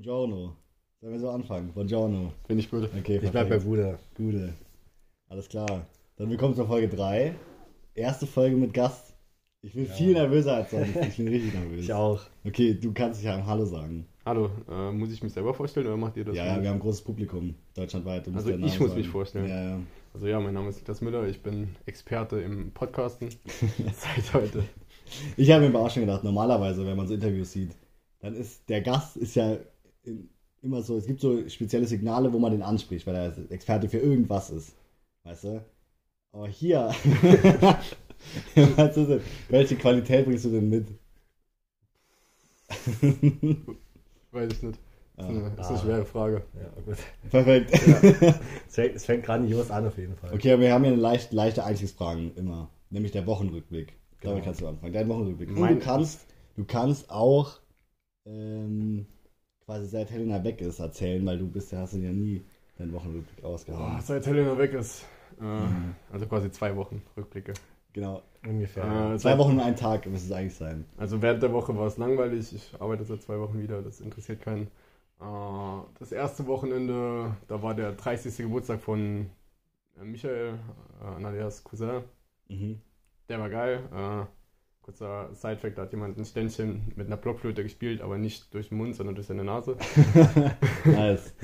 Buongiorno. Sollen wir so anfangen? Buongiorno. Finde ich gut. Okay, Ich bleib bei Bruder. Gute. Alles klar. Dann willkommen zur Folge 3. Erste Folge mit Gast. Ich bin viel nervöser als sonst. Ich bin richtig nervös. Ich auch. Okay, du kannst dich ja Hallo sagen. Hallo, äh, muss ich mich selber vorstellen oder macht ihr das? Ja, ja, wir haben ein großes Publikum. Deutschlandweit. Also ich muss sagen. mich vorstellen. Ja, ja. Also ja, mein Name ist Niklas Müller, ich bin Experte im Podcasten seit heute. Ich habe mir aber auch schon gedacht, normalerweise, wenn man so Interviews sieht, dann ist der Gast ist ja immer so, es gibt so spezielle Signale, wo man den anspricht, weil er Experte für irgendwas ist. Weißt du? Aber hier, was ist denn? welche Qualität bringst du denn mit? Weiß ich nicht. Das ist eine, Ah. ist eine schwere Frage. Ja, gut. Perfekt. Es fängt, es fängt grandios an auf jeden Fall. Okay, aber wir haben ja eine leicht, leichte Einstiegsfragen immer, nämlich der Wochenrückblick. Damit Genau. kannst du anfangen. Dein Wochenrückblick. Und Mein- du kannst, du kannst auch ähm, quasi seit Helena weg ist erzählen, weil du bist, hast du ja nie deinen Wochenrückblick ausgehauen. Boah, seit Helena weg ist. Äh, Mhm. Also quasi zwei Wochen Rückblicke. Genau. Ungefähr. Äh, Zwei Wochen und ein Tag müsste es eigentlich sein. Also während der Woche war es langweilig. Ich arbeite seit zwei Wochen wieder, das interessiert keinen. Äh, Das erste Wochenende, da war der 30. Geburtstag von äh, Michael, äh, Analias Cousin. Mhm. Der war geil. Äh, kurzer Sidefact, da hat jemand ein Ständchen mit einer Blockflöte gespielt, aber nicht durch den Mund, sondern durch seine Nase. nice.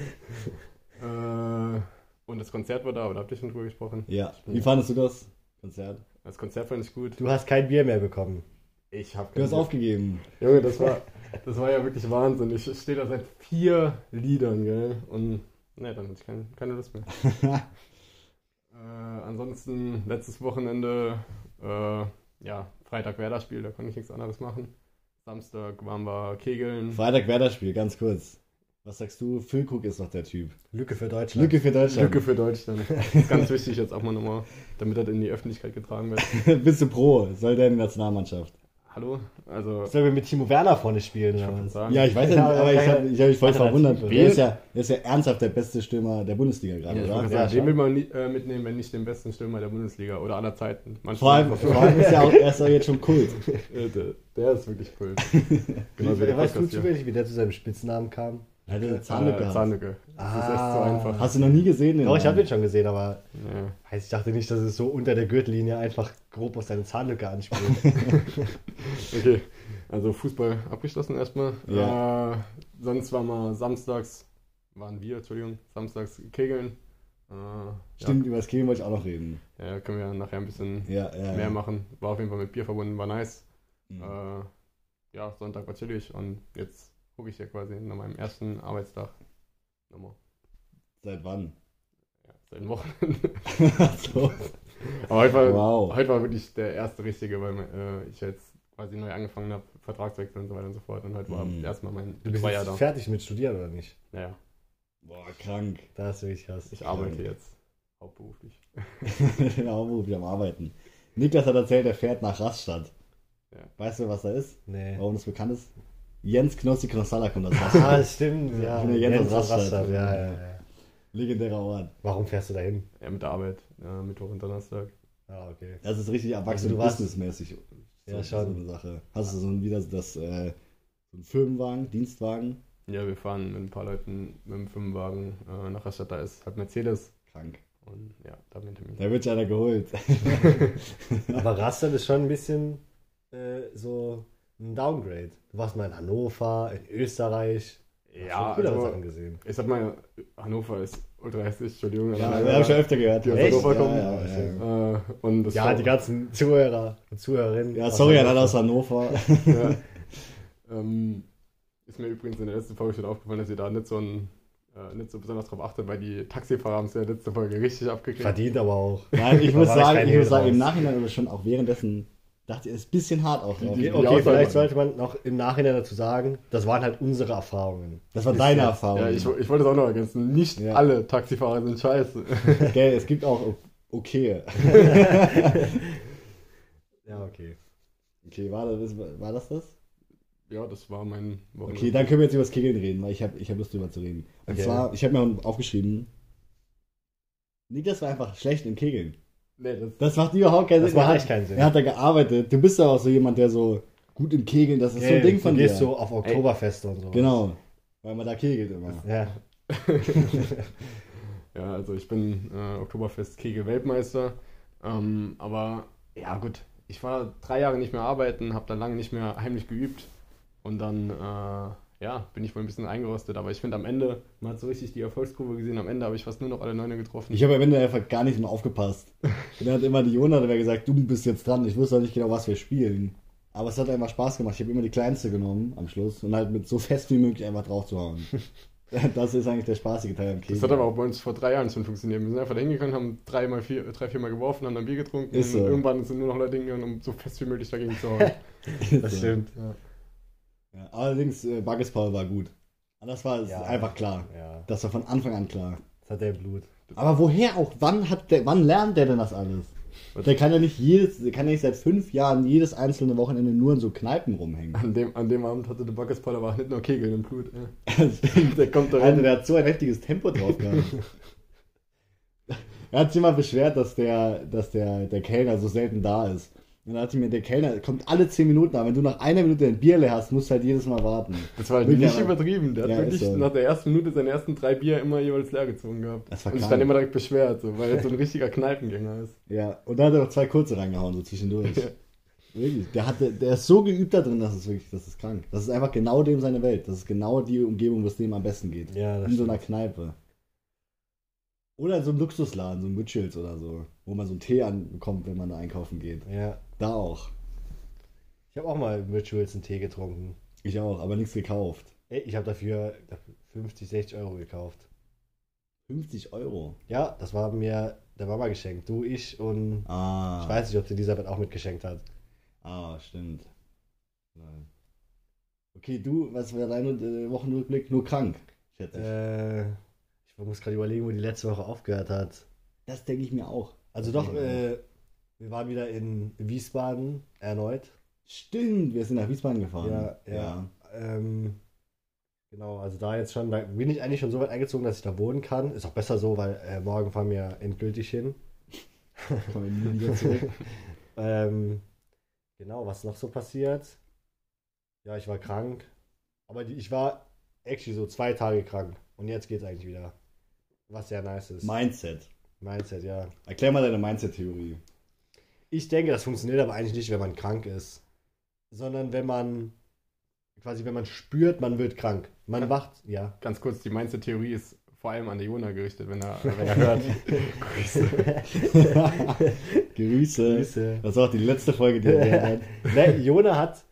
Äh, und das Konzert war da, aber da habt ihr schon drüber gesprochen. Ja. Wie fandest du das Konzert? Das Konzert fand ich gut. Du hast kein Bier mehr bekommen. Ich hab Du hast aufgegeben. Junge, das war, das war ja wirklich Wahnsinn. Ich stehe da seit vier Liedern, gell? Und ne, dann hatte ich kein, keine Lust mehr. äh, ansonsten, letztes Wochenende, äh, ja, Freitag Werder-Spiel, da konnte ich nichts anderes machen. Samstag waren wir Kegeln. Freitag Werder-Spiel, ganz kurz. Was sagst du? Füllkrug ist doch der Typ. Lücke für Deutschland. Lücke für Deutschland. Lücke für Deutschland. Das ist ganz wichtig jetzt auch mal nochmal, damit das in die Öffentlichkeit getragen wird. Bist du pro? Soll der in die Nationalmannschaft? Hallo? Also, Sollen wir mit Timo Werner vorne spielen? ich oder was? sagen, Ja, ich weiß ja Ja, nicht, aber ich habe ich hab mich voll verwundert. Der ist, ja, der ist ja ernsthaft der beste Stürmer der Bundesliga gerade, Ja, oder? Ja, sagen, den will man nie, äh, mitnehmen, wenn nicht den besten Stürmer der Bundesliga oder aller Zeiten. Manchmal Vor allem, vor allem ist er auch, er ist jetzt schon Kult. Äh, der, der ist wirklich cool. Genau, weißt du zufällig, wie der zu seinem Spitznamen kam? Er hatte eine Zahnlücke. Äh. Zahnlücke. Das ist echt so Ah. einfach. Hast du noch nie gesehen? den Doch, ich habe den schon gesehen, aber Ja. weiß, ich dachte nicht, dass es so unter der Gürtellinie einfach grob aus deiner Zahnlücke anspielt. Okay, also Fußball abgeschlossen erstmal. Ja. Äh, sonst waren wir samstags, waren wir, Entschuldigung, samstags kegeln. Äh, Stimmt, über das Kegeln wollte ich auch noch reden. Ja, ja, können wir nachher ein bisschen Ja, ja. mehr machen. War auf jeden Fall mit Bier verbunden, war nice. Mhm. Äh, ja, Sonntag war chillig und jetzt gucke ich ja quasi nach meinem ersten Arbeitstag nochmal. Seit wann? Ja, seit Wochenende. so. Aber heute war, Wow. heute war wirklich der erste richtige, weil äh, ich jetzt quasi neu angefangen habe, Vertragswechsel und so weiter und so fort. Und heute war Mhm. erstmal mein Du bist jetzt da. fertig mit Studieren, oder nicht? Naja, Boah, krank. Das ist wirklich krass. ich arbeite jetzt hauptberuflich. genau, wo wir am Arbeiten. Niklas hat erzählt, er fährt nach Rastatt. Ja. Weißt du, was da ist? Nee. Warum das bekannt ist? Jens Knossi Knossalla kommt aus Ah, Rastatt. das stimmt, ja. Ich bin ja Jens aus aus Rastatt. Ja, ja, ja. Legendärer Ort. Warum fährst du da hin? Ja, mit der Arbeit, äh, Mittwoch und Donnerstag. Ah, okay. Das ist richtig erwachsen Also businessmäßig. Ja, so, schon. So eine Sache. Hast du so ein, wieder das, äh, so ein Firmenwagen, Dienstwagen? Ja, wir fahren mit ein paar Leuten mit dem Firmenwagen äh, nach Rastatt. Da ist halt Mercedes. Krank. Und ja, da bin ich Termin. Da wird sich einer geholt. Aber Rastatt ist schon ein bisschen äh, so ein Downgrade. Du warst mal in Hannover, in Österreich. Ja, Schon also, Sachen gesehen. ich sag mal, Hannover ist ultra hässlich, Entschuldigung. ja, aber- wir haben schon öfter gehört. Die aus? Hannover Ja, kommen. ja, ja, ja. Äh, und das Ja, die ganzen Zuhörer und Zuhörerinnen. Ja, sorry an alle aus Hannover. ja. ähm, ist mir übrigens in der letzten Folge schon aufgefallen, dass ihr da nicht so, ein, äh, nicht so besonders drauf achtet, weil die Taxifahrer haben es ja letzte Folge richtig abgekriegt. Verdient aber auch. Nein, ich muss ich sagen, ich muss sagen, im. Nachhinein oder schon auch währenddessen dachte ist ein bisschen hart auch. drauf. Die- Okay, die okay vielleicht sollte man noch im Nachhinein dazu sagen, das waren halt unsere Erfahrungen. Das war Ist deine jetzt- Erfahrung. Ja, ich, ich wollte es auch noch ergänzen. Nicht Ja. alle Taxifahrer sind scheiße. Gell, es gibt auch okay. Ja, okay. Okay, war das war das? das? ja, das war mein Wochenende. Okay, dann können wir jetzt über das Kegeln reden, weil ich habe ich hab Lust drüber zu reden. Und Okay. zwar, ich habe mir aufgeschrieben, Niklas war einfach schlecht im Kegeln. Nee, das, Das macht überhaupt keinen Das Sinn. macht Er echt hat- keinen Sinn. Er hat da gearbeitet. Du bist ja auch so jemand, der so gut im Kegeln, das ist so ein Ding von du dir. gehst so auf Oktoberfeste und so. Genau. Weil man da kegelt immer. Ja. Ja, also ich bin äh, Oktoberfest Kegel-Weltmeister. Ähm, aber ja, gut, ich war drei Jahre nicht mehr arbeiten, habe dann lange nicht mehr heimlich geübt. Und dann, äh, ja, bin ich wohl ein bisschen eingerostet. Aber ich finde am Ende, man hat so richtig die Erfolgskurve gesehen, am Ende habe ich fast nur noch alle Neune getroffen. Ich habe am Ende einfach gar nicht mehr aufgepasst. Und dann hat immer die Jona hat gesagt, du bist jetzt dran. Ich wusste auch nicht genau, was wir spielen. Aber es hat einfach Spaß gemacht. Ich habe immer die kleinste genommen am Schluss und halt mit so fest wie möglich einfach drauf zu hauen. Das ist eigentlich der spaßige Teil am Kegel. Das hat aber auch bei uns vor drei Jahren schon funktioniert. Wir sind einfach da hingegangen, haben dreimal vier, drei, viermal geworfen, haben dann Bier getrunken Ist so. und irgendwann sind nur noch Leute hingegangen, um so fest wie möglich dagegen zu hauen. Das So. stimmt. Ja, allerdings, äh, Bagges Paul war gut. Aber das war Ja. einfach klar. Ja, Das war von Anfang an klar. das hat der im Blut. Aber woher auch? Wann hat der, wann lernt der denn das alles? Der kann ja nicht jedes, der kann ja nicht seit fünf Jahren jedes einzelne Wochenende nur in so Kneipen rumhängen. An dem, an dem Abend hatte der Backespaul aber nicht nur Kegel im Blut. Ey. der kommt da Alter, der hat so ein heftiges Tempo drauf gehabt. er hat sich immer beschwert, dass der, dass der, der Kellner so selten da ist. Und dann hat sie mir, der Kellner kommt alle 10 Minuten, aber wenn du nach einer Minute ein Bier leer hast, musst du halt jedes Mal warten. Das war halt Wirklich, nicht übertrieben. Der hat Ja, wirklich so. nach der ersten Minute seine ersten drei Bier immer jeweils leer gezogen gehabt. Das war und sich dann immer direkt beschwert, so, weil er so ein richtiger Kneipengänger ist. Ja, und dann hat er noch zwei kurze reingehauen, so zwischendurch. Wirklich. Der, hatte, der ist so geübt da drin, das ist wirklich, das ist krank. Das ist einfach genau dem seine Welt. Das ist genau die Umgebung, wo es dem am besten geht. Ja, das In so stimmt. einer Kneipe. Oder in so einem Luxusladen, so ein Mitchells oder so, wo man so einen Tee anbekommt, wenn man da einkaufen geht. Ja. Da auch. Ich habe auch mal mit Rituals einen Tee getrunken. Ich auch, aber nichts gekauft. Ey, Ich habe dafür 50, 60 Euro gekauft. 50 Euro. Ja, das war mir der Mama geschenkt. Du, ich und Ah. ich weiß nicht, ob sie Elisabeth auch mitgeschenkt hat. Ah, stimmt. Nein. Okay, du, was war dein äh, Wochenrückblick? Nur krank, schätze ich. Äh, ich muss gerade überlegen, wo die letzte Woche aufgehört hat. das denke ich mir auch. Also doch, äh, wir waren wieder in Wiesbaden erneut. Stimmt, wir sind nach Wiesbaden gefahren. Ja, ja. Ähm, genau, also da jetzt schon, da bin ich eigentlich schon so weit eingezogen, dass ich da wohnen kann. Ist auch besser so, weil äh, morgen fahren wir endgültig hin. Kommen wir nie wieder zurück. Ähm, genau, was noch so passiert? Ja, ich war krank. Aber die, ich war actually so zwei Tage krank. Und jetzt geht's eigentlich wieder. Was sehr nice ist. Mindset. Mindset, ja. Erklär mal deine Mindset-Theorie. Ich denke, das funktioniert aber eigentlich nicht, wenn man krank ist. Sondern wenn man, quasi, wenn man spürt, man wird krank. Man wacht, ja. Ganz kurz, die meinste Theorie ist vor allem an der Jona gerichtet, wenn er, wenn er hört. Grüße. Grüße. Das war auch die letzte Folge, die er hat. ne, Jona hat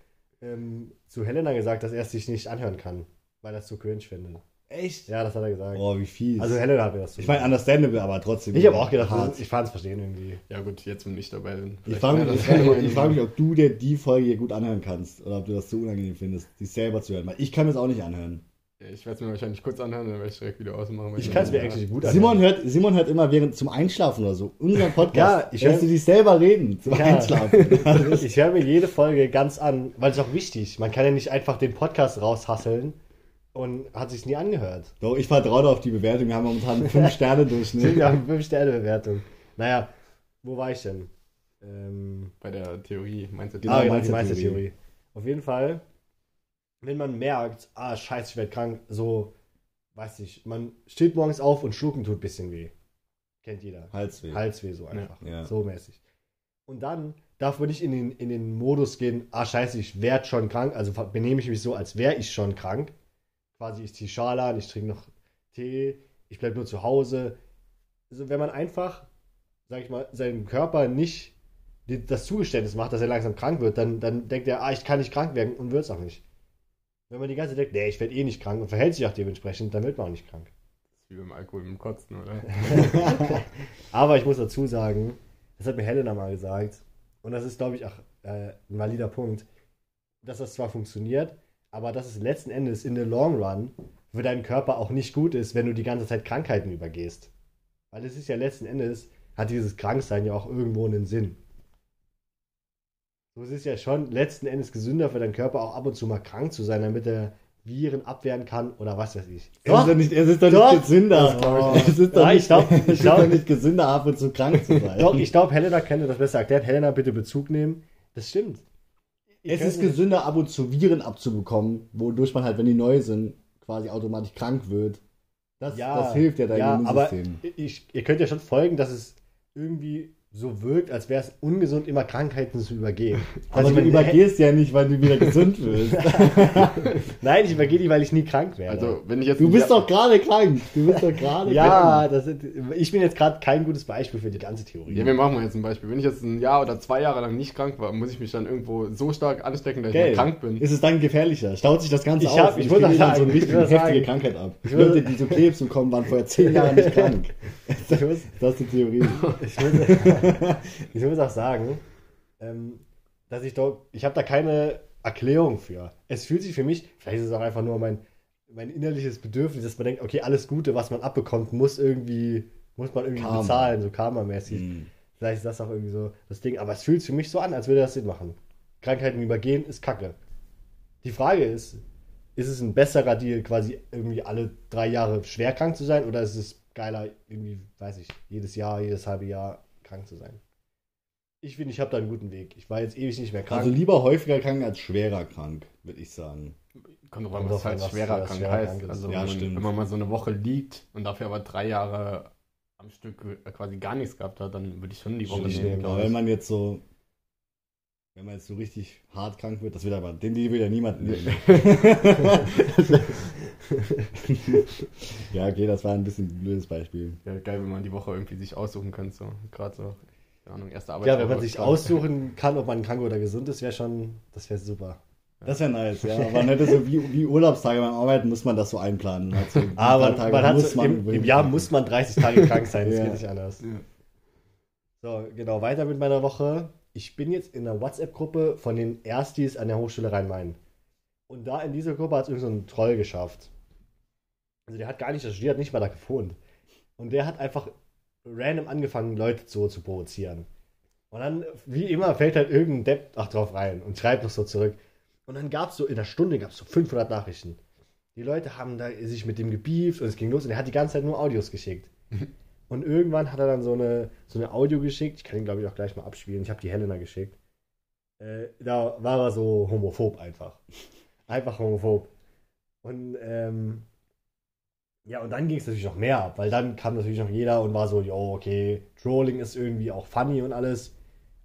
ähm, zu Helena gesagt, dass er es sich nicht anhören kann, weil er es zu cringe findet. Echt? Ja, das hat er gesagt. Oh, wie fies. Also Helena hat mir das so ich meine, understandable, aber trotzdem. Ich habe auch gedacht, hart. ich fand es verstehen irgendwie. ja gut, jetzt wenn ich dabei bin. Ich frage mich, ich mich, ich ob du dir die Folge hier gut anhören kannst oder ob du das zu unangenehm findest, die selber zu hören. Weil ich kann mir das auch nicht anhören. Ich werde es mir wahrscheinlich kurz anhören, dann werde ich direkt wieder ausmachen. Ich kann es mir eigentlich gut Simon anhören. hört, Simon hört immer während zum Einschlafen oder so unseren Podcast. Ja, ich hörst hör- du dich selber reden zum Ja. Einschlafen. Ich höre mir jede Folge ganz an, weil es auch wichtig. Man kann ja nicht einfach den Podcast raushasseln und hat sich nie angehört. Doch, ich vertraue auf die Bewertung. Wir haben momentan einen 5-Sterne-Durchschnitt. Wir haben 5-Sterne-Bewertung. Naja, wo war ich denn? Ähm, Bei der Theorie meinst du Genau, ah, genau, die. Meistertheorie. Auf jeden Fall, wenn man merkt, ah, scheiße, ich werde krank, so, weiß ich, man steht morgens auf und schlucken tut ein bisschen weh. Kennt jeder. Halsweh. Halsweh so einfach. Ja. So mäßig. Und dann darf man nicht in den, in den Modus gehen, ah scheiße, ich werde schon krank, also benehme ich mich so, als wäre ich schon krank. Quasi, ich ziehe Schale an, ich trinke noch Tee, ich bleibe nur zu Hause. Also wenn man einfach, sag ich mal, seinem Körper nicht das Zugeständnis macht, dass er langsam krank wird, dann, dann denkt er, ah, ich kann nicht krank werden und wird es auch nicht. Wenn man die ganze Zeit denkt, nee, ich werde eh nicht krank und verhält sich auch dementsprechend, dann wird man auch nicht krank. Das ist wie beim Alkohol mit dem Kotzen, oder? Aber ich muss dazu sagen, das hat mir Helena mal gesagt, und das ist, glaube ich, auch äh, ein valider Punkt, dass das zwar funktioniert, aber dass es letzten Endes in the long run für deinen Körper auch nicht gut ist, wenn du die ganze Zeit Krankheiten übergehst. Weil es ist ja letzten Endes, hat dieses Kranksein ja auch irgendwo einen Sinn. So, es ist ja schon letzten Endes gesünder für deinen Körper auch ab und zu mal krank zu sein, damit er Viren abwehren kann oder was weiß ich. Es ist doch nicht, es ist doch Doch. nicht gesünder. Nicht. Es ist doch Ja, ich nicht, glaub- ich glaub- doch nicht gesünder, ab und zu krank zu sein. Doch, ich glaube, Helena könnte das besser erklären. Helena, bitte Bezug nehmen. Das stimmt. Es ist gesünder, ab und zu Viren abzubekommen, wodurch man halt, wenn die neu sind, quasi automatisch krank wird. Das, Ja, das hilft ja deinem ja, aber Immunsystem. ich, ihr könnt ja schon folgen, dass es irgendwie so wirkt, als wäre es ungesund, immer Krankheiten zu übergehen. Aber Also du übergehst ja nicht, weil du wieder gesund wirst. Nein, ich übergehe die, weil ich nie krank werde. Also, wenn ich jetzt. Du bist doch gerade krank. Du bist doch gerade ja, krank. das ist, ich bin jetzt gerade kein gutes Beispiel für die ganze Theorie. Ja, wir machen mal jetzt ein Beispiel. Wenn ich jetzt ein Jahr oder zwei Jahre lang nicht krank war, muss ich mich dann irgendwo so stark anstecken, dass ich Gell. mal krank bin. Ist es dann gefährlicher? Staut sich das Ganze Ich auf? hab- ich und muss kriege auch dann so eine ich richtig muss heftige sagen- Krankheit ab. ich Leute, die so Krebs bekommen, waren vor zehn Jahren nicht krank. Ich Das ist die Theorie. ich muss, ich muss auch sagen, ähm, dass ich doch, ich habe da keine Erklärung für. Es fühlt sich für mich, vielleicht ist es auch einfach nur mein, mein innerliches Bedürfnis, dass man denkt, okay, alles Gute, was man abbekommt, muss irgendwie, muss man irgendwie Karma. bezahlen, so karmamäßig. Hm. Vielleicht ist das auch irgendwie so das Ding. Aber es fühlt sich für mich so an, als würde das Sinn machen. Krankheiten übergehen ist Kacke. Die Frage ist, ist es ein besserer Deal, quasi irgendwie alle drei Jahre schwer krank zu sein? Oder ist es geiler, irgendwie, weiß ich, jedes Jahr, jedes halbe Jahr krank zu sein? Ich finde, ich habe da einen guten Weg. Ich war jetzt ewig nicht mehr krank. Also lieber häufiger krank als schwerer krank, würde ich sagen. Kommt drauf an, was halt an, was- schwerer was krank schwerer heißt. krank. Also Ja, wenn, man, stimmt. wenn man mal so eine Woche liegt und dafür aber drei Jahre am Stück äh, quasi gar nichts gehabt hat, dann würde ich schon die Woche ich nehmen. Aber wenn man jetzt so, wenn man jetzt so richtig hart krank wird, das wird aber, den will ja niemand nehmen. ja, okay, das war ein bisschen ein blödes Beispiel. Ja, geil, wenn man die Woche irgendwie sich aussuchen kann, so gerade so, keine Ahnung, erste Arbeit. ja, wenn man sich aussuchen kann, ob man krank oder gesund ist, wäre schon, das wäre super. Das wäre nice, ja. Aber nicht so wie, wie Urlaubstage beim Arbeiten muss man das so einplanen. So ein Aber man hat muss so, im, im Jahr muss man 30 Tage krank sein, das Ja. geht nicht anders. Ja. So, genau, weiter mit meiner Woche. Ich bin jetzt in einer WhatsApp-Gruppe von den Erstis an der Hochschule Rhein-Main. Und da in dieser Gruppe hat es irgend so ein Troll geschafft. Also der hat gar nicht das studiert, hat nicht mal da gewohnt. Und der hat einfach random angefangen, Leute so zu provozieren. Und dann, wie immer, fällt halt irgendein Depp ach, drauf rein und schreibt noch so zurück. Und dann gab es so, in einer Stunde gab es so 500 Nachrichten. Die Leute haben da sich mit dem gebieft und es ging los und er hat die ganze Zeit nur Audios geschickt. Und irgendwann hat er dann so eine, so eine Audio geschickt. Ich kann ihn, glaube ich, auch gleich mal abspielen. Ich habe die Helena geschickt. Äh, da war er so homophob einfach. Einfach homophob. Und ähm, ja, und dann ging es natürlich noch mehr ab, weil dann kam natürlich noch jeder und war so, jo, okay, Trolling ist irgendwie auch funny und alles,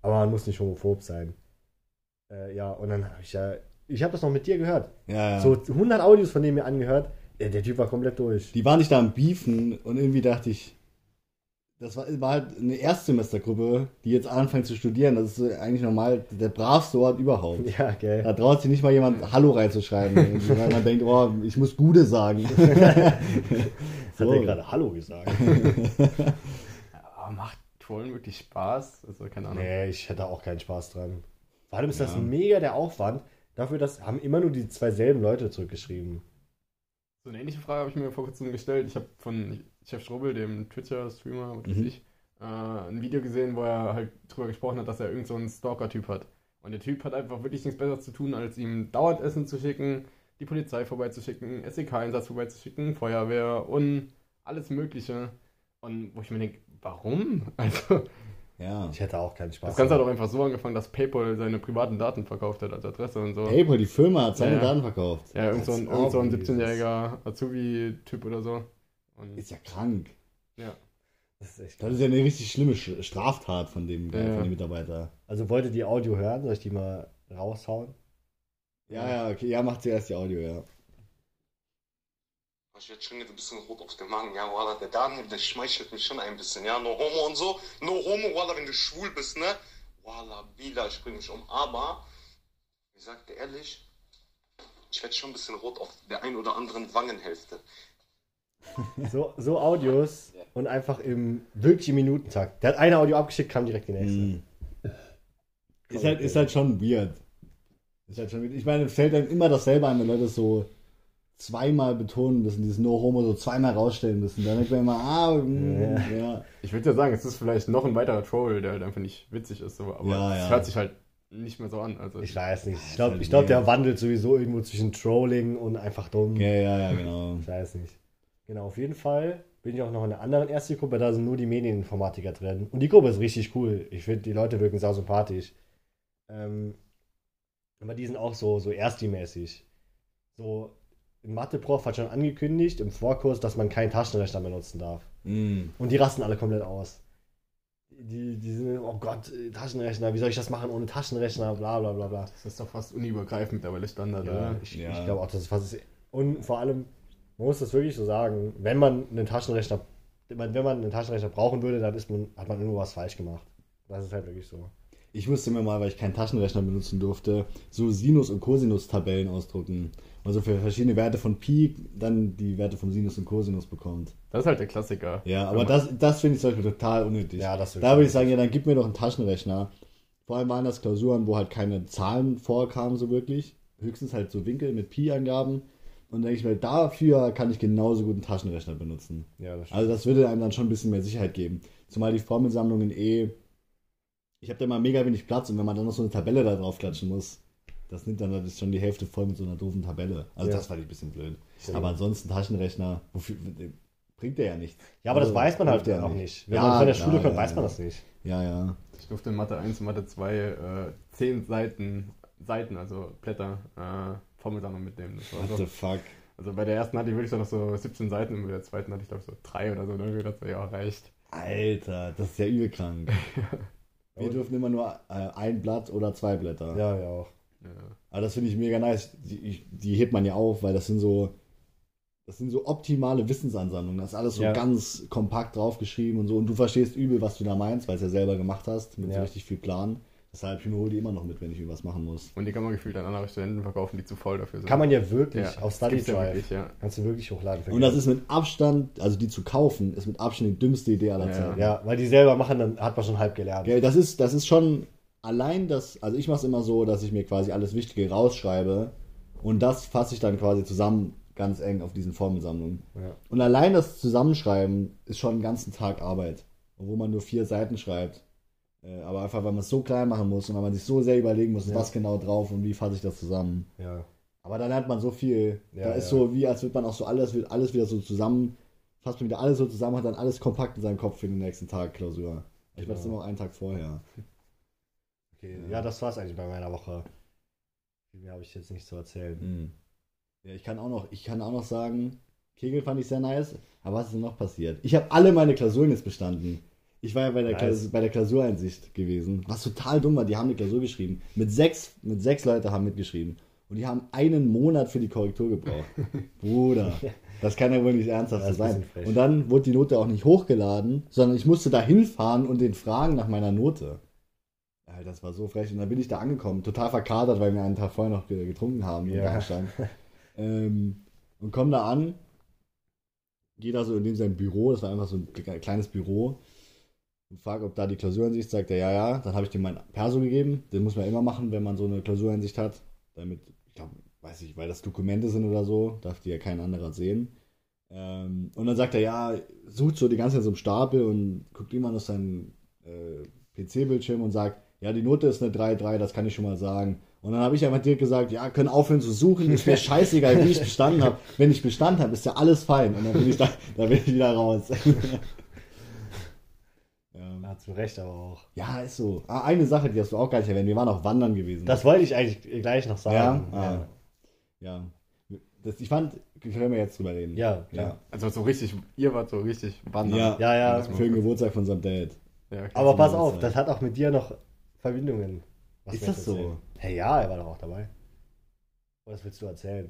aber man muss nicht homophob sein. Äh, ja, und dann habe ich ja, ich habe das noch mit dir gehört. Ja, ja. So 100 Audios von dem mir angehört. Der, der Typ war komplett durch. Die waren nicht da am Beefen und irgendwie dachte ich, das war, war halt eine Erstsemestergruppe, die jetzt anfängt zu studieren. Das ist eigentlich normal der bravste Ort überhaupt. Ja, gell. Da traut sich nicht mal jemand Hallo reinzuschreiben, weil man denkt, oh, ich muss Gude sagen. Jetzt hat er gerade Hallo gesagt. Aber macht Trollen wirklich Spaß? Also, keine Ahnung. Nee, ich hätte auch keinen Spaß dran. Vor allem ist das Ja. mega der Aufwand. Dafür, dass haben immer nur die zwei selben Leute zurückgeschrieben. So eine ähnliche Frage habe ich mir vor kurzem gestellt. Ich habe von Chef Strobel, dem Twitter-Streamer, was weiß Mhm. ich, äh, ein Video gesehen, wo er halt drüber gesprochen hat, dass er irgend so einen Stalker-Typ hat. Und der Typ hat einfach wirklich nichts Besseres zu tun, als ihm dauernd Essen zu schicken, die Polizei vorbeizuschicken, SEK-Einsatz vorbeizuschicken, Feuerwehr und alles Mögliche. Und wo ich mir denke, warum? Also, Ja. Ich hätte auch keinen Spaß. das Ganze hat auch einfach so angefangen, dass PayPal seine privaten Daten verkauft hat als Adresse und so. PayPal, die Firma hat seine Ja. Daten verkauft. Ja, irgend so ein, Als irgend so ein ob, 17-jähriger Azubi-Typ oder so. Und, Ist ja krank. ja. Das ist echt Das ist ja eine richtig schlimme Sch- Straftat von dem, Ja, ja. von dem Mitarbeiter. Also wollt ihr die Audio hören? Soll ich die mal raushauen? Ja, ja, okay. Ja, macht zuerst die Audio, ja. Ich werde schon jetzt ein bisschen rot auf dem Magen, ja, Wallah, der Daniel, der schmeichelt mich schon ein bisschen, ja, no homo und so, no homo, Wallah, wenn du schwul bist, ne, Wallah, Bila, ich bring mich um, aber, ich sag dir ehrlich, ich werde schon ein bisschen rot auf der ein oder anderen Wangenhälfte. So, so Audios und einfach im wirklich Minutentakt. Der hat eine Audio abgeschickt, kam direkt die nächste. Mhm. Ist halt, ist halt schon weird. Ist halt schon weird. Ich meine, es fällt einem immer dasselbe ein, wenn Leute so zweimal betonen müssen, dieses No Homo so zweimal rausstellen müssen. Dann denkt man immer, ah, mm, ja. Ich würde ja sagen, es ist vielleicht noch ein weiterer Troll, der halt einfach nicht witzig ist, so, aber Ja, es ja. hört sich halt nicht mehr so an. Also Ich weiß nicht. Ich glaube, halt ich glaub, der wandelt sowieso irgendwo zwischen Trolling und einfach dumm. Ja, ja, ja, genau. Ich weiß nicht. Genau, auf jeden Fall bin ich auch noch in einer anderen ersten Gruppe, da sind nur die Medieninformatiker drin. Und die Gruppe ist richtig cool. Ich finde, die Leute wirken sau sympathisch. Ähm, aber die sind auch so, so Ersti-mäßig. So, ein Mathe-Prof hat schon angekündigt im Vorkurs, dass man keinen Taschenrechner benutzen darf. Mm. Und die rasten alle komplett aus. Die, die sind, oh Gott, Taschenrechner, wie soll ich das machen ohne Taschenrechner, bla bla bla bla. Das ist doch fast uniübergreifend mittlerweile Standard, Ja, oder? ich, Ja. ich glaube auch, das ist fast. Und vor allem, man muss das wirklich so sagen, wenn man einen Taschenrechner, wenn man einen Taschenrechner brauchen würde, dann ist man, hat man irgendwo was falsch gemacht. Das ist halt wirklich so. Ich musste mir mal, weil ich keinen Taschenrechner benutzen durfte, so Sinus- und Cosinus-Tabellen ausdrucken. Also für verschiedene Werte von Pi dann die Werte von Sinus und Cosinus bekommt. Das ist halt der Klassiker. Ja, aber das, das finde ich zum Beispiel total unnötig. Ja, das da würde ich sagen, ja, dann gib mir doch einen Taschenrechner. Vor allem waren das Klausuren, wo halt keine Zahlen vorkamen so wirklich. Höchstens halt so Winkel mit Pi-Angaben. Und denke ich mir, dafür kann ich genauso gut einen Taschenrechner benutzen. Ja, das Also das würde einem dann schon ein bisschen mehr Sicherheit geben. Zumal die Formelsammlungen eh. Ich habe da mal mega wenig Platz und wenn man dann noch so eine Tabelle da drauf klatschen muss, das nimmt dann das ist schon die Hälfte voll mit so einer doofen Tabelle. Also Ja. das fand ich ein bisschen blöd. Stimmt. Aber ansonsten Taschenrechner, wofür, bringt der ja nichts. Ja, aber das Also, weiß man halt ja auch nicht. Wenn Ja, man von der Schule kommt, ja, weiß man ja. das nicht. Ja, ja. Ich durfte in Mathe 1 und Mathe 2 äh, 10 Seiten, Seiten, also Blätter, äh, Formelsammlung mitnehmen. Das What so, the fuck. also bei der ersten hatte ich wirklich so noch so 17 Seiten und bei der zweiten hatte ich glaube so 3 oder so. Und irgendwie dachte ich, ja, reicht. Alter, das ist ja übel krank. Wir dürfen immer nur äh, ein Blatt oder zwei Blätter. Ja, ja auch. Ja. Aber das finde ich mega nice. Die, ich- die hebt man ja auf, weil das sind so, das sind so optimale Wissensansammlungen. Das ist alles so Ja. ganz kompakt draufgeschrieben und so. Und du verstehst übel, was du da meinst, weil du es ja selber gemacht hast, mit so richtig viel Plan. Deshalb ich hole die immer noch mit, wenn ich irgendwas machen muss. Und die kann man gefühlt an andere Studenten verkaufen, die zu voll dafür sind. Kann man ja wirklich ja, auf Study gibt's ja Drive. wirklich, ja. Kannst du wirklich hochladen. Und das ist mit Abstand, also die zu kaufen, ist mit Abstand die dümmste Idee aller Ja. Zeiten. Ja, weil die selber machen, dann hat man schon halb gelernt. Gell, das ist, das ist schon allein das, also ich mache es immer so, dass ich mir quasi alles Wichtige rausschreibe und das fasse ich dann quasi zusammen ganz eng auf diesen Formelsammlungen. Ja. Und allein das Zusammenschreiben ist schon einen ganzen Tag Arbeit, obwohl man nur vier Seiten schreibt. Äh, Aber einfach, weil man es so klein machen muss und weil man sich so sehr überlegen muss, Ja. was genau drauf und wie fasse ich das zusammen. Ja. Aber da lernt man so viel. Ja, da ist so wie, als würde man auch so alles, wird alles wieder so zusammen, fasst man wieder alles so zusammen, hat dann alles kompakt in seinem Kopf für den nächsten Tag Klausur. Ich Genau. immer auch einen Tag vorher. Okay. Ja, das war's eigentlich bei meiner Woche. Viel mehr habe ich jetzt nicht zu erzählen. Mhm. Ja, ich kann auch noch, ich kann auch noch sagen, Kegel fand ich sehr nice. Aber was ist denn noch passiert? Ich habe alle meine Klausuren jetzt bestanden. Ich war ja bei der, Nice. Klausur, bei der Klausureinsicht gewesen, was total dumm war. Die haben eine Klausur geschrieben. Mit sechs, mit sechs Leute haben mitgeschrieben. Und die haben einen Monat für die Korrektur gebraucht. Bruder, das kann ja wohl nicht ernsthaft sein. Und dann wurde die Note auch nicht hochgeladen, sondern ich musste da hinfahren und den fragen nach meiner Note. Alter, das war so frech. Und dann bin ich da angekommen, total verkadert, weil wir einen Tag vorher noch ge- getrunken haben Ja. Ähm, und komme da an, gehe da so in dem sein Büro, das war einfach so ein kle- kleines Büro, und frage, ob da die Klausuransicht sagt, er, ja, ja, dann habe ich dem mein Perso gegeben, den muss man immer machen, wenn man so eine Klausuransicht hat, damit, ich glaube, weiß ich, weil das Dokumente sind oder so, darf die ja kein anderer sehen. Ähm, und dann sagt er, ja, sucht so die ganze Zeit so im Stapel und guckt immer auf seinen äh, PC-Bildschirm und sagt, ja, die Note ist eine 3-3, das kann ich schon mal sagen. Und dann habe ich einfach direkt gesagt, ja, können aufhören zu suchen, ist mir scheißegal, wie ich bestanden habe. Wenn ich bestanden habe, ist ja alles fein. Und dann bin ich da, da bin ich wieder raus. ja. Ja, zu Recht aber auch. ja, ist so. Ah, eine Sache, die hast du auch gar nicht erwähnt. Wir waren auch wandern gewesen. Das wollte ich eigentlich gleich noch sagen. ja, ah, ja. Das, ich fand, können wir jetzt drüber reden. Ja, ja. klar. Also so richtig, ihr wart so richtig wandern. Ja, Ja, ja. Für den Geburtstag von unserem Dad. Ja. Aber pass auf, sein. das hat auch mit dir noch Verbindungen. was Ist das so? Hey, ja, er war doch auch dabei. Was willst du erzählen?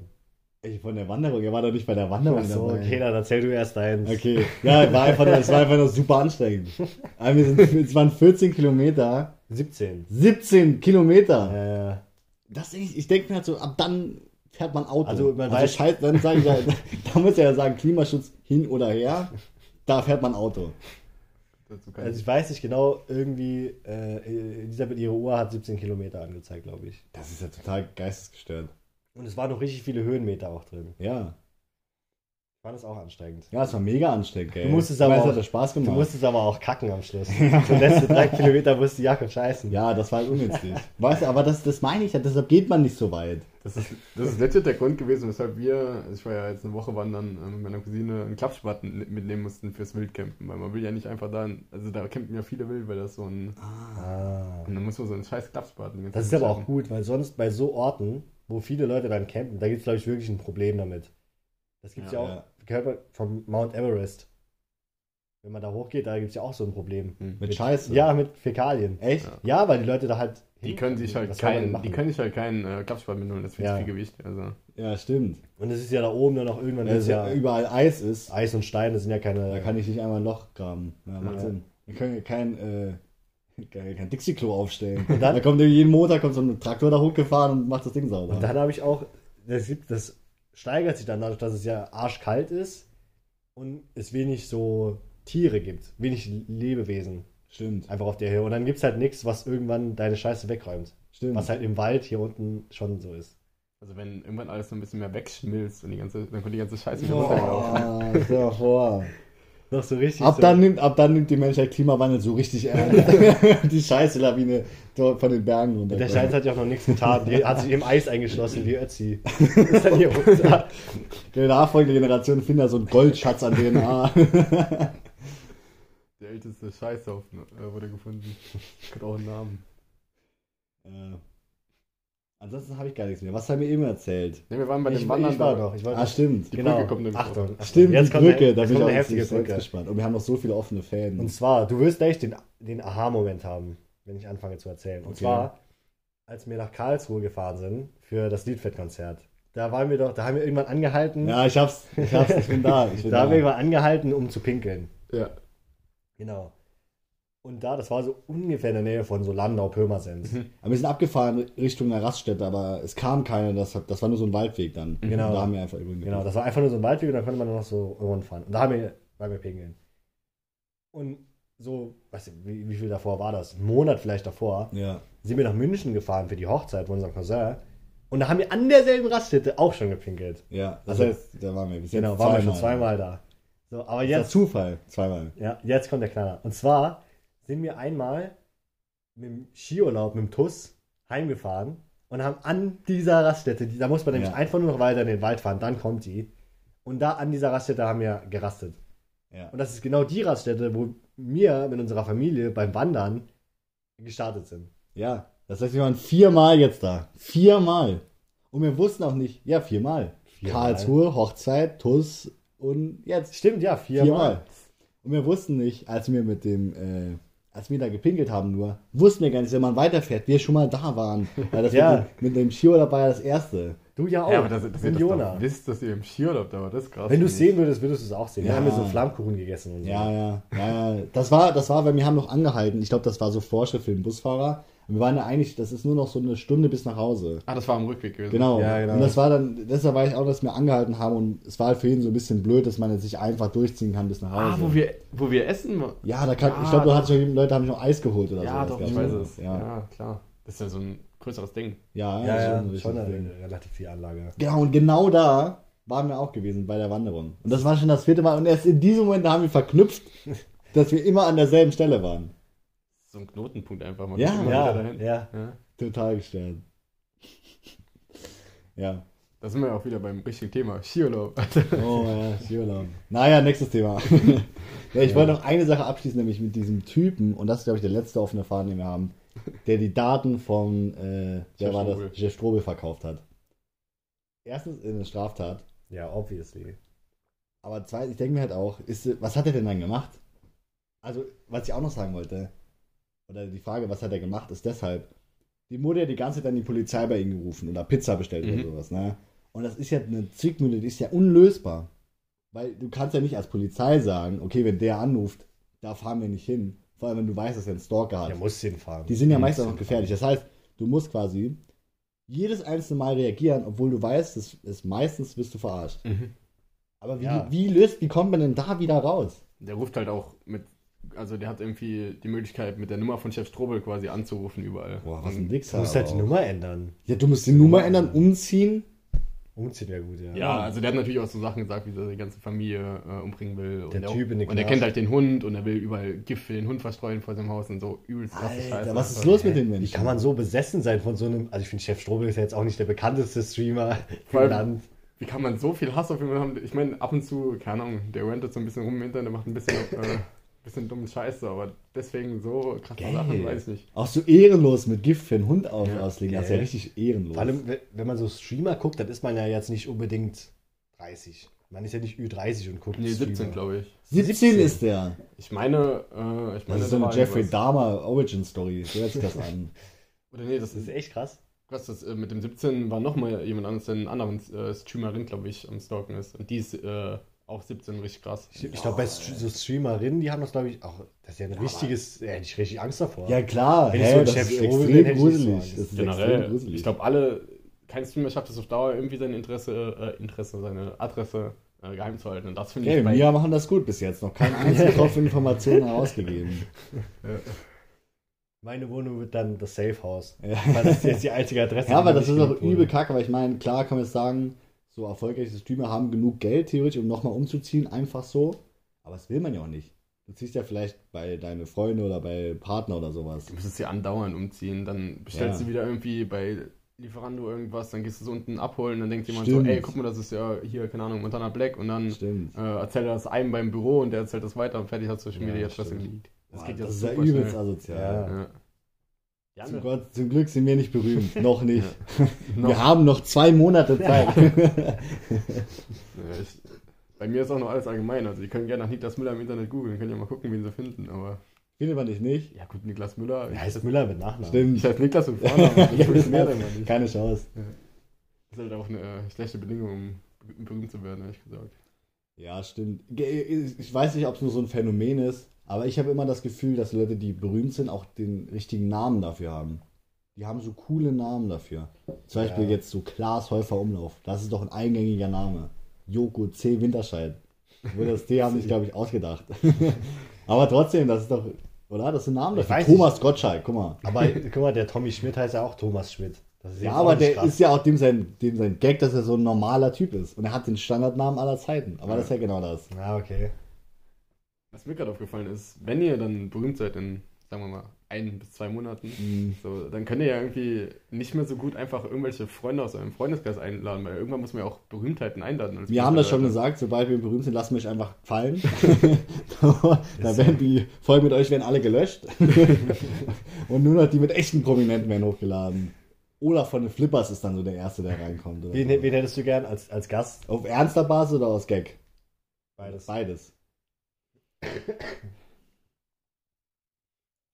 Ey, von der Wanderung, er war doch nicht bei der Wanderung Ach so, dabei. okay, dann erzähl du erst deins. Okay, ja, war einfach es war einfach nur super anstrengend. Aber wir sind, es waren 14 Kilometer, 17. 17 Kilometer. Ja, ja. Das ich, ich denke mir halt so, ab dann fährt man Auto. Also, man weiß- scheiß, dann sage ich ja, da muss er ja sagen, Klimaschutz hin oder her, da fährt man Auto. Also ich- ich weiß nicht genau, irgendwie, äh, Elisabeth, ihre Uhr hat 17 Kilometer angezeigt, glaube ich. Das ist ja total geistesgestört. Und es waren noch richtig viele Höhenmeter auch drin. Ja. War das auch anstrengend. Ja, es war mega anstrengend, ey. Du musstest aber es auch- hat ja Spaß Du gemacht. musstest aber auch kacken am Schluss. Die letzten drei Kilometer musste Jakob scheißen. ja, das war halt ungünstig. weißt du, aber das, das meine ich ja, deshalb geht man nicht so weit. Das ist, das ist legit der Grund gewesen, weshalb wir, ich war ja jetzt eine Woche wandern, äh, mit meiner Cousine einen Klappspaten mitnehmen mussten fürs Wildcampen, weil man will ja nicht einfach da, also da campen ja viele wild, weil das so ein, Ah. und dann muss man so einen scheiß Klappspaten Das ist aber auch gut, weil sonst bei so Orten, wo viele Leute dann campen, da gibt es, glaube ich, wirklich ein Problem damit. Das gibt es Ja, ja, auch, ja. gehört man vom Mount Everest. Wenn man da hochgeht, da gibt es ja auch so ein Problem. Mit Scheiße. Ja, mit Fäkalien. Echt? Ja, weil die Leute da halt. Die können sich halt keinen, die können sich halt keinen äh, Klappspat mitnehmen, das ist viel Ja. zu viel Gewicht. Also. Ja, stimmt. Und es ist ja da oben dann auch irgendwann Wenn es ja überall Eis ist, Eis und Stein, das sind ja keine. da kann ich nicht einmal ein Loch graben. Ja, macht Ja. Sinn. Wir können ja kein, äh, kein, kein Dixie-Klo aufstellen. dann- da kommt jeden Montag kommt so ein Traktor da hochgefahren und macht das Ding sauber. Und dann habe ich auch, das, gibt, das steigert sich dann dadurch, dass es ja arschkalt ist und es wenig so Tiere gibt, wenig Lebewesen Stimmt. einfach auf der Höhe. Und dann gibt es halt nichts, was irgendwann deine Scheiße wegräumt. Stimmt. Was halt im Wald hier unten schon so ist. also wenn irgendwann alles so ein bisschen mehr wegschmilzt und die ganze, dann kommt die ganze Scheiße wieder runterlaufen. Boah, stell dir mal vor. Noch so richtig. Ab so, dann, nimmt, ab dann nimmt die Menschheit Klimawandel so richtig ernst. die scheiße Lawine dort von den Bergen runter. der Schein hat ja auch noch nichts getan. Die hat sich im Eis eingeschlossen, wie Ötzi. ist dann hier runter. Die nachfolgende Generation findet da so einen Goldschatz an DNA. Der älteste Scheißhaufen äh, wurde gefunden. Hat auch einen Namen. äh, ansonsten habe ich gar nichts mehr. Was haben wir eben erzählt? Ne, wir waren bei Ich, dem ich Wandern war da. noch. Ich wollte Ah, stimmt. Die genau. Brücke kommt nirgends Achtung. Achtung. Stimmt, Jetzt die kommt Brücke, eine, da bin ich auch heftige Brücke. gespannt. Und wir haben noch so viele offene Fäden. Und zwar, du wirst gleich den, den Aha-Moment haben, wenn ich anfange zu erzählen. Und Okay. zwar, als wir nach Karlsruhe gefahren sind für das Liedfett-Konzert. Da waren wir doch, da haben wir irgendwann angehalten. ja, ich hab's, ich hab's, ich bin da. Ich bin da da. haben wir irgendwann angehalten, um zu pinkeln. Ja. Genau. Und da, das war so ungefähr in der Nähe von so Landau, Pirmasens. Aber wir sind abgefahren Richtung einer Raststätte, aber es kam keine, das, hat- das war nur so ein Waldweg dann. Genau. Und da haben wir einfach übrigens. Genau, das war einfach nur so ein Waldweg und da konnte man noch so irgendwann fahren. Und da haben wir, waren wir pinkeln. Und so, weiß ich, wie, wie viel davor war das? Ein Monat vielleicht davor. Ja. sind wir nach München gefahren für die Hochzeit von unserem Cousin. Und da haben wir an derselben Raststätte auch schon gepinkelt. Ja, das Also- heißt, da waren wir. bis jetzt Genau, waren wir schon zweimal da. So, aber Jetzt jetzt, Zufall, zweimal. ja, jetzt kommt der Knaller. Und zwar sind wir einmal mit dem Skiurlaub, mit dem TUS, heimgefahren und haben an dieser Raststätte, da muss man nämlich Ja. einfach nur noch weiter in den Wald fahren, dann kommt die. Und da an dieser Raststätte haben wir gerastet. Ja. Und das ist genau die Raststätte, wo wir mit unserer Familie beim Wandern gestartet sind. ja, das heißt, wir waren viermal jetzt da. Viermal. Und wir wussten auch nicht, ja, viermal. Viermal. Karlsruhe, Hochzeit, TUS und jetzt. Stimmt, ja, viermal. Viermal. Und wir wussten nicht, als wir mit dem, äh, als wir da gepinkelt haben nur, wussten wir gar nicht, wenn man weiterfährt, wir schon mal da waren. Weil das Ja. mit, dem, mit dem Skiurlaub war ja das erste. Du ja auch. Ja, aber ihr und das Jona. doch wisst, dass ihr im Skiurlaub da war, das ist krass. Wenn du es sehen würdest, würdest du es auch sehen. Wir Ja. haben ja so Flammkuchen gegessen und so. Ja, ja, ja, ja. Das war, das war, weil wir haben noch angehalten. Ich glaube, das war so Vorschrift für den Busfahrer. Und wir waren ja eigentlich, das ist nur noch so eine Stunde bis nach Hause. Ah, das war am Rückweg gewesen. Genau. Ja, genau. Und das war dann, deshalb war ich auch, dass wir angehalten haben und es war halt für ihn so ein bisschen blöd, dass man jetzt sich einfach durchziehen kann bis nach Hause. Ah, wo wir, wo wir essen. ja, da kann, Ja, ich glaube, du doch. hattest schon, Leute haben schon Eis geholt oder Ja, so. doch, ich weiß es. Ja. Ja, klar. Das ist ja so ein größeres Ding. ja, ja, ja, ein schon richtiges eine Ding. relativ viel Anlage. Genau, und genau da waren wir auch gewesen bei der Wanderung. Und das war schon das vierte Mal. Und erst in diesem Moment haben wir verknüpft, dass wir immer an derselben Stelle waren. So ein Knotenpunkt einfach mal. Ja, Ja, dahin. ja. ja. Total gestört. ja. Da sind wir ja auch wieder beim richtigen Thema. Skiurlaub. Oh ja, Skiurlaub. Naja, nächstes Thema. ja, ich wollte noch eine Sache abschließen, nämlich mit diesem Typen, und das ist, glaube ich, der letzte offene Faden, den wir haben, der die Daten von, äh, wer Jeff war das? Strobel. Jeff Strobel verkauft hat. Erstens in eine Straftat, Ja, obviously. aber zweitens, ich denke mir halt auch, ist, was hat er denn dann gemacht? Also, was ich auch noch sagen wollte, oder die Frage, was hat er gemacht, ist deshalb, die wurde ja die ganze Zeit an die Polizei bei ihm gerufen oder Pizza bestellt Mhm. oder sowas, ne? Und das ist ja eine Zwickmühle, die ist ja unlösbar. Weil du kannst ja nicht als Polizei sagen, okay, wenn der anruft, da fahren wir nicht hin. Vor allem, wenn du weißt, dass er einen Stalker hat. Der muss hinfahren. Die sind ja meistens auch gefährlich. Das heißt, du musst quasi jedes einzelne Mal reagieren, obwohl du weißt, das ist meistens bist du verarscht. Mhm. Aber wie, Ja. wie löst, wie kommt man denn da wieder raus? Der ruft halt auch mit, also der hat irgendwie die Möglichkeit, mit der Nummer von Chef Strobel quasi anzurufen überall. Boah, was Und- ein Wichser. Du musst halt die. Nummer ändern. Ja, du musst die Nummer ändern, umziehen. Umziehen wäre gut, ja. Ja, also der hat natürlich auch so Sachen gesagt, wie er die ganze Familie äh, umbringen will. und Der Typ in den Und er kennt halt den Hund und er will überall Gift für den Hund verstreuen vor seinem Haus und so übelst krasse Scheiße. was ist los mit den Wie Menschen? kann man so besessen sein von so einem. Also, ich finde, Chef Strobel ist ja jetzt auch nicht der bekannteste Streamer im allem- Land. Wie kann man so viel Hass auf jemanden haben? Ich meine, ab und zu, keine Ahnung, der rantet so ein bisschen rum im Internet, der macht ein bisschen, äh, bisschen dummen Scheiße, aber deswegen so krasse Geil. Sachen, weiß ich nicht. Auch so ehrenlos mit Gift für einen Hund aus, Ja, auslegen. Das ist ja richtig ehrenlos. Vor allem, we- wenn man so Streamer guckt, dann ist man ja jetzt nicht unbedingt 30. Man ist ja nicht Ü30 und guckt Nee, 17, Streamer. glaube ich. 17, 17 ist der. Ich meine, äh, ich Das meine, ist so eine Jeffrey. Dahmer Origin Story. So hört sich das an. Oder nee, das Das ist ist echt krass. Was das äh, mit dem 17 war nochmal jemand anderes, der einen anderen äh, Streamerin, glaube ich, am Stalken ist. Und die ist äh, auch 17 richtig krass. Ich, ich glaube, bei St so Streamerinnen, die haben das, glaube ich, auch. Das ist ja ein richtiges. Ja, hätte ich richtig Angst davor. Ja klar, Wenn ich so das Chef ist bin, extrem so gruselig. Das ist extrem Generell, gruselig. ich glaube, alle, kein Streamer schafft es auf Dauer irgendwie sein Interesse, äh, Interesse, seine Adresse äh, geheim zu halten. Und das finde Okay, ich bei wir machen das gut bis jetzt. Noch kein einziger Tropfen Informationen herausgegeben. Meine Wohnung wird dann das Safe House. Ja. Weil das ist jetzt die einzige Adresse. Ja, aber das ist auch übel kacke, weil ich meine, klar kann man jetzt sagen, so erfolgreiche Streamer haben genug Geld theoretisch, um nochmal umzuziehen, einfach so. Aber das will man ja auch nicht. Du ziehst ja vielleicht bei deine Freunde oder bei Partner oder sowas. Du müsstest ja andauernd umziehen, dann bestellst Ja. du wieder irgendwie bei Lieferando irgendwas, dann gehst du es unten abholen, dann denkt jemand Stimmt. so, ey, guck mal, das ist ja hier, keine Ahnung, Montana Black und dann äh, erzählt er das einem beim Büro und der erzählt das weiter und fertig hast du schon Ja, Adresse stimmt. geleakt. Das Boah, geht ja das ist ja übelst asozial. Ja. Ja. Zum, Gott, zum Glück sind wir nicht berühmt. noch nicht. Noch. Wir haben noch zwei Monate Zeit. Ja, ich, bei mir ist auch noch alles allgemein. Also, die können gerne nach Niklas Müller im Internet googeln, können ja mal gucken, wen sie finden. Aber Findet man dich nicht? ja, gut, Niklas Müller. Der heißt Müller mit Nachnamen. Stimmt. Ich heiße Niklas mit Vornamen, das Ja, funktioniert das- einfach nicht. Keine Chance. Das ist halt auch eine äh, schlechte Bedingung, um be- berühmt zu werden, ehrlich gesagt. Ja, stimmt. Ich weiß nicht, ob es nur so ein Phänomen ist, aber ich habe immer das Gefühl, dass Leute, die berühmt sind, auch den richtigen Namen dafür haben. Die haben so coole Namen dafür. Zum Beispiel Ja. jetzt so Klaas Häufer Umlauf. Das ist doch ein eingängiger Name. Joko C. Winterscheid. Wo das D haben sich, glaube ich, ausgedacht. aber trotzdem, das ist doch, oder? Das sind Namen dafür. weiß Thomas Gottschalk, guck mal. Aber guck mal, der Tommy Schmidt heißt ja auch Thomas Schmidt. Ja, aber nicht der krass. ist ja auch dem sein, dem sein Gag, dass er so ein normaler Typ ist. Und er hat den Standardnamen aller Zeiten. Aber das ist ja genau das. Ja, okay. Was mir gerade aufgefallen ist, wenn ihr dann berühmt seid in, sagen wir mal, ein bis zwei Monaten, Mhm. so, dann könnt ihr ja irgendwie nicht mehr so gut einfach irgendwelche Freunde aus eurem Freundeskreis einladen, weil irgendwann muss man ja auch Berühmtheiten einladen. Wir haben das schon gesagt, sobald wir berühmt sind, lassen wir euch einfach fallen. da werden die Folgen mit euch werden alle gelöscht. Und nur noch die mit echten Prominenten werden hochgeladen. Oder von den Flippers ist dann so der Erste, der reinkommt. Wen, so. wen hättest du gern als, als Gast? Auf ernster Basis oder aus Gag? Beides. Beides.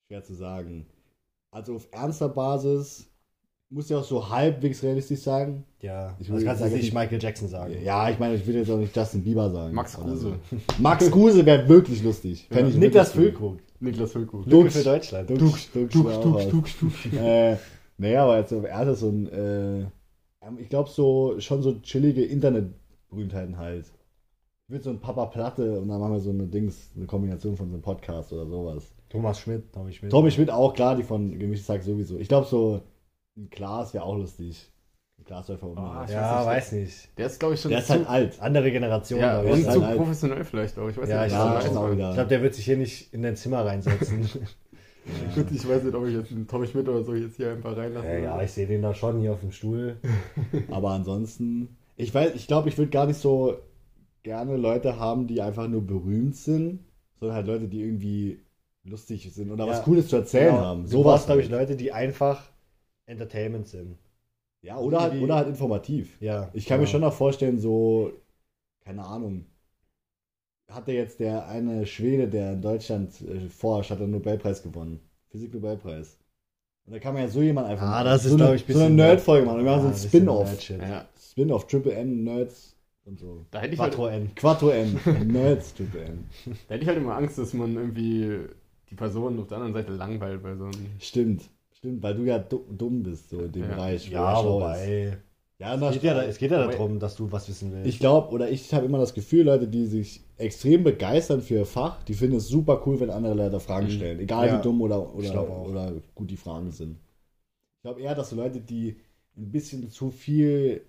Schwer zu sagen. Also auf ernster Basis muss ja auch so halbwegs realistisch sein. Ja, Ich ich will- also kannst jetzt nicht Michael Jackson sagen. Ja, ich meine, ich will jetzt auch nicht Justin Bieber sagen. Max Oder Kruse. So. Max Kruse wäre wirklich lustig. Fänd ich Niklas Füllkrug. Niklas Füllkrug. Lücke für Deutschland. Dux, Dux, Dux, Dux, Dux. äh, naja, aber jetzt auf Erde so ein, äh, ich glaube so, schon so chillige Internetberühmtheiten halt. Ich würde so ein Papa Platte und dann machen wir so eine Dings, eine Kombination von so einem Podcast oder sowas. Thomas Schmidt, Tommy Schmidt. Tommy Schmidt auch, klar, die von Gemischtes sowieso. Ich glaube so, ein Glas wäre auch lustig. Ein Glasläufer um. Ah, ich Ja, weiß weiß nicht. Der ist, glaube ich, schon Der ist zu, halt alt. Andere Generation. ja, ich. und ist zu halt alt. professionell vielleicht auch. Ich weiß Ja, nicht, ich er schon ist, auch. Ich glaube, der wird sich hier nicht in dein Zimmer reinsetzen. Gut, ich weiß nicht, ob ich jetzt einen Tommy Schmidt oder so jetzt hier einfach reinlasse. ja, ja, ich sehe den da schon hier auf dem Stuhl. Aber ansonsten, ich weiß, ich glaube, ich würde gar nicht so gerne Leute haben, die einfach nur berühmt sind, sondern halt Leute, die irgendwie lustig sind oder Ja, was Cooles zu erzählen Genau. haben. Sowas, brauchst, glaube ich, halt. Leute, die einfach Entertainment sind. Ja, oder halt, oder halt informativ. Ja. Ich kann mir ja. schon noch vorstellen, so, keine Ahnung, hatte jetzt der eine Schwede, der in Deutschland äh, forscht, hat einen Nobelpreis gewonnen. Physik-Nobelpreis. Und da kann man ja so jemand einfach Ah, das ist, so, glaub eine, ich, so eine bisschen- Nerd-Folge machen. Wir machen Ja, so ein ein bisschen Spin-Off. Ja, Spin-off, Triple N, Nerds und so. da hätte ich halt, Quattro N. Quattro N, Nerds Triple N. da hätte ich halt immer Angst, dass man irgendwie die Person auf der anderen Seite langweilt bei so einem. Stimmt, stimmt, weil du ja du- dumm bist, so in dem Ja. Bereich. Ja, wobei. Ja, Es na, geht ja, es geht ja darum, dass du was wissen willst. Ich glaube, oder ich habe immer das Gefühl, Leute, die sich extrem begeistern für ihr Fach, die finden es super cool, wenn andere Leute Fragen Mhm. stellen. Egal Ja. wie dumm oder, oder, oder gut die Fragen sind. Ich glaube eher, dass so Leute, die ein bisschen zu viel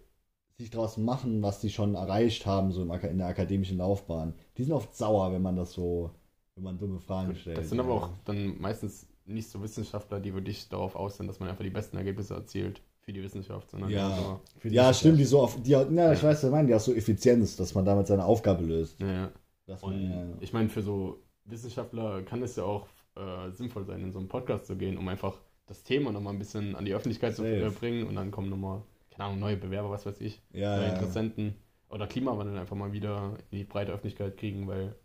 sich draus machen, was die schon erreicht haben, so in der akademischen Laufbahn, die sind oft sauer, wenn man das so, wenn man dumme Fragen stellt. Das sind aber auch dann meistens nicht so Wissenschaftler, die wirklich darauf aus sind, dass man einfach die besten Ergebnisse erzielt für die Wissenschaft, sondern Ja. so, Für die Ja, Wissenschaft. stimmt, die so auf, die, na, ich Ja. weiß, was ich meine, die auch so Effizienz, dass man damit seine Aufgabe löst. ja, ja. Man, Und ja, ich meine, für so Wissenschaftler kann es ja auch äh, sinnvoll sein, in so einen Podcast zu gehen, um einfach das Thema nochmal ein bisschen an die Öffentlichkeit zu Safe. äh, bringen und dann kommen nochmal, keine Ahnung, neue Bewerber, was weiß ich, ja, neue ja. Interessenten. oder Klimawandel einfach mal wieder in die breite Öffentlichkeit kriegen, weil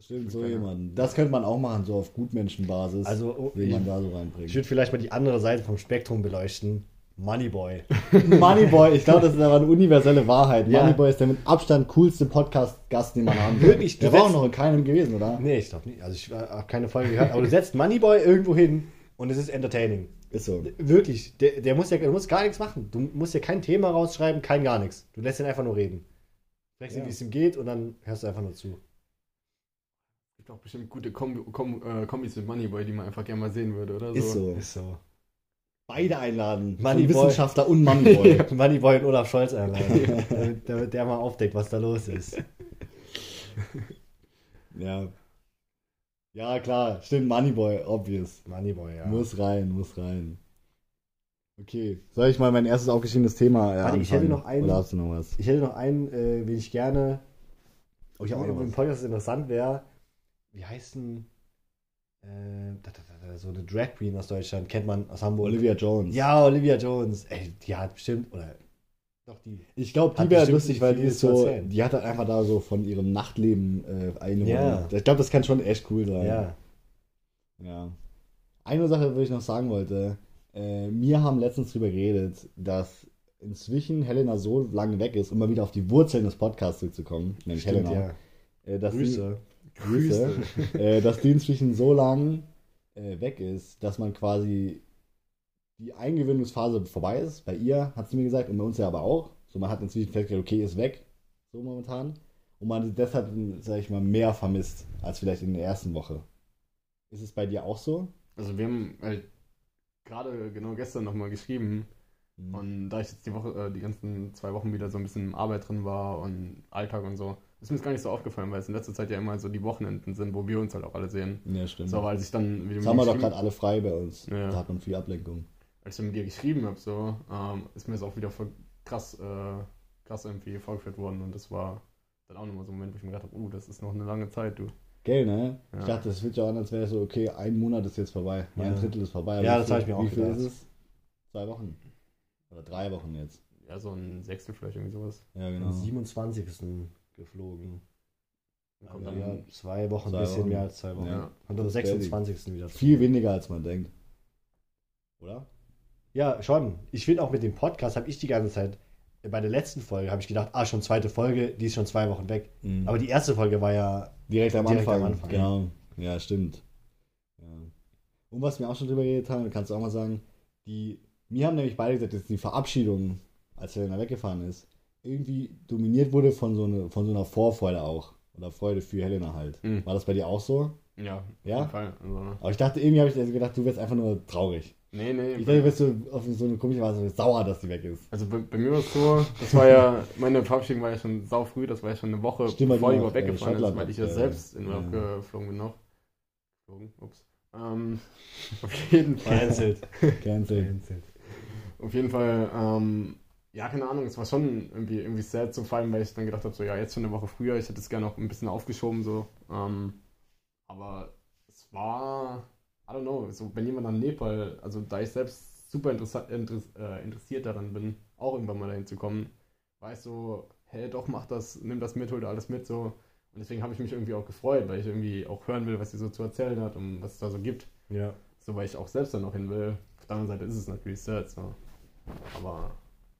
Stimmt, so jemanden. Das könnte man auch machen, so auf Gutmenschenbasis. Also, oh, wen man ich, da so ich reinbringt. würde vielleicht mal die andere Seite vom Spektrum beleuchten. Moneyboy. Moneyboy, ich glaube, das ist aber eine universelle Wahrheit. Ja. Moneyboy ist der mit Abstand coolste Podcast-Gast, den man haben kann. Wirklich, Der du war auch noch in keinem gewesen, oder? Nee, ich glaube nicht. Also ich habe keine Folge gehört. Aber du setzt Moneyboy irgendwo hin und es ist entertaining. Ist so. Wirklich. Der, der muss ja der muss gar nichts machen. Du musst ja kein Thema rausschreiben, kein gar nichts. Du lässt ihn einfach nur reden. Fragst ihn, Ja. wie es ihm geht und dann hörst du einfach nur zu. es gibt auch bestimmt gute Kombi Kom äh, Kombis mit Moneyboy, die man einfach gerne mal sehen würde, oder so. Ist so. Ist so. Beide einladen. Wissenschaftler und Moneyboy. Moneyboy und Olaf Scholz einladen. damit, damit der mal aufdeckt, was da los ist. ja. Ja, klar. Stimmt, Moneyboy, obvious. Moneyboy, ja. Muss rein, muss rein. Okay. Soll ich mal mein erstes aufgeschriebenes Thema äh, Warte, ich hätte noch einen- Oder hast du noch was? Ich hätte noch einen, äh, den ich gerne Oh, ich auch noch im was. Podcast interessant wäre. Wie heißt denn äh, so eine Drag Queen aus Deutschland? Kennt man aus Hamburg? Olivia Jones. Ja, Olivia Jones. Ey, die hat bestimmt, oder doch die. Ich glaube, die wäre lustig, weil die ist so, erzählen. die hat halt einfach da so von ihrem Nachtleben äh, eine Ja. Ich glaube, das kann schon echt cool sein. Ja. Ja. Eine Sache, die ich noch sagen wollte. Äh, wir haben letztens drüber geredet, dass inzwischen Helena so lange weg ist, um mal wieder auf die Wurzeln des Podcasts zurückzukommen, nämlich Stimmt, Helena. ja. Äh, Grüße. Die, Grüße. äh, dass die inzwischen so lang äh, weg ist, dass man quasi die Eingewöhnungsphase vorbei ist. Bei ihr hat sie mir gesagt und bei uns ja aber auch. So, man hat inzwischen festgestellt, okay, ist weg. So momentan. Und man deshalb, sag ich mal, mehr vermisst als vielleicht in der ersten Woche. Ist es bei dir auch so? Also wir haben halt gerade genau gestern nochmal geschrieben Mhm. und da ich jetzt die Woche, äh, die ganzen zwei Wochen wieder so ein bisschen in Arbeit drin war und Alltag und so, ist mir das gar nicht so aufgefallen, weil es in letzter Zeit ja immer so die Wochenenden sind, wo wir uns halt auch alle sehen. Ja, stimmt. So, aber als ich dann Jetzt mit haben wir doch gerade alle frei bei uns. Ja. Da hat man viel Ablenkung. Als ich mit dir geschrieben habe, so, ähm, ist mir das auch wieder voll krass, äh, krass irgendwie vorgeführt worden und das war dann auch nochmal so ein Moment, wo ich mir gedacht habe, uh, das ist noch eine lange Zeit, du. Gell, ne? Ja. Ich dachte, das wird ja auch an, als wäre es so, okay, ein Monat ist jetzt vorbei. Ein Ja. Drittel ist vorbei. Ja, das viel- hab ich mir auch Wie viel gedacht. ist es? Zwei Wochen. Oder drei Wochen jetzt. Ja, so ein Sechstel vielleicht irgendwie sowas. Ja, Am genau. 27. geflogen. Dann kommt Ja, dann, Ja, zwei Wochen, Zwei bisschen Wochen. mehr als zwei Wochen. Ja. Und am Das ist 26. wieder. Viel weniger, als man denkt. Oder? Ja, schon. Ich finde auch mit dem Podcast habe ich die ganze Zeit, bei der letzten Folge habe ich gedacht, ah, schon zweite Folge, die ist schon zwei Wochen weg. Mhm. Aber die erste Folge war ja, direkt am direkt Anfang. am Anfang, Genau. Ja, stimmt. Ja. Und was wir auch schon drüber geredet haben, kannst du auch mal sagen, die, wir haben nämlich beide gesagt, dass die Verabschiedung, als Helena weggefahren ist, irgendwie dominiert wurde von so, eine, von so einer Vorfreude auch. Oder Freude für Helena halt. Mhm. War das bei dir auch so? ja, auf Ja? jeden Fall. Also, Aber ich dachte, irgendwie habe ich also gedacht, du wärst einfach nur traurig. Nee, nee. Ich dachte, du wärst so auf so eine komische Weise sauer, dass die weg ist. Also bei, bei mir war es so, das war ja, meine Verabschiedung war ja schon sau früh, das war ja schon eine Woche Stimmt, bevor du die überhaupt äh, weggefahren ist, weil ich ja äh, selbst in Urlaub ja. geflogen bin noch. Geflogen, ups. Ähm, auf jeden Fall. cancelled. Cancel. cancelled. Auf jeden Fall, ähm, ja, keine Ahnung, es war schon irgendwie, irgendwie sad zu fallen, weil ich dann gedacht habe, so, ja, jetzt schon eine Woche früher, ich hätte es gerne noch ein bisschen aufgeschoben, so. Ähm, aber es war, I don't know, so, wenn jemand an Nepal, also da ich selbst super interessant, interess, äh, interessiert daran bin, auch irgendwann mal dahin zu kommen, war ich so, hey, doch, mach das, nimm das mit, hol dir alles mit, so. Und deswegen habe ich mich irgendwie auch gefreut, weil ich irgendwie auch hören will, was sie so zu erzählen hat und was es da so gibt. Ja. So, weil ich auch selbst dann noch hin will. Auf der anderen Seite ist es natürlich sad, so. Aber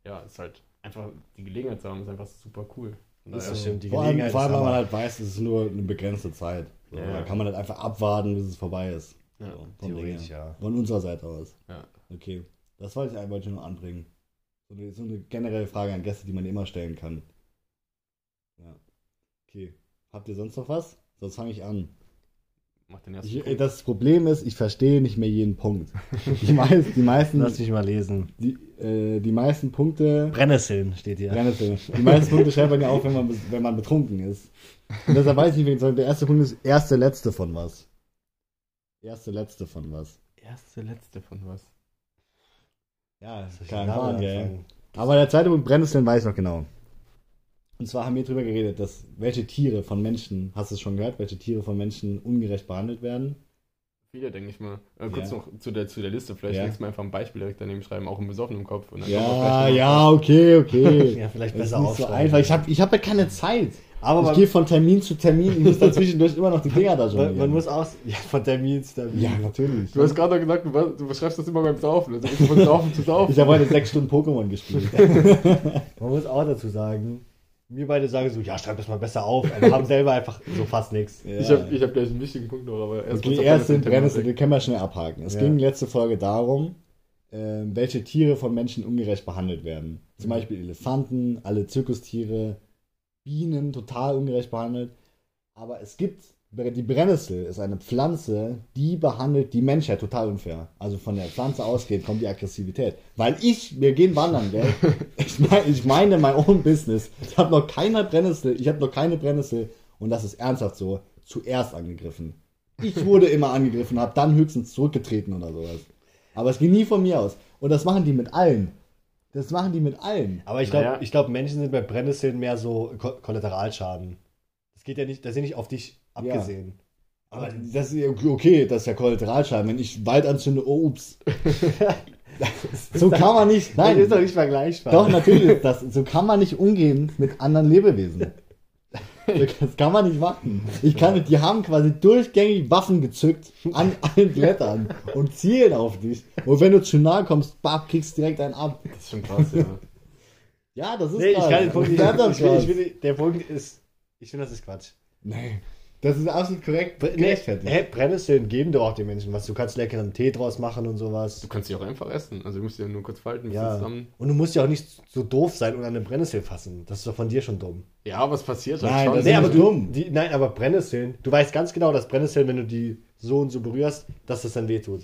ja, es ist halt einfach, die Gelegenheit zu haben, ist einfach super cool. Das daher- stimmt. Die Vor allem, Gelegenheit vor allem ist weil man halt weiß, es ist nur eine begrenzte Zeit. So, Ja. Da kann man halt einfach abwarten, bis es vorbei ist. Ja, so, Theoretisch, ja. Von unserer Seite aus. Ja. Okay. Das wollte ich einfach nur anbringen. So eine, so eine generelle Frage an Gäste, die man immer stellen kann. Ja. Okay. Habt ihr sonst noch was? Sonst fange ich an. Mach den ersten Ich, Punkt. das Problem ist, ich verstehe nicht mehr jeden Punkt. Die, meist, die, meisten, Lass mich mal lesen. die, äh, die meisten Punkte. Brennnesseln steht hier. Brennnesseln. Die meisten Punkte schreibt man ja auch, wenn man, wenn man betrunken ist. Und deshalb weiß ich nicht, der erste Punkt ist erste, letzte von was. Erste, letzte von was. Erste, letzte von was. Ja, Soll ich kein den Namen Plan, gell. anfangen? Aber der zweite Punkt, Brennnesseln, weiß ich noch genau. Und zwar haben wir drüber geredet, dass welche Tiere von Menschen, hast du es schon gehört, welche Tiere von Menschen ungerecht behandelt werden? Viele, denke ich mal. Äh, kurz Ja. noch zu der, zu der Liste. Vielleicht Ja. nächstes Mal einfach ein Beispiel direkt daneben schreiben, auch im besoffenen Kopf. Und auch Ja, ja, okay, okay. Ja, vielleicht Das ist besser nicht so einfach. Ich habe ich hab ja keine Zeit. Aber ich gehe von Termin zu Termin. Ich muss dazwischendurch immer noch die Dinger da schon. Man, man muss auch. Ja, von Termin zu Termin. Ja, natürlich. Du hast gerade gesagt, du, du beschreibst das immer beim Saufen. Also von Saufen zu Saufen. Ich habe heute sechs Stunden Pokémon gespielt. Man muss auch dazu sagen, wir beide sagen so, ja, schreib das mal besser auf, aber haben selber einfach so fast nichts. Ja. Ich habe ich hab gleich einen wichtigen Punkt noch, aber erst Okay, erste Brennnesselthematik. Brennnessel, die können wir schnell abhaken. Es Ja. ging letzte Folge darum, ähm, welche Tiere von Menschen ungerecht behandelt werden. Zum Beispiel Elefanten, alle Zirkustiere, Bienen total ungerecht behandelt. Aber es gibt, die Brennnessel ist eine Pflanze, die behandelt die Menschheit total unfair. Also von der Pflanze ausgeht, kommt die Aggressivität. Weil ich, wir gehen wandern, gell? Ich, mein, ich meine mein own Business. Ich habe noch keine Brennnessel, ich habe noch keine Brennnessel und das ist ernsthaft so, zuerst angegriffen. Ich wurde immer angegriffen, habe dann höchstens zurückgetreten oder sowas. Aber es ging nie von mir aus. Und das machen die mit allen. Das machen die mit allen. Aber ich glaube, Naja. ich glaub, Menschen sind bei Brennnesseln mehr so Ko Kollateralschaden. Das geht ja nicht, das ist ja nicht auf dich abgesehen. Aber das ist okay, das ist ja Kollateralschaden. Wenn ich Wald anzünde, oh ups. so kann man nicht. Das Nein, ist doch nicht vergleichbar. doch natürlich ist das. So kann man nicht umgehen mit anderen Lebewesen. Das kann man nicht machen. Ich kann, die haben quasi durchgängig Waffen gezückt an allen Blättern und zielen auf dich. Und wenn du zu nahe kommst, bap, kriegst direkt einen ab. Das ist schon krass, ja. Ja, das ist Nee, ich krass. kann den Punkt nicht. Das Ich ich will, der Punkt ist, ich finde, das ist Quatsch. Nee, das ist absolut korrekt. Nee, gerechtfertigt. Brennnesseln geben doch auch den Menschen was. Du kannst leckeren Tee draus machen und sowas. Du kannst sie auch einfach essen. Also du musst sie ja nur kurz falten. Ja. Zusammen. Und du musst ja auch nicht so doof sein und an eine Brennnessel fassen. Das ist doch von dir schon dumm. Ja, was passiert halt Nein, schon. das Nee, aber du, dumm. Die, nein, aber Brennnesseln, du weißt ganz genau, dass Brennnesseln, wenn du die so und so berührst, dass das dann wehtut.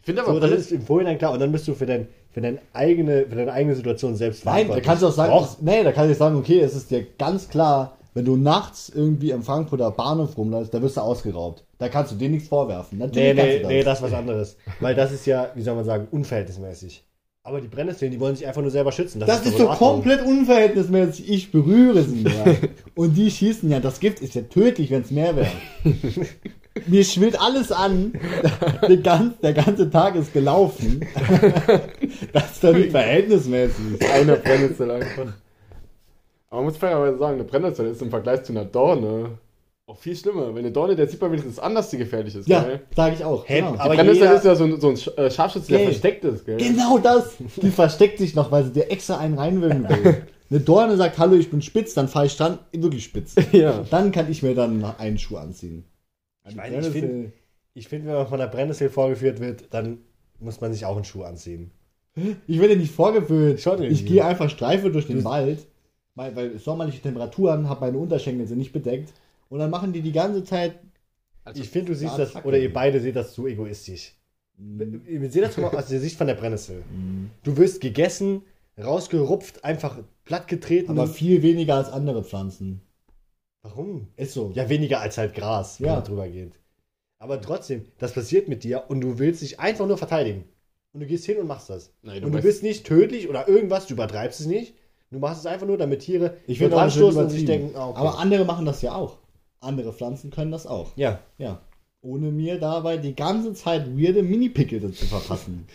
Ich finde aber, So, das ist im Vorhinein klar und dann bist du für, dein, für, deine, eigene, für deine eigene Situation selbst Nein, da verantwortlich. kannst du auch sagen, Doch. nee, da kann ich sagen, okay, es ist dir ganz klar, wenn du nachts irgendwie am Frankfurter Bahnhof rumläufst, da wirst du ausgeraubt. Da kannst du dir nichts vorwerfen. Nee, Natürlich nee, kannst du nee, das ist was anderes. Weil das ist ja, wie soll man sagen, unverhältnismäßig. Aber die Brennnesseln, die wollen sich einfach nur selber schützen. Das ist in so komplett unverhältnismäßig. Ich berühre sie ja. Und die schießen ja. Das Gift ist ja tödlich, wenn es mehr wäre. Mir schwillt alles an. Der ganze, der ganze Tag ist gelaufen. Das ist doch nicht verhältnismäßig. eine Brennnessel einfach. Aber man muss fairerweise sagen, eine Brennnessel ist im Vergleich zu einer Dorne auch viel schlimmer. Wenn eine Dorne, der sieht man wenigstens anders, die gefährlich ist, Ja, sage ich auch. Hä, genau. aber Die Brennnessel jeder- ist ja so ein, so ein äh, Scharfschütze, der versteckt ist, gell? Genau das. Die versteckt sich noch, weil sie dir extra einen reinwürgen will. Eine Dorne sagt, hallo, ich bin spitz, dann fahre ich dann wirklich spitz. Ja. Dann kann ich mir dann einen Schuh anziehen. Ich meine, ich finde, ich find, wenn man von der Brennnessel vorgeführt wird, dann muss man sich auch einen Schuh anziehen. Ich werde nicht vorgeführt. Ich gehe einfach Streife durch den Wald, weil, weil sommerliche Temperaturen, habe meine Unterschenkel sind nicht bedeckt. Und dann machen die die ganze Zeit. Also, Ich finde, du siehst das, oder ihr beide seht das zu egoistisch. Wir sehen das mal aus der Sicht von der Brennnessel. Du wirst gegessen, rausgerupft, einfach platt getreten. Aber viel weniger als andere Pflanzen. Warum? Ist so. Ja, weniger als halt Gras, wenn Ja. man drüber geht. Aber trotzdem, das passiert mit dir und du willst dich einfach nur verteidigen. Und du gehst hin und machst das. Nein, du und du bist nicht tödlich oder irgendwas, du übertreibst es nicht. Du machst es einfach nur, damit Tiere Ich das wird dranstoßen und sich denken, ah, okay. Aber andere machen das ja auch. Andere Pflanzen können das auch. ja, Ja. Ohne mir dabei die ganze Zeit weirde Mini-Pickel zu verpassen.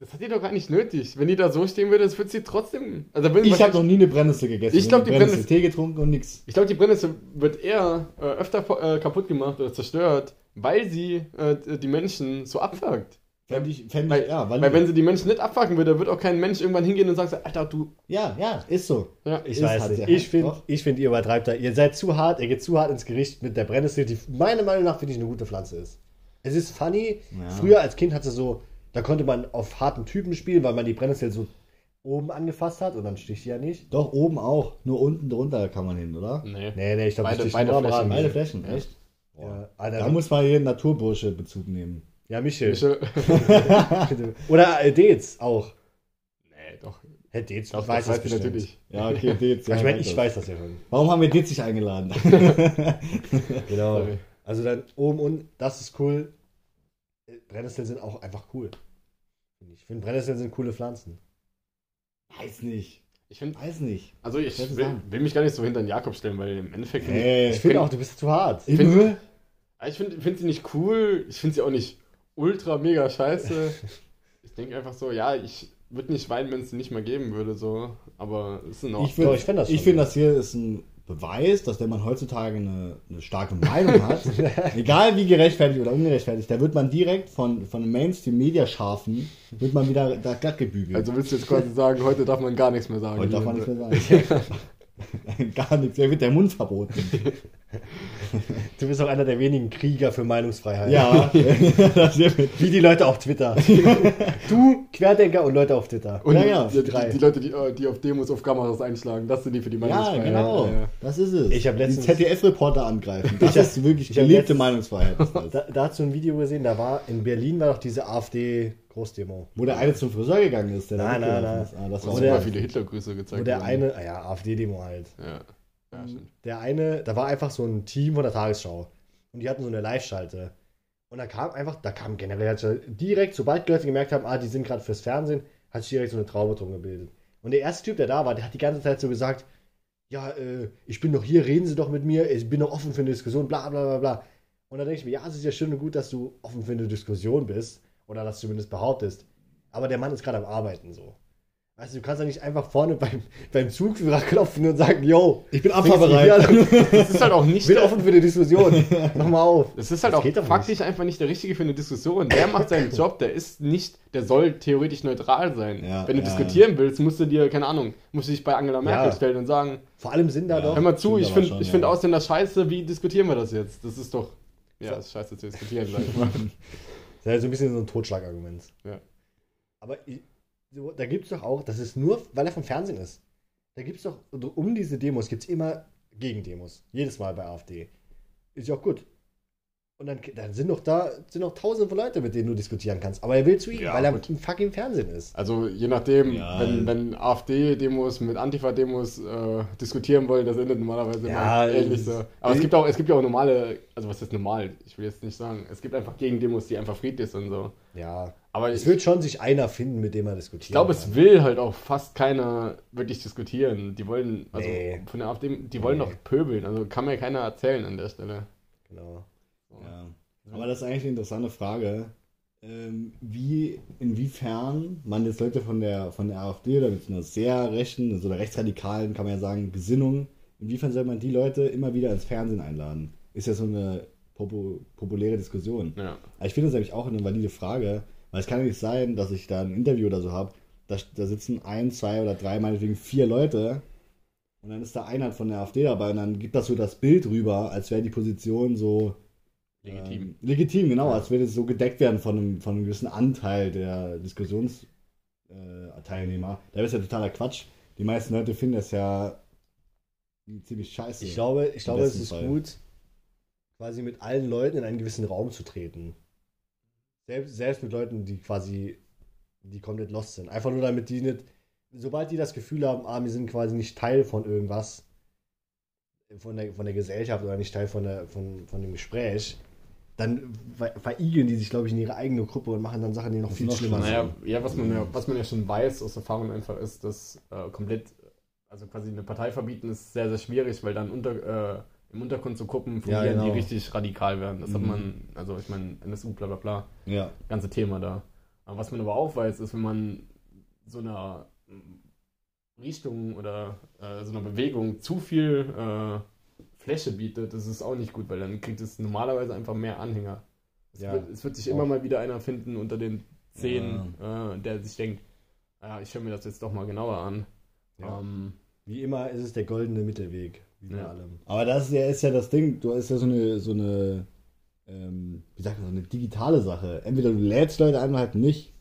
Das hat die doch gar nicht nötig. Wenn die da so stehen würde, das würde sie trotzdem. Also wenn Ich habe noch nie eine Brennnessel gegessen. Ich glaub, die Brennnessel Tee getrunken und nix. Ich glaube, die Brennnessel wird eher äh, öfter äh, kaputt gemacht oder zerstört, weil sie äh, die Menschen so abfuckt. Fänd ich, fänd Weil, ich, ja, weil, weil wenn sie die Menschen nicht abfucken würde, wird auch kein Mensch irgendwann hingehen und sagen, Alter, du. ja, ja, ist so. Ja, ich Ist weiß halt nicht. Ich finde, find, ihr übertreibt da. Ihr seid zu hart, ihr geht zu hart ins Gericht mit der Brennnessel, die meiner Meinung nach finde ich eine gute Pflanze ist. Es ist funny. Ja. Früher als Kind hatte so, da konnte man auf harten Typen spielen, weil man die Brennnessel so oben angefasst hat und dann sticht die ja nicht. Doch, oben auch. Nur unten drunter kann man hin, oder? Nee. Nee, nee, ich glaube, Beide- beide Flächen. Beide Flächen, Ja. echt? Ja, Alter, Da muss man hier einen Naturbursche Bezug nehmen. Ja, Michel. Michel- Oder äh, Dez auch. nee, doch. Herr Dez Doch, weiß das das weiß ich bestimmt. natürlich. Ja, okay, Dez, ja, ich meine, weiß ich das. weiß das ja schon. Warum haben wir Dez nicht eingeladen? Genau. Sorry. Also dann oben und das ist cool. Brennnesseln sind auch einfach cool. Ich finde Brennnesseln sind coole Pflanzen. Weiß nicht. Ich finde, Weiß nicht. also ich will, will mich gar nicht so hinter den Jakob stellen, weil im Endeffekt. Nee. Ich finde auch, du bist zu hart. Find- Immer? Ich finde find sie nicht cool, ich finde sie auch nicht ultra mega scheiße. ich denke einfach so, ja, ich würde nicht weinen, wenn es sie nicht mehr geben würde, so. Aber es ist in Ich Ordnung. finde, ich das find, das hier ist ein Beweis, dass wenn man heutzutage eine, eine starke Meinung hat, egal wie gerechtfertigt oder ungerechtfertigt, da wird man direkt von, von den Mainstream-Media-Schafen, wird man wieder da glatt gebügelt. Also willst du jetzt quasi sagen, heute darf man gar nichts mehr sagen. Heute darf man nichts mehr sagen. Gar nichts, da wird der Mund verboten. Du bist auch einer der wenigen Krieger für Meinungsfreiheit. Ja, Wie die Leute auf Twitter. du, Querdenker und Leute auf Twitter. Und Ja, ja, die, drei. die, die Leute, die, äh, die auf Demos auf Kameras einschlagen, das sind die für die Ja, Meinungsfreiheit. genau. Ja, ja. Das ist es. Ich hab letztens- ZDF-Reporter angreifen. Das Ich hab- ist wirklich gelebte letztens- Meinungsfreiheit. Da, da hast du ein Video gesehen, da war in Berlin war doch diese AfD-Großdemo. Wo der eine zum Friseur gegangen ist, der da Nein, nein, nein. Ah, das Da war sind der- super viele Hitlergrüße gezeigt Wo der worden. eine, ah ja, AfD-Demo halt. Ja. Ja, stimmt. Der eine, da war einfach so ein Team von der Tagesschau. Und die hatten so eine Live-Schalte. Und da kam einfach, da kam generell direkt, sobald die Leute gemerkt haben, ah, die sind gerade fürs Fernsehen, hat sich direkt so eine Traube drum gebildet. Und der erste Typ, der da war, der hat die ganze Zeit so gesagt, ja, äh, ich bin doch hier, reden Sie doch mit mir, ich bin doch offen für eine Diskussion, bla bla bla bla. Und dann denke ich mir, ja, es ist ja schön und gut, dass du offen für eine Diskussion bist. Oder das zumindest behauptest. Aber der Mann ist gerade am Arbeiten so. Weißt du, du kannst ja nicht einfach vorne beim, beim Zugführer klopfen und sagen, yo, Ich bin abfahrbereit. Das ist halt auch Ich nicht bin der, offen für eine Diskussion. Mach mal auf. das ist halt Das auch faktisch einfach nicht der Richtige für eine Diskussion. Der macht seinen Job, der ist nicht, der soll theoretisch neutral sein. Ja, Wenn du ja. diskutieren willst, musst du dir, keine Ahnung, musst du dich bei Angela Merkel Ja. stellen und sagen, Vor allem sind da Ja. doch. hör mal zu, ich finde ja. find Ausländer scheiße, wie diskutieren wir das jetzt? Das ist doch, ja, das ist scheiße zu diskutieren, sag ich mal. Das ist ja so ein bisschen so ein Totschlagargument. Ja. Aber ich, so, da gibt es doch auch, das ist nur, weil er vom Fernsehen ist. Da gibt es doch, um diese Demos gibt es immer Gegendemos. Jedes Mal bei AfD. Ist ja auch gut. Und dann, dann sind doch da, sind noch tausende von Leute, mit denen du diskutieren kannst. Aber er will zu ihm, Ja, weil er gut. im fucking Fernsehen ist. Also je nachdem, Ja. wenn, wenn AfD-Demos mit Antifa-Demos äh, diskutieren wollen, das endet normalerweise Ja, immer ähnlich es- so. Aber es gibt auch, es gibt ja auch normale, also was ist normal? Ich will jetzt nicht sagen, es gibt einfach Gegendemos, die einfach friedlich sind so. Ja. Aber Es wird schon sich einer finden, mit dem er diskutiert. ich glaube, es will halt auch fast keiner wirklich diskutieren. Die wollen, also Nee. von der AfD, die wollen Nee. doch pöbeln. Also kann mir keiner erzählen an der Stelle. Genau. Ja. Aber das ist eigentlich eine interessante Frage, ähm, wie, inwiefern man jetzt Leute von der, von der AfD oder mit einer sehr rechten, so einer rechtsradikalen, kann man ja sagen, Gesinnung, inwiefern soll man die Leute immer wieder ins Fernsehen einladen? Ist ja so eine popu populäre Diskussion. Ja. Aber ich finde das eigentlich auch eine valide Frage, weil es kann ja nicht sein, dass ich da ein Interview oder so habe, da, da sitzen ein, zwei oder drei, meinetwegen vier Leute und dann ist da einer von der AfD dabei und dann gibt das so das Bild rüber, als wäre die Position so Legitim. ähm, legitim, genau, Ja. als würde es so gedeckt werden von einem, von einem gewissen Anteil der Diskussionsteilnehmer. Äh, da ist ja totaler Quatsch. Die meisten Leute finden das ja ziemlich scheiße. Ich glaube, ich glaube es ist Fall. gut, quasi mit allen Leuten in einen gewissen Raum zu treten. Selbst, selbst mit Leuten, die quasi, die komplett lost sind. Einfach nur damit die nicht, sobald die das Gefühl haben, ah, wir sind quasi nicht Teil von irgendwas, von der, von der Gesellschaft oder nicht Teil von, der, von, von dem Gespräch, dann ver verigeln die sich, glaube ich, in ihre eigene Gruppe und machen dann Sachen, die noch viel schlimmer. sind. Naja, ja, was man ja, was man ja schon weiß aus Erfahrung einfach ist, dass äh, komplett, also quasi eine Partei verbieten ist sehr, sehr schwierig, weil dann unter, äh, im Untergrund zu Gruppen fungieren, Ja, genau. die richtig radikal werden. Das hat Mhm. man, also ich meine, NSU, bla bla bla, Ja. ganze Thema da. Aber was man aber auch weiß, ist, wenn man so einer Richtung oder äh, so einer Bewegung zu viel äh, Fläche bietet, das ist auch nicht gut, weil dann kriegt es normalerweise einfach mehr Anhänger. Es, Ja. wird, es wird sich immer Auch. mal wieder einer finden unter den zehn, äh, der sich denkt, ja, ich höre mir das jetzt doch mal genauer an. Ja. Ähm, Wie immer ist es der goldene Mittelweg, wie bei Ja. allem. Aber das ist ja, ist ja das Ding, du hast ja so eine, so eine, ähm, wie sagt man, so eine digitale Sache. Entweder du lädst Leute ein oder halt nicht.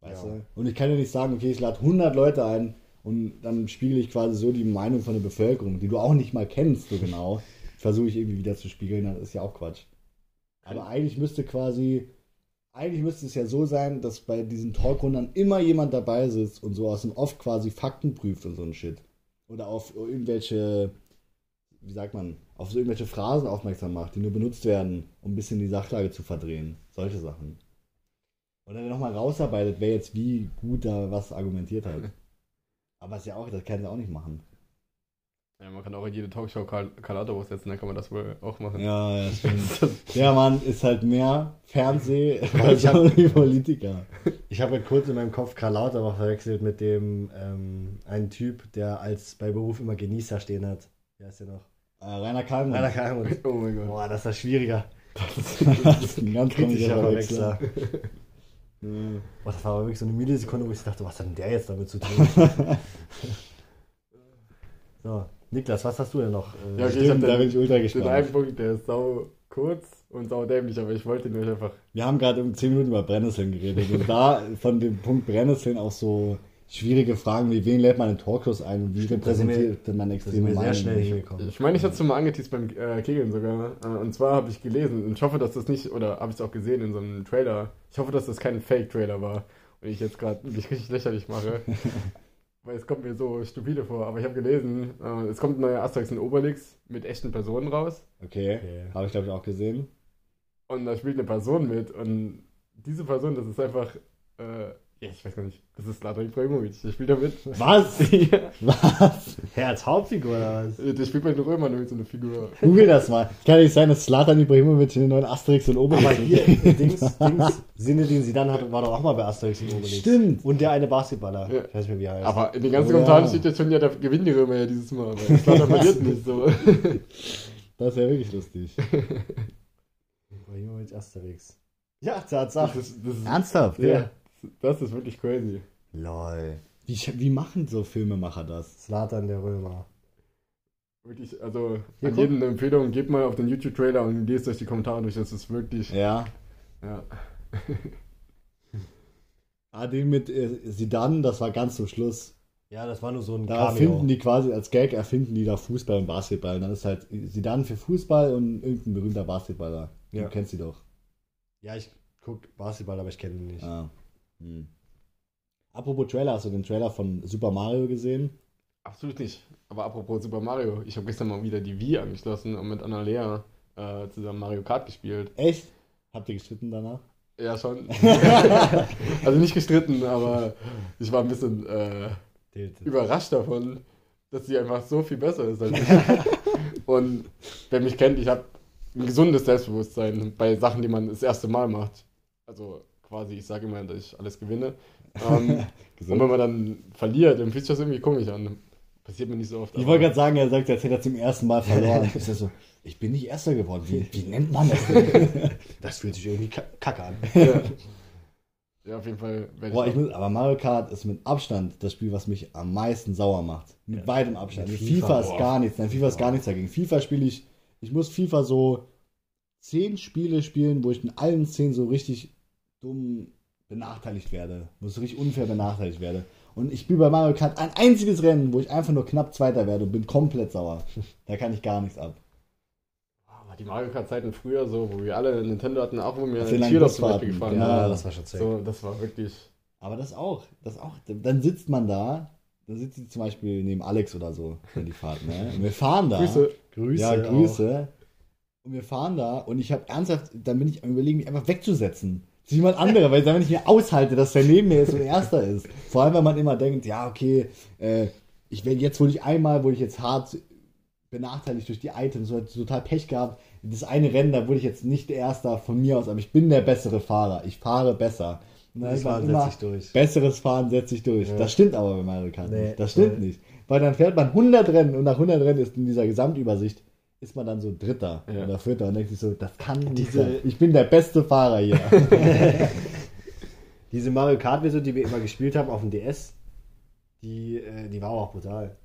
Weißt Ja. du? Und ich kann ja nicht sagen, okay, ich lade 100 Leute ein und dann spiegel ich quasi so die Meinung von der Bevölkerung, die du auch nicht mal kennst, so genau, versuche ich irgendwie wieder zu spiegeln, das ist ja auch Quatsch. Aber eigentlich müsste quasi, eigentlich müsste es ja so sein, dass bei diesen Talkrundern immer jemand dabei sitzt und so aus dem Off quasi Fakten prüft und so ein Shit. Oder auf irgendwelche, wie sagt man, auf so irgendwelche Phrasen aufmerksam macht, die nur benutzt werden, um ein bisschen die Sachlage zu verdrehen. Solche Sachen. Und dann nochmal rausarbeitet, wer jetzt wie gut da was argumentiert hat. Aber ist ja auch, das kann sie auch nicht machen. Ja, man kann auch in jede Talkshow Karl, Karl Lauterbach setzen, dann kann man das wohl auch machen. Ja, ja, stimmt. Der Mann ist halt mehr Fernseh Ich als hab- auch ein Politiker. Ich habe kurz in meinem Kopf Karl Lauterbach verwechselt mit dem ähm, einen Typ, der als bei Beruf immer Genießer stehen hat. Wer ist der noch? Äh, Rainer Kalmund. Rainer Kalmund. Oh mein Gott. Boah, das ist schwieriger. das ist ein ganz Kritischer komischer Verwechsler. Verwechsler. Ja. Boah, das war aber wirklich so eine Millisekunde, wo ich dachte, was hat denn der jetzt damit zu tun? so, Niklas, was hast du denn noch? Äh, Ja, okay, Stimmt, hab da den- bin ich ultra Den gespannt. einen Punkt, der ist sau kurz und sau dämlich, aber ich wollte nur einfach. Wir haben gerade um 10 Minuten über Brennnesseln geredet und da von dem Punkt Brennnesseln auch so schwierige Fragen wie wen lädt man in Talkshows ein und wie Stimmt, sind wir- repräsentiert man extreme wir sehr Meinungen. schnell hingekommen. Ich meine, ich hatte es schon mal angeteased beim äh, Kegeln sogar. Äh, und zwar habe ich gelesen, und ich hoffe, dass das nicht, oder habe ich es auch gesehen in so einem Trailer. Ich hoffe, dass das kein Fake-Trailer war und ich jetzt gerade mich richtig lächerlich mache. weil es kommt mir so stupide vor. Aber ich habe gelesen, äh, es kommt ein neuer Asterix und Obelix mit echten Personen raus. Okay, Okay. habe ich glaube ich auch gesehen. Und da spielt eine Person mit. Und diese Person, das ist einfach. Äh, ja, ich weiß gar nicht. Das ist Zlatan Ibrahimovic. Der spielt da mit. Was? ja. Was? Herr als Hauptfigur oder was? Der spielt bei den Römern mit so eine Figur. Google das mal. Kann ja nicht sein, dass Slatan Ibrahimovic in den neuen Asterix und Obelix Aber hier, ist. Dings, Dings, Sinne, den sie dann hatte, war doch auch mal bei Asterix und Obelix. Stimmt. Und der eine Basketballer. Ja. Ich weiß nicht mehr, wie er heißt. Aber in den ganzen Oh, Kommentaren ja. steht jetzt schon, ja, der gewinnt die Römer ja dieses Mal. Weil Zlatan verliert nicht so. Das wäre wirklich lustig. Ibrahimovic Asterix. Ja, Tatsache. Das ist, das ist, Ernsthaft? ja, das ist wirklich crazy. Lol. Wie, wie machen so Filmemacher das? Slatan der Römer. Wirklich, also Hier, an jeden eine Empfehlung, geht mal auf den YouTube-Trailer und lest euch die Kommentare durch. Das ist wirklich. Ja. Ja. Ah, den mit äh, Sidan, das war ganz zum Schluss. Ja, das war nur so ein Da Cameo. erfinden die quasi, als Gag erfinden die da Fußball und Basketball. Und dann ist halt Sidan für Fußball und irgendein berühmter Basketballer. Ja. Du kennst sie doch. Ja, ich guck Basketball, aber ich kenne ihn nicht. Ah. Hm. Apropos Trailer, hast du den Trailer von Super Mario gesehen? Absolut nicht. Aber apropos Super Mario, ich habe gestern mal wieder die Wii angeschlossen und mit Annalea äh, zusammen Mario Kart gespielt. Echt? Habt ihr gestritten danach? Ja, schon. also nicht gestritten, aber ich war ein bisschen äh, überrascht davon, dass sie einfach so viel besser ist als ich. Und wer mich kennt, ich habe ein gesundes Selbstbewusstsein bei Sachen, die man das erste Mal macht. Also quasi, ich sage immer, dass ich alles gewinne. Ähm, und wenn man dann verliert, dann fühlt sich das irgendwie komisch an. Passiert mir nicht so oft. Ich wollte gerade sagen, er sagt, als hätte er zum ersten Mal verloren. ist er so, ich bin nicht Erster geworden. Wie, wie nennt man das denn? Das fühlt sich irgendwie ka- kacke an. ja. ja, auf jeden Fall Boah, ich ich. muss, aber Mario Kart ist mit Abstand das Spiel, was mich am meisten sauer macht. Mit weitem Abstand. Mit FIFA, FIFA, ist boah. gar nichts. Nein, FIFA ist gar nichts dagegen. FIFA spiele ich, ich muss FIFA so zehn Spiele spielen, wo ich in allen zehn so richtig dumm benachteiligt werde. Wo ich so richtig unfair benachteiligt werde. Und ich spiele bei Mario Kart ein einziges Rennen, wo ich einfach nur knapp Zweiter werde und bin komplett sauer. Da kann ich gar nichts ab. Aber die Mario Kart-Zeiten früher, so, wo wir alle Nintendo hatten, auch wo wir den Cheerleaders zum Beispiel gefahren Ja. Ja, das war schon safe. So, das war wirklich. Aber das auch, das auch. Dann sitzt man da, dann sitzt sie zum Beispiel neben Alex oder so, wenn die Fahrt, ne? Und wir fahren da. Grüße. Grüße. Ja, auch. Grüße. Und wir fahren da und ich habe ernsthaft, dann bin ich am überlegen, mich einfach wegzusetzen. Jemand anderer, weil ich nicht mehr aushalte, dass der neben mir ist und erster ist. Vor allem, wenn man immer denkt, ja, okay, äh, ich werde jetzt, wurde ich einmal, wurde ich jetzt hart benachteiligt durch die Items, so total Pech gehabt. Das eine Rennen, da wurde ich jetzt nicht der Erster von mir aus, aber ich bin der bessere Fahrer. Ich fahre besser. Dann ist man Diesmal setzt sich durch. Besseres Fahren setzt sich durch. Ja. Das stimmt aber bei Mario Kart Nee, nicht. Das stimmt nee. nicht. Weil dann fährt man 100 Rennen und nach 100 Rennen ist in dieser Gesamtübersicht ist man dann so Dritter Ja. oder Vierter und denkt sich so, das kann nicht Diese- sein. Ich bin der beste Fahrer hier. Diese Mario Kart-Version, die wir immer gespielt haben auf dem DS, die, äh, die war auch brutal.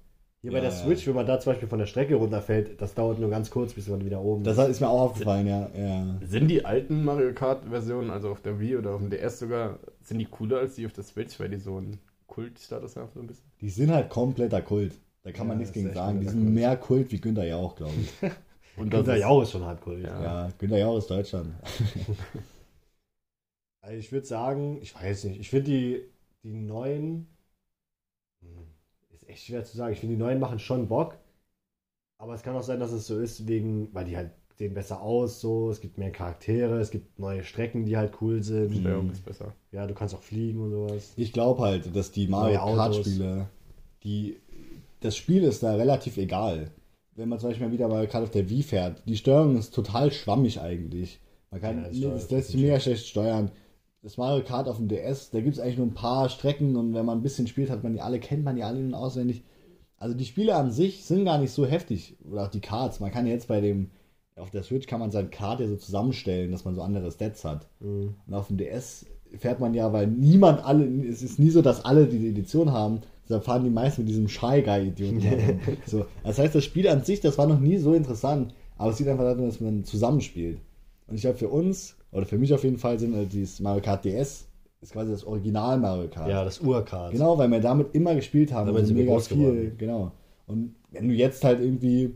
Hier bei Ja, der ja. Switch, wenn man da zum Beispiel von der Strecke runterfällt, das dauert nur ganz kurz, bis man wieder oben Das ist mir auch aufgefallen, ja. ja. Sind die alten Mario Kart-Versionen, also auf der Wii oder auf dem DS sogar, sind die cooler als die auf der Switch, weil die so einen Kultstatus haben, so ein bisschen? Die sind halt kompletter Kult. Da kann man Ja, nichts gegen sagen. Die sind Kult. mehr Kult wie Günther Jauch, glaube ich. Und Günther ist- Jauch ist schon halb cool. Ja. Ja, Günther Jauch ist Deutschland. Also ich würde sagen, ich weiß nicht, ich finde die, die neuen, hm, ist echt schwer zu sagen. Ich finde die neuen machen schon Bock, aber es kann auch sein, dass es so ist, wegen, weil die halt sehen besser aus, so, es gibt mehr Charaktere, es gibt neue Strecken, die halt cool sind. Steuerung ist besser. Ja, du kannst auch fliegen und sowas. Ich glaube halt, dass die Mario Neue Autos. Kart Spiele, die das Spiel ist da relativ egal. Wenn man zum Beispiel mal wieder mal gerade auf der Wii fährt, die Steuerung ist total schwammig eigentlich. Man kann, Ja, das lässt sich mega schlecht steuern. Das Mario Kart auf dem DS, da gibt es eigentlich nur ein paar Strecken und wenn man ein bisschen spielt, hat man die alle, kennt man die alle und auswendig. Also die Spiele an sich sind gar nicht so heftig. Oder auch die Karts. Man kann jetzt bei dem, auf der Switch kann man sein Kart ja so zusammenstellen, dass man so andere Stats hat. Und auf dem DS fährt man ja, weil niemand alle, es ist nie so, dass alle diese Edition haben. Deshalb fahren die meisten mit diesem Shy Guy-Idioten. so. Das heißt, das Spiel an sich, das war noch nie so interessant. Aber es sieht einfach daran, dass man zusammenspielt. Und ich glaube, für uns, oder für mich auf jeden Fall, sind äh, dieses Mario Kart DS, ist quasi das Original Mario Kart. Ja, das Urkart. Genau, weil wir damit immer gespielt haben. Damit und sind mega viel, geworden. genau. Und wenn du jetzt halt irgendwie,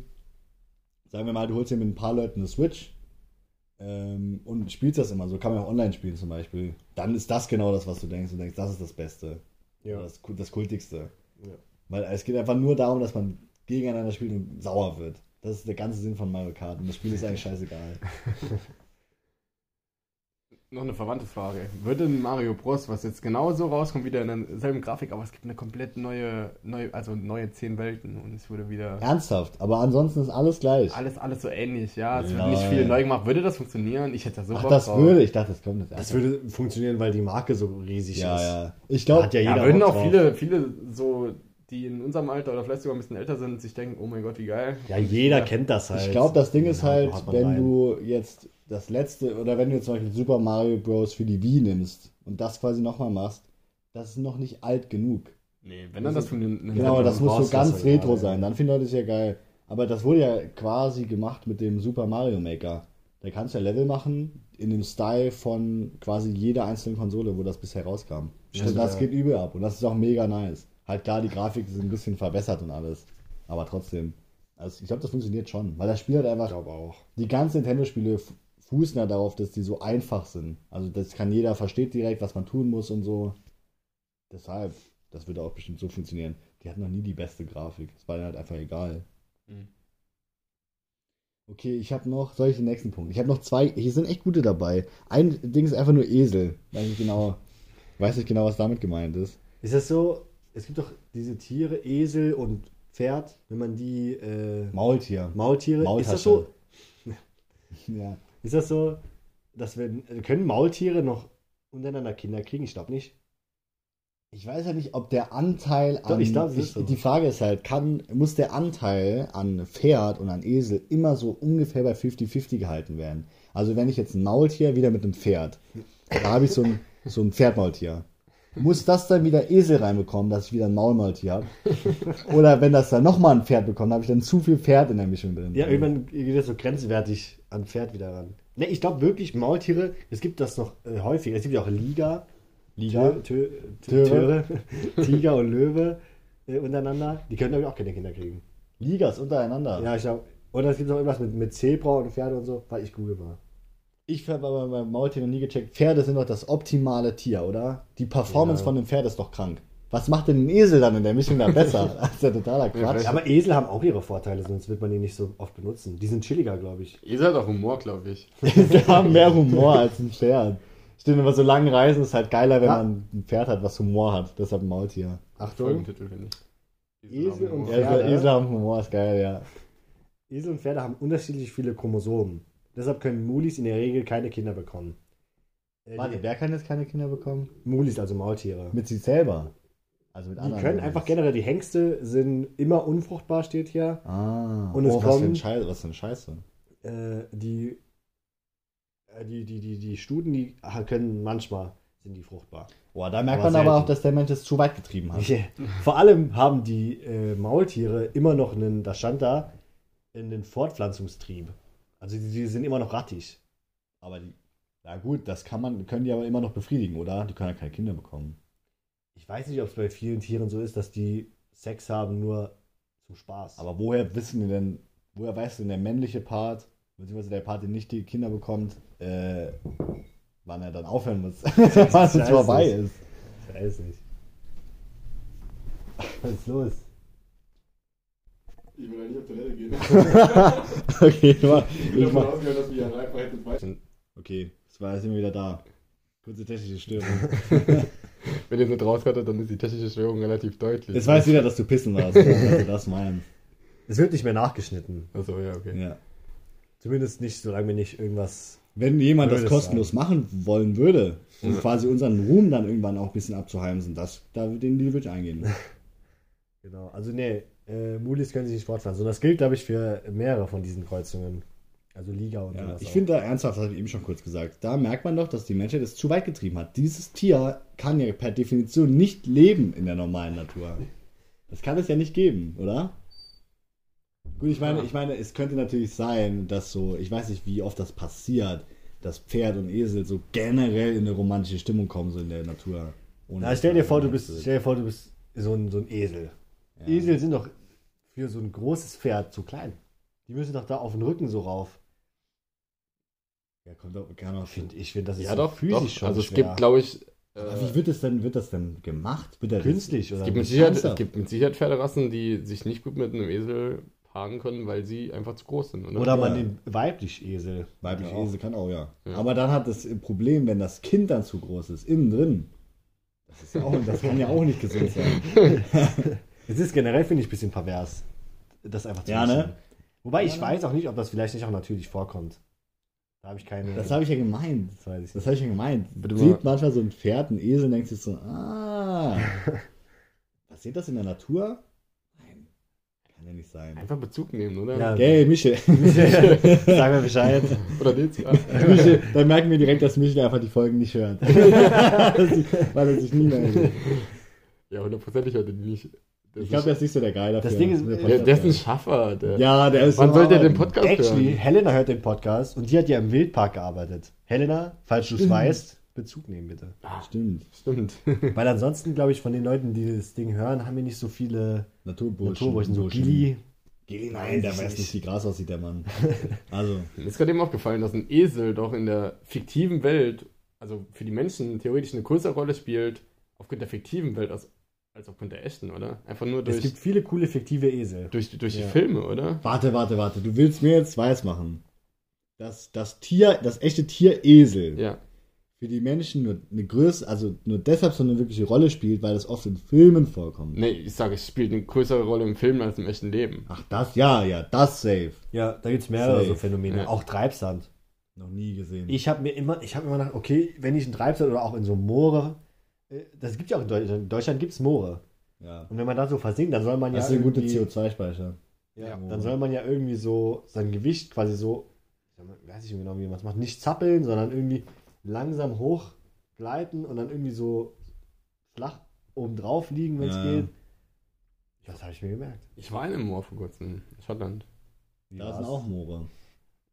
sagen wir mal, du holst dir mit ein paar Leuten eine Switch ähm, und spielst das immer, so kann man auch online spielen zum Beispiel, dann ist das genau das, was du denkst. Du denkst, das ist das Beste. Ja. Das, das Kultigste. Ja. Weil es geht einfach nur darum, dass man gegeneinander spielt und sauer wird. Das ist der ganze Sinn von Mario Kart. Und das Spiel ist eigentlich scheißegal. Noch eine verwandte Frage. Würde ein Mario Bros, was jetzt genauso rauskommt, wieder in derselben Grafik, aber es gibt eine komplett neue, neue also neue zehn Welten und es würde wieder Ernsthaft. Aber ansonsten ist alles gleich. alles, alles so ähnlich, ja. Es wird nicht viel neu gemacht. Würde das funktionieren? Ich hätte da so Ach, Bock das drauf. würde, ich dachte, das kommt jetzt Das erst. würde funktionieren, weil die Marke so riesig Ja, ist. ja. Ich Da glaube, hat ja Ja, jeder würden Bock auch drauf. viele, viele so, die in unserem Alter oder vielleicht sogar ein bisschen älter sind, sich denken, oh mein Gott, wie geil. Ja, jeder Ja. kennt das halt. Ich glaube, das Ding ist Ja, halt, wenn rein. du jetzt das letzte, oder wenn du jetzt zum Beispiel Super Mario Bros. für die Wii nimmst und das quasi nochmal machst, das ist noch nicht alt genug. Nee, wenn dann das von den Genau, das dann muss so ganz das retro ja, ja. sein. Dann finden Leute es ja geil. Aber das wurde ja quasi gemacht mit dem Super Mario Maker. Da kannst du ja Level machen in dem Style von quasi jeder einzelnen Konsole, wo das bisher rauskam. Stimmt, und das ja. geht übel ab. Und das ist auch mega nice. Halt klar, die Grafik ist ein bisschen verbessert und alles. Aber trotzdem. Also ich glaube, das funktioniert schon. Weil das Spiel halt Ich einfach glaube auch. die ganzen Nintendo-Spiele fußen ja darauf, dass die so einfach sind. Also das kann jeder versteht direkt, was man tun muss und so. Deshalb, das würde auch bestimmt so funktionieren. Die hatten noch nie die beste Grafik. Es war denen halt einfach egal. Mhm. Okay, ich habe noch, soll ich den nächsten Punkt? Ich habe noch zwei, hier sind echt gute dabei. Ein Ding ist einfach nur Esel. Weiß nicht genau, weiß nicht genau, was damit gemeint ist. Ist das so? Es gibt doch diese Tiere, Esel und Pferd, wenn man die äh, Maultier. Maultiere. Ist das so? Ja. Ist das so, dass wir können Maultiere noch untereinander Kinder kriegen? Ich glaube nicht. Ich weiß ja nicht, ob der Anteil Doch, an. ich glaub, ist so. Die Frage ist halt, kann, muss der Anteil an Pferd und an Esel immer so ungefähr bei 50-50 gehalten werden? Also, wenn ich jetzt ein Maultier wieder mit einem Pferd, da habe ich so ein, so ein Pferdmaultier. Muss das dann wieder Esel reinbekommen, dass ich wieder ein Maulmaultier habe? Oder wenn das dann nochmal ein Pferd bekommt, habe ich dann zu viel Pferd in der Mischung drin? Ja, irgendwann geht das so grenzwertig an Pferd wieder ran. Ne, ich glaube wirklich, Maultiere, es gibt das noch äh, häufig. Es gibt ja auch Liga, Liga? Tö- Tö- Töre. Töre, Tiger und Löwe äh, untereinander. Die können, glaube ich, auch keine Kinder kriegen. Ligas untereinander. Ja, ich glaube. Oder es gibt noch irgendwas mit, mit Zebra und Pferde und so, weil ich google mal. Ich habe aber beim Maultier noch nie gecheckt. Pferde sind doch das optimale Tier, oder? Die Performance Ja. von einem Pferd ist doch krank. Was macht denn ein Esel dann in der Mischung da besser? Das ist ja totaler Quatsch. vielleicht- Aber Esel haben auch ihre Vorteile, sonst wird man die nicht so oft benutzen. Die sind chilliger, glaube ich. Ihr seid auch Humor, glaube ich. Die haben mehr Humor als ein Pferd. Stimmt, aber so lange Reisen ist halt geiler, wenn Ja. man ein Pferd hat, was Humor hat. Deshalb ein Maultier. Achtung. Folgentitel, finde ich. Esel und. Ja, Pferde. so Esel haben Humor, ist geil, ja. Esel und Pferde haben unterschiedlich viele Chromosomen. Deshalb können Mulis in der Regel keine Kinder bekommen. Äh, Warte, die, wer kann jetzt keine Kinder bekommen? Mulis, also Maultiere. Mit sich selber. Also mit Die anderen. können Mulis. einfach generell, die Hengste sind immer unfruchtbar, steht hier. Ah. Und es oh, was für, ein kommen- Scheiß, was für eine Scheiße. Äh, die, äh, die, die, die, die Stuten, die können manchmal, sind die fruchtbar. Boah, da merkt Aber man aber auch, dass der Mensch es zu weit getrieben hat. Vor allem haben die äh, Maultiere immer noch einen, das stand da, einen Fortpflanzungstrieb. Also die, die sind immer noch rattig. Aber die, na gut, das kann man, können die aber immer noch befriedigen, oder? Die können ja keine Kinder bekommen. Ich weiß nicht, ob es bei vielen Tieren so ist, dass die Sex haben nur zum Spaß. Aber woher wissen die denn, woher weißt du denn der männliche Part, beziehungsweise der Part, der nicht die Kinder bekommt, äh, wann er dann aufhören muss, wann es vorbei ist? ich weiß nicht. Was ist los? Ich will ja nicht auf Toilette gehen. okay, ich mach, Ich davon mach, ausgegangen, dass wir hier einfach hätten zwei. okay, es war jetzt immer wieder da. Kurze technische Störung. wenn ihr es nicht rausrattet, dann ist die technische Störung relativ deutlich. Jetzt weiß jeder, dass du pissen warst, dass du das meinst. Es wird nicht mehr nachgeschnitten. Achso, ja, okay. Ja. Zumindest nicht, solange wir nicht irgendwas. Wenn jemand das kostenlos machen wollen würde, um quasi unseren Ruhm dann irgendwann auch ein bisschen abzuheimsen, das, da, den Deal würde ich eingehen. Genau. Also, nee, äh, Mulis können sich nicht fortpflanzen. Und das gilt, glaube ich, für mehrere von diesen Kreuzungen. Also Liga und Ja, sowas. ich finde da ernsthaft, das habe ich eben schon kurz gesagt, da merkt man doch, dass die Menschheit es zu weit getrieben hat. Dieses Tier kann ja per Definition nicht leben in der normalen Natur. Das kann es ja nicht geben, oder? Gut, ich meine, ich meine, es könnte natürlich sein, dass so, ich weiß nicht, wie oft das passiert, dass Pferd und Esel so generell in eine romantische Stimmung kommen, so in der Natur. Ohne Na, stell dir vor, du bist, stell dir vor, du bist so ein, so ein Esel. Ja. Esel sind doch für so ein großes Pferd zu klein. Die müssen doch da auf den Rücken so rauf. Ja, kommt doch, kann auch Find, ich finde, das ist Ja, so doch, physisch doch. schon Also es schwer. gibt, glaube ich, äh, Aber wie wird das denn, wird das denn gemacht? Wird künstlich oder es gibt, mit? Sicherheit, es gibt mit Sicherheit Pferderassen, die sich nicht gut mit einem Esel paaren können, weil sie einfach zu groß sind. Oder? Oder man Ja. den weiblich Esel. Auch. Esel kann auch, ja. Ja. Aber dann hat das Problem, wenn das Kind dann zu groß ist, innen drin. Das, ist ja auch, das kann ja auch nicht gesund sein. Es ist generell, finde ich, ein bisschen pervers. Das einfach zu Ja, ne? Wobei ich Ja, ne? weiß auch nicht, ob das vielleicht nicht auch natürlich vorkommt. Da habe ich keine. Das habe ich ja gemeint. das weiß ich Das habe ich ja gemeint. Du siehst manchmal so ein Pferd, ein Esel, und denkst du so, ah. Passiert das in der Natur? Nein. Kann ja nicht sein. Einfach Bezug nehmen, oder? Ja. Gell, Michel. Sag mir Bescheid. Oder Dezia. Michel. Dann merken wir direkt, dass Michel einfach die Folgen nicht hört. Weil er sich nie meldet. Ja, hundertprozentig hört er die nicht. Das Ich glaube, der ist nicht so der Geil dafür. Das Ding ist, Der der, der ist ein Schaffer. Der, Ja, der ist Wann so sollte er den. Podcast Actually, hören? Helena hört den Podcast und die hat ja im Wildpark gearbeitet. Helena, falls du es weißt, Bezug nehmen bitte. Ah, Stimmt. stimmt. Weil ansonsten, glaube ich, von den Leuten, die das Ding hören, haben wir nicht so viele Naturburschen. Naturburschen. So. Gilly. Gilly, nein, der Weiß ich weiß nicht. wie krass aussieht, der Mann. Also, Mir ist gerade eben aufgefallen, dass ein Esel doch in der fiktiven Welt, also für die Menschen theoretisch eine größere Rolle spielt, aufgrund der fiktiven Welt als, als aufgrund der echten, oder? Einfach nur Es durch, gibt viele coole fiktive Esel. durch, durch die Ja. Filme, oder? warte, warte, warte. Du willst mir jetzt weiß machen, dass das Tier, das echte Tier Esel Ja. für die Menschen nur eine Größe, also nur deshalb so eine wirkliche Rolle spielt, weil das oft in Filmen vorkommt. Nee, ich sage, es spielt eine größere Rolle im Film als im echten Leben. Ach, das, ja, ja, das safe. Ja, da gibt es mehrere Safe. so Phänomene. Ja. Auch Treibsand. Noch nie gesehen. Ich habe mir immer, ich habe immer gedacht, okay, wenn ich einen Treibsand oder auch in so Moore, das gibt ja auch in Deutschland, in Deutschland gibt es Moore. ja. Und wenn man da so versinkt, dann soll man ja Das ist ein guter irgendwie- CO2-Speicher. Ja, Moore. dann soll man ja irgendwie so sein Gewicht quasi so, ich weiß nicht genau, wie man es macht, nicht zappeln, sondern irgendwie langsam hochgleiten und dann irgendwie so flach oben drauf liegen, wenn es Ja. geht. Das habe ich mir gemerkt. Ich war in einem Moor vor kurzem, in Schottland. Wie Da war's? sind auch Moore.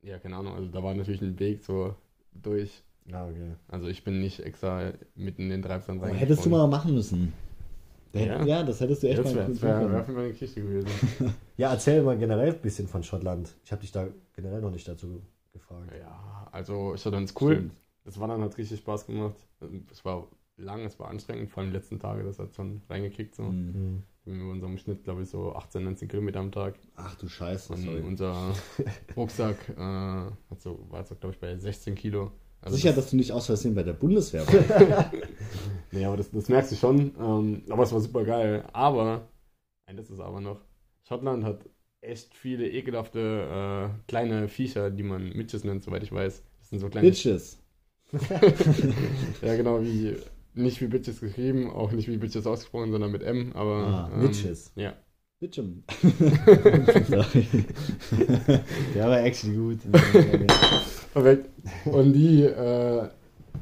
Ja, keine Ahnung, also da war natürlich ein Weg so durch. Ah, okay. Also ich bin nicht extra mitten in den Treibsand reingesprungen. hättest du mal machen müssen. Ja. ja. das hättest du echt Das mal wär, meine Geschichte gewesen. Ja, erzähl mal generell ein bisschen von Schottland. Ich habe dich da generell noch nicht dazu gefragt. Ja, also Schottland ist cool. Das Wandern hat richtig Spaß gemacht. Es war lang, es war anstrengend, vor allem die letzten Tage, das hat schon reingekickt. So. Mhm. Wir haben unserem Schnitt, glaube ich, so 18, 19 Kilometer am Tag. Ach du Scheiße, Und sorry. unser Rucksack äh, hat so, war jetzt, glaube ich, bei 16 Kilo. Also Sicher, das, dass du nicht aus Versehen bei der Bundeswehr warst. Nee, aber das, das merkst du schon. Ähm, aber es war super geil. Aber, ein letztes aber noch, Schottland hat echt viele ekelhafte äh, kleine Viecher, die man Mitches nennt, soweit ich weiß. Das sind so kleine Bitches. Ja, genau, wie nicht wie Bitches geschrieben, auch nicht wie Bitches ausgesprochen, sondern mit M, aber. Ah, ähm, Bitches. Ja. Bitchem. Der war actually gut. Perfekt. Und die äh,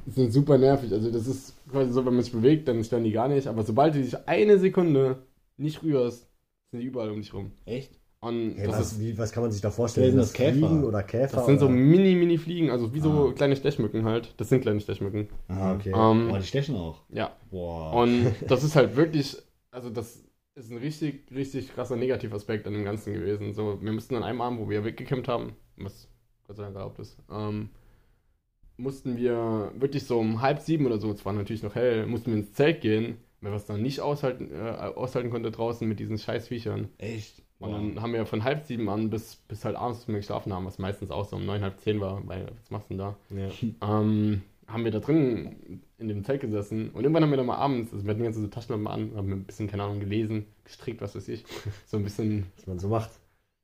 sind super nervig. Also, das ist quasi so, wenn man sich bewegt, dann stören die gar nicht. Aber sobald du dich eine Sekunde nicht rührst, sind die überall um dich rum. Echt? Und Hey, das, was, ist, wie, was kann man sich da vorstellen? Sind das Käfer? Fliegen oder Käfer? das sind so mini-mini-Fliegen, also wie so Ah. kleine Stechmücken halt. Das sind kleine Stechmücken. Ah, okay. Ähm, Boah, die stechen auch. Ja. Boah. Und das ist halt wirklich, also das ist ein richtig, richtig krasser Negativaspekt an dem Ganzen gewesen. So, wir mussten an einem Abend, wo wir weggekämmt haben, was Gott sei Dank erlaubt ist, ähm, mussten wir wirklich so um halb sieben oder so, es war natürlich noch hell, mussten wir ins Zelt gehen, weil wir es dann nicht aushalten, äh, aushalten konnte draußen mit diesen scheiß Viechern. Echt? Und dann haben wir von halb sieben an bis, bis halt abends, bis wir geschlafen haben, was meistens auch so um neun, halb zehn war, weil was machst du denn da? Ja. Ähm, haben wir da drin in dem Zelt gesessen und irgendwann haben wir dann mal abends, also wir hatten die ganze Taschenlampe an, haben ein bisschen, keine Ahnung, gelesen, gestrickt, was weiß ich. So ein bisschen, Was man so macht.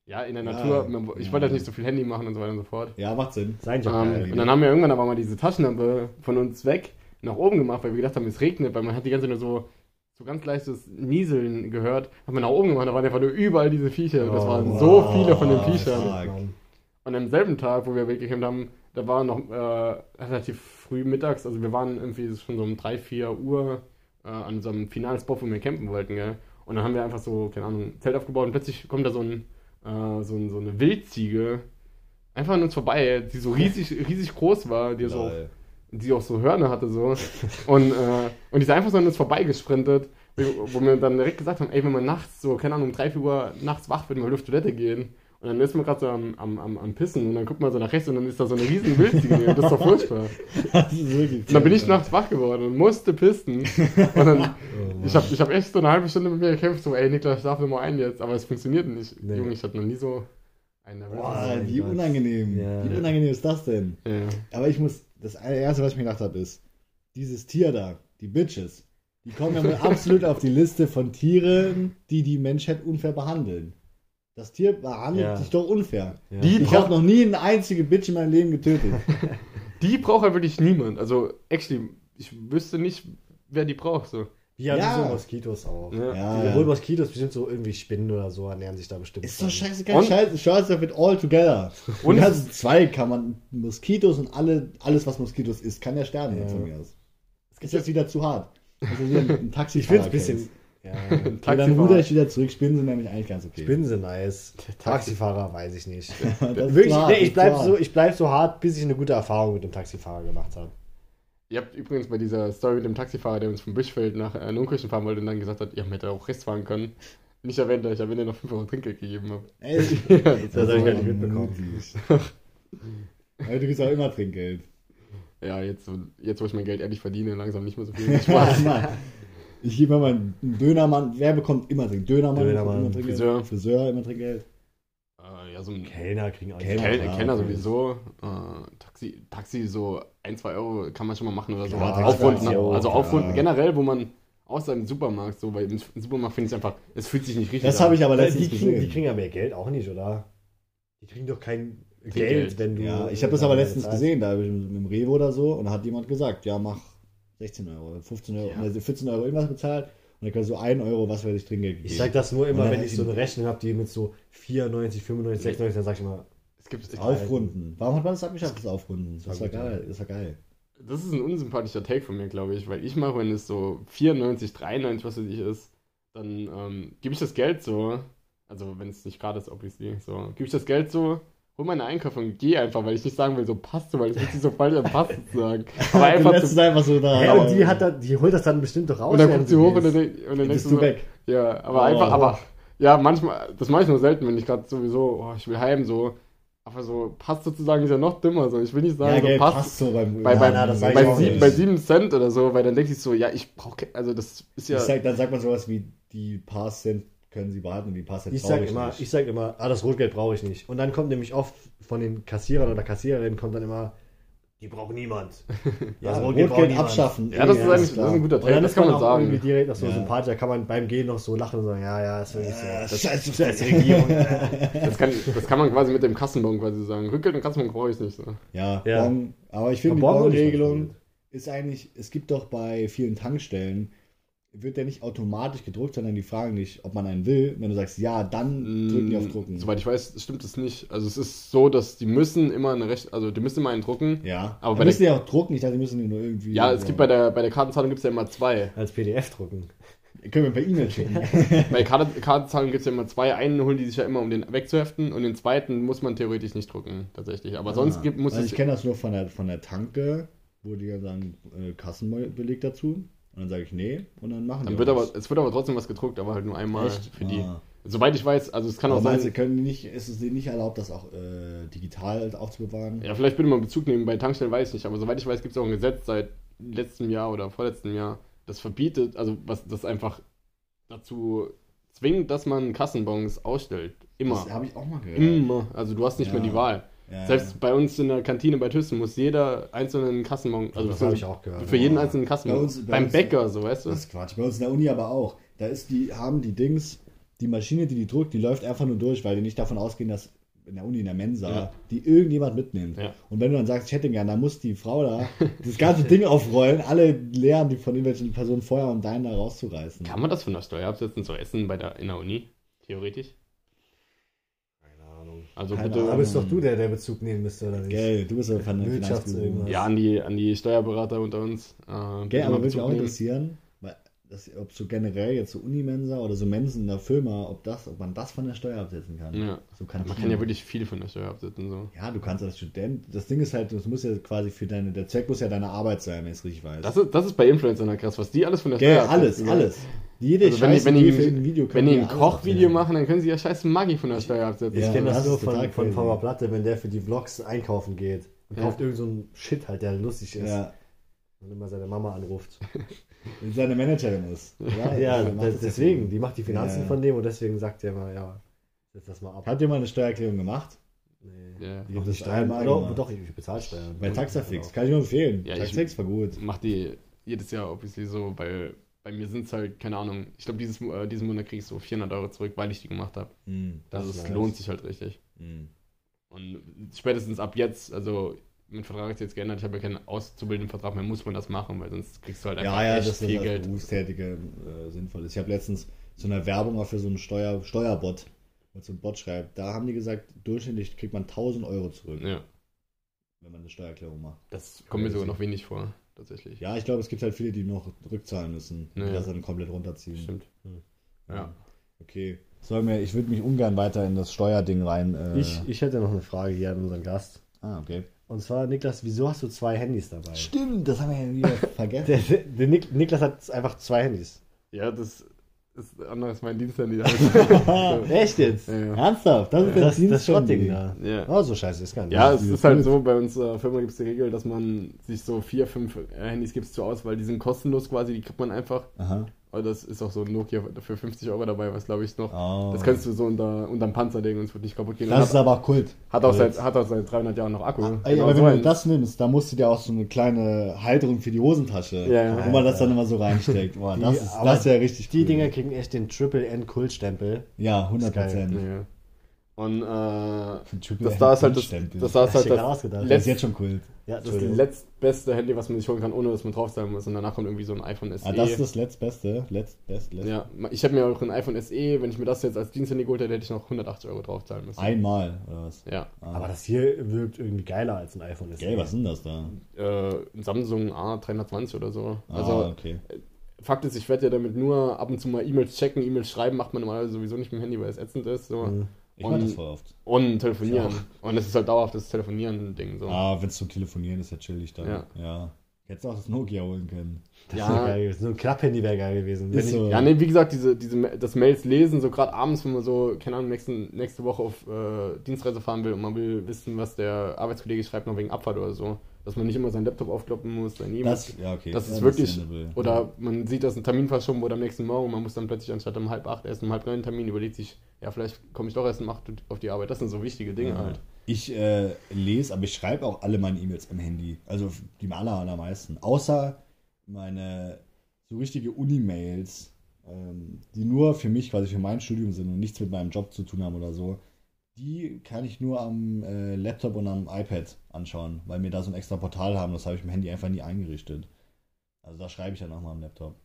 Ja, in der Ja, Natur. Man- Ich ja. wollte halt nicht so viel Handy machen und so weiter und so fort. Ja, macht Sinn. Eigentlich auch Ähm, und dann haben wir irgendwann aber mal diese Taschenlampe von uns weg nach oben gemacht, weil wir gedacht haben, es regnet, weil man hat die ganze Zeit nur so, so ganz leichtes Nieseln gehört. Haben wir nach oben gemacht, da waren einfach nur überall diese Viecher. Das Oh, waren so wow. viele von den Oh, Viechern. fuck. Und am selben Tag, wo wir weggecampt haben, da war noch äh, relativ früh mittags, also wir waren irgendwie schon so um 3, 4 Uhr äh, an unserem finalen Spot, wo wir campen wollten, gell? Und dann haben wir einfach so, keine Ahnung, ein Zelt aufgebaut und plötzlich kommt da so, ein, äh, so, so eine Wildziege einfach an uns vorbei, die so riesig, riesig groß war, die so, die auch so Hörner hatte so. Und, äh, und die ist einfach so an uns vorbeigesprintet, wo wo wir dann direkt gesagt haben, ey, wenn man nachts so, keine Ahnung, um 3, 4 Uhr nachts wach wird, mal auf Toilette gehen. Und dann ist man gerade so am, am, am, am Pissen und dann guckt man so nach rechts und dann ist da so eine riesen Wildziege. Das ist doch furchtbar. Das ist wirklich Und dann bin ich nachts wach geworden und musste pissen. Und dann, Oh, ich habe ich hab echt so eine halbe Stunde mit mir gekämpft, so, ey, Niklas, schlaf mal ein jetzt. Aber es funktioniert nicht. Nee. Junge, ich hatte noch nie so einen. Boah, wie Gott. unangenehm. Ja. Wie unangenehm ist das denn? Ja. Aber ich muss, das erste, was ich mir gedacht habe, ist, dieses Tier da, die Bitches, die kommen ja mal absolut auf die Liste von Tieren, die die Menschheit unfair behandeln. Das Tier behandelt Ja. sich doch unfair. Ja. Die Ich habe noch nie eine einzige Bitch in meinem Leben getötet. Die braucht halt wirklich niemand. Also, actually, ich wüsste nicht, wer die braucht. So. Wie haben Ja. diese Moskitos auch. Ja. Ja, Obwohl Moskitos bestimmt so irgendwie Spinnen oder so ernähren sich da bestimmt. Ist doch scheißegal. Scheiße, Scheiße wird all together. Und- Und also zwei kann man, Moskitos und alle, alles, was Moskitos ist, kann ja sterben Ja. von mir aus. Ist jetzt wieder zu hart. Also wie ein, ein Taxi Ich finde es ein bisschen. Ja, Und dann Taxifahrer. ruder ich wieder zurück. Spinnen sind nämlich eigentlich ganz okay. Spinnen sind nice. Taxifahrer weiß ich nicht. Wirklich, hart, nee, ich ist bleib, zu hart. so, ich bleib so hart, bis ich eine gute Erfahrung mit dem Taxifahrer gemacht habe. Ihr habt übrigens bei dieser Story mit dem Taxifahrer, der uns vom Bischfeld nach äh, Nunkirchen fahren wollte und dann gesagt hat, ja, man hätte auch rechts fahren können. Nicht erwähnt, dass ich am Ende noch 5 Euro Trinkgeld gegeben habe. Echt? ja, das Das war hab ich gar nicht mitbekommen. Aber du kriegst auch immer Trinkgeld. ja jetzt, jetzt, wo ich mein Geld ehrlich verdiene, langsam nicht mehr so viel. Spaß. Ich gebe mal einen Dönermann. Wer bekommt immer Trinkgeld? Dönermann, Dönermann, immer Trinkgeld. Friseur. Friseur immer Trinkgeld. äh, ja, so ein Kellner kriegen auch Kellner. Kellner okay. sowieso. Äh, Taxi, Taxi so 1, 2 Euro kann man schon mal machen oder so. Taxi aufrunden, war auch, also aufrunden generell, wo man außer im Supermarkt, so, weil im Supermarkt finde ich einfach, es fühlt sich nicht richtig Das habe ich aber Die letztens kriegen, die gesehen. kriegen ja mehr Geld auch nicht, oder? Die kriegen doch kein Geld, Geld. wenn du. Ja, ich habe das aber letztens gesehen, da mit dem Rewe oder so, und da hat jemand gesagt, ja, mach 16 Euro, 15 Euro, Ja. also 14 Euro irgendwas bezahlt, und dann kannst du 1 Euro, was weiß ich, Trinkgeld gegeben. Ich sag das nur immer, wenn ich so eine Rechnung habe, die mit so 94, 95, 96, dann sag ich immer, Es gibt, Aufrunden. Warum hat man das abgeschafft, das Aufrunden? Das war geil, das war geil. Das ist ein unsympathischer Take von mir, glaube ich, weil ich mache, wenn es so 94, 93, was weiß ich ist, dann ähm, gebe ich das Geld so, also wenn es nicht gerade ist, obviously, so, gebe ich das Geld so, hol meine Einkäufe und gehe einfach, weil ich nicht sagen will, so passt so, weil das fühlt sich so falsch an, passt zu sagen. Aber du einfach zu, es einfach so da. hä, und die hat da, die holt das dann bestimmt doch raus. und dann guckt sie du hoch und dann, und dann denkst bist du du so, weg. ja, aber Oh. einfach, aber, ja, manchmal, das mache ich nur selten, wenn ich gerade sowieso, oh, ich will heim, so, aber so, passt sozusagen ist ja noch dümmer, so, ich will nicht sagen, Ja, so, Geld passt, passt so beim bei, Ja, bei, na, das sag ich bei, auch sieben, nicht. bei 7 Cent oder so, weil dann denke ich so, ja, ich brauche, also das ist ja, Ich sag, dann sagt man sowas wie, die paar Cent können sie die paar Cent Ich sag immer, nicht. ich sag immer, ah, das Rotgeld brauche ich nicht. Und dann kommt nämlich oft von den Kassierern oder Kassiererinnen kommt dann immer, die braucht niemand. ja, das Rotgeld, braucht niemand. abschaffen. ja, das ist Ja, eigentlich das ist ein guter Take, dann das ist kann man man auch irgendwie sagen. direkt noch so Ja. sympathisch, da kann man beim Gehen noch so lachen und sagen, ja, ja, ist wirklich so. Ja, Das, scheiße. das ist Regierung. Das kann, das kann man quasi mit dem Kassenbon quasi sagen. Rückgeld und Kassenbon brauche ich nicht so. Ja, Ja. Bon, aber ich finde, die Bon Bon-Regelung nicht ist eigentlich, es gibt doch bei vielen Tankstellen, wird der nicht automatisch gedruckt, sondern die fragen dich, ob man einen will. Wenn du sagst ja, dann drücken die auf Drucken. Mm, Soweit ich weiß, stimmt es nicht. Also es ist so, dass die müssen immer eine Recht, also die müssen immer einen drucken. Ja, Aber die müssen ja auch drucken, ich dachte, die müssen die nur irgendwie. Ja, es gibt bei der, bei der Kartenzahlung gibt es ja immer zwei. Als PDF drucken. Können wir per E-Mail schicken. Bei Karte, Kartenzahlung gibt es ja immer zwei. Einen holen die sich ja immer, um den wegzuheften und den zweiten muss man theoretisch nicht drucken, tatsächlich. Aber sonst Ah. gibt, muss also es... ich kenne das nur von der, von der Tanke, wo die dann sagen, äh, Kassenbeleg dazu. Und dann sage ich nee und dann machen die Dann auch wird aber, es wird aber trotzdem was gedruckt, aber halt nur einmal Echt? für die. Ah. Soweit ich weiß, also es kann auch Aber du, sein... können die nicht, ist es nicht erlaubt, das auch äh, digital aufzubewahren? Ja, vielleicht bitte mal Bezug nehmen, bei Tankstellen weiß ich nicht, aber soweit ich weiß, gibt es auch ein Gesetz seit letztem Jahr oder vorletztem Jahr, das verbietet, also was das einfach dazu zwingt, dass man Kassenbons ausstellt. Immer. Das habe ich auch mal gehört. Immer. Also du hast nicht Ja. mehr die Wahl. Ja, Selbst bei uns in der Kantine bei Thyssen muss jeder einzelnen Kassenbon, also das habe ich auch gehört. für jeden einzelnen Bei Kassenbon. uns- bei Beim uns- Bäcker, so, weißt du? Das ist Quatsch. Bei uns in der Uni aber auch. Da ist die, haben die Dings, die Maschine, die die druckt, die läuft einfach nur durch, weil die nicht davon ausgehen, dass in der Uni, in der Mensa, Ja. die irgendjemand mitnimmt. Ja. Und wenn du dann sagst, ich hätte gern, dann muss die Frau da das ganze Ding aufrollen, alle leeren, die von irgendwelchen Personen vorher, um deinen da rauszureißen. Kann man das von der Steuer absetzen, so essen bei der, in der Uni? Theoretisch? Ahnung. Also Keine bitte Da Ahnung. bist doch du, der, der Bezug nehmen müsste, oder nicht? Gell, du bist ja von der Wirtschafts- irgendwas. ja, an die, an die Steuerberater unter uns. Äh, Gell, aber würde mich auch nehmen. interessieren, weil das, ob so generell jetzt so Unimensa oder so Mensen in der Firma, ob das, ob man das von der Steuer absetzen kann. Ja. So kann Man kann ja wirklich viel von der Steuer absetzen. So. Ja, du kannst als Student, das Ding ist halt, das muss ja quasi für deine, der Zweck muss ja deine Arbeit sein, wenn ich es richtig weiß. Das ist, das ist bei Influencern ja krass, was die alles von der Gell, Steuer alles, absetzen, gell? alles. Jede Also wenn die, Scheiße, wenn die die, für irgendein Video wenn die ein Kochvideo machen, dann können sie ja scheiß Maggi von der Steuer absetzen. Ich Ja, kenne das, das nur von, von. Papa Platte, wenn der für die Vlogs einkaufen geht und Ja. kauft irgend so einen Shit halt, der lustig ist Ja, und immer seine Mama anruft. wenn seine Managerin ist. Ja, Ja, macht das, deswegen, die macht die Finanzen Ja. von dem und deswegen sagt er mal, ja, setz das mal ab. Habt ihr mal eine Steuererklärung gemacht? Nee. Ja. Ich hab Nicht das einmal Doch, doch, ich bezahle Steuern. Bei Taxafix, kann ich nur empfehlen. Ja, ich- Taxafix war gut. Mach die jedes Jahr obviously so, weil bei mir sind es halt, keine Ahnung, ich glaube, dieses, äh, diesen Monat krieg ich so 400 Euro zurück, weil ich die gemacht habe. Hm, Das Also ist es lohnt sich halt richtig. hm. Und spätestens ab jetzt, also mein Vertrag ist jetzt geändert, ich habe ja keinen Auszubildendenvertrag mehr, muss man das machen, weil sonst kriegst du halt einfach Ja, ja, echt das ist viel als Geld. Berufstätige äh, sinnvoll ist. Ich habe letztens so eine Werbung auch für so einen Steuer, Steuerbot, wo so ein Bot schreibt. Da haben die gesagt, durchschnittlich kriegt man 1000 Euro zurück, Ja, wenn man eine Steuererklärung macht. das kommt mir sogar noch wenig vor, tatsächlich. Ja, ich glaube, es gibt halt viele, die noch rückzahlen müssen, die Ja. das dann komplett runterziehen. Stimmt. Ja. Okay. Soll mir, ich würde mich ungern weiter in das Steuerding rein. Äh, Ich, ich hätte noch eine Frage hier an unseren Gast. ah, okay. Und zwar, Niklas, wieso hast du zwei Handys dabei? Stimmt, das haben wir ja wieder vergessen. Der, der, der Nik, Niklas hat einfach zwei Handys. Ja, das ist anderes mein Diensthandy. halt. Echt jetzt? ja, ja. Ernsthaft? Das ist Das, Dienst das schon Schrottding da. Ja. Oh, so scheiße ist gar nicht. Ja, es ist halt so, bei uns äh, Firma gibt es die Regel, dass man sich so vier, fünf äh, Handys gibt zur Auswahl, die sind kostenlos quasi, die kriegt man einfach. Aha. Aber das ist auch so ein Nokia für 50 Euro dabei, was glaube ich noch. Oh. Das kannst du so unter, unterm Panzer legen und es wird nicht kaputt gehen. Das Und ist hat, aber Kult. hat, auch seit, hat auch seit 300 Jahren noch Akku. Ey, Genau aber so wenn du das nimmst, da musst du dir auch so eine kleine Halterung für die Hosentasche, Ja, ja. wo man das dann immer so reinsteckt. Boah, Die- das ist, aber das ist ja richtig Die cool. Dinger kriegen echt den Triple N Kultstempel. Ja, 100 geil. Prozent. Und äh, Triple das da ist halt das, das, da ist halt dir das, gerade ausgedacht? Das letzt- ist jetzt schon Kult. Ja, das Entschuldigung. letztbeste Handy, was man sich holen kann, ohne dass man draufzahlen muss. Und danach kommt irgendwie so ein iPhone SE. Ah, das ist das letztbeste. Letztbest, letzt. ja, ich habe mir auch ein iPhone SE, wenn ich mir das jetzt als Diensthandy geholt hätte, hätte ich noch 180 Euro draufzahlen müssen. Einmal, oder was? Ja. Ah. Aber das hier wirkt irgendwie geiler als ein iPhone. SE. Gell, was sind das da? Äh, ein Samsung A320 oder so. Also ah, okay. Fakt ist, ich werde ja damit nur ab und zu mal E-Mails checken. E-Mails schreiben macht man normalerweise sowieso nicht mit dem Handy, weil es ätzend ist. So. Mhm. Ich mach Und- das voll oft. Und telefonieren. Und es ist halt dauerhaftes Telefonieren-Ding. So. Ah, wenn es zum Telefonieren ist, ja chillig dann. Ja. ja. Hättest auch das Nokia holen können. Das Ja. wäre geil gewesen. So ein Klapphandy wäre geil gewesen. Ist so. Ja, nee, wie gesagt, diese, diese, das Mails lesen, so gerade abends, wenn man so, keine Ahnung, nächsten, nächste Woche auf äh, Dienstreise fahren will und man will wissen, was der Arbeitskollege schreibt, noch wegen Abfahrt oder so. Dass man nicht immer seinen Laptop aufkloppen muss, sein E-Mail. Das, ja, okay. Das Ja, ist wirklich, understandable. oder man sieht, dass ein Termin verschoben wurde am nächsten Morgen und man muss dann plötzlich anstatt um halb acht erst um halb neun Termin, überlegt sich, ja, vielleicht komme ich doch erst um acht auf die Arbeit. Das sind so wichtige Dinge Ja. halt. Ich äh, lese, aber ich schreibe auch alle meine E-Mails am Handy. Also die aller, allermeisten. Außer meine so richtige Uni-Mails, ähm, die nur für mich, quasi für mein Studium sind und nichts mit meinem Job zu tun haben oder so. Die kann ich nur am äh, Laptop und am iPad anschauen, weil wir da so ein extra Portal haben. Das habe ich im Handy einfach nie eingerichtet. Also da schreibe ich dann nochmal am Laptop.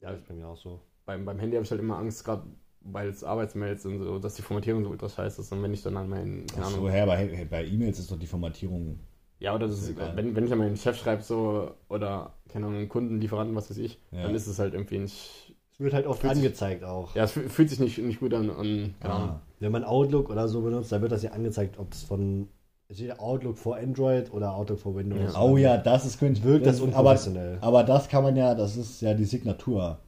ja, das ist bei mir auch so. Beim, beim Handy habe ich halt immer Angst, gerade weil es Arbeitsmails sind, so, dass die Formatierung so ultra scheiße ist. Und wenn ich dann an meinen, Ach so, her, bei, bei E-Mails ist doch die Formatierung. Ja, oder das ist, wenn, wenn ich an meinen Chef schreibe, so, oder, keine Ahnung, einen Kunden, Lieferanten, was weiß ich, Ja. dann ist es halt irgendwie nicht. Es wird halt oft Fühlt sich- angezeigt auch. Ja, es fü- fühlt sich nicht, nicht gut an. Keine Ahnung. Ah, Wenn man Outlook oder so benutzt, dann wird das ja angezeigt, ob es von steht Outlook for Android oder Outlook for Windows. Ja. Oh ja, das ist cringe. Wirkt das aber, unprofessionell. aber das kann man ja, das ist ja die Signatur.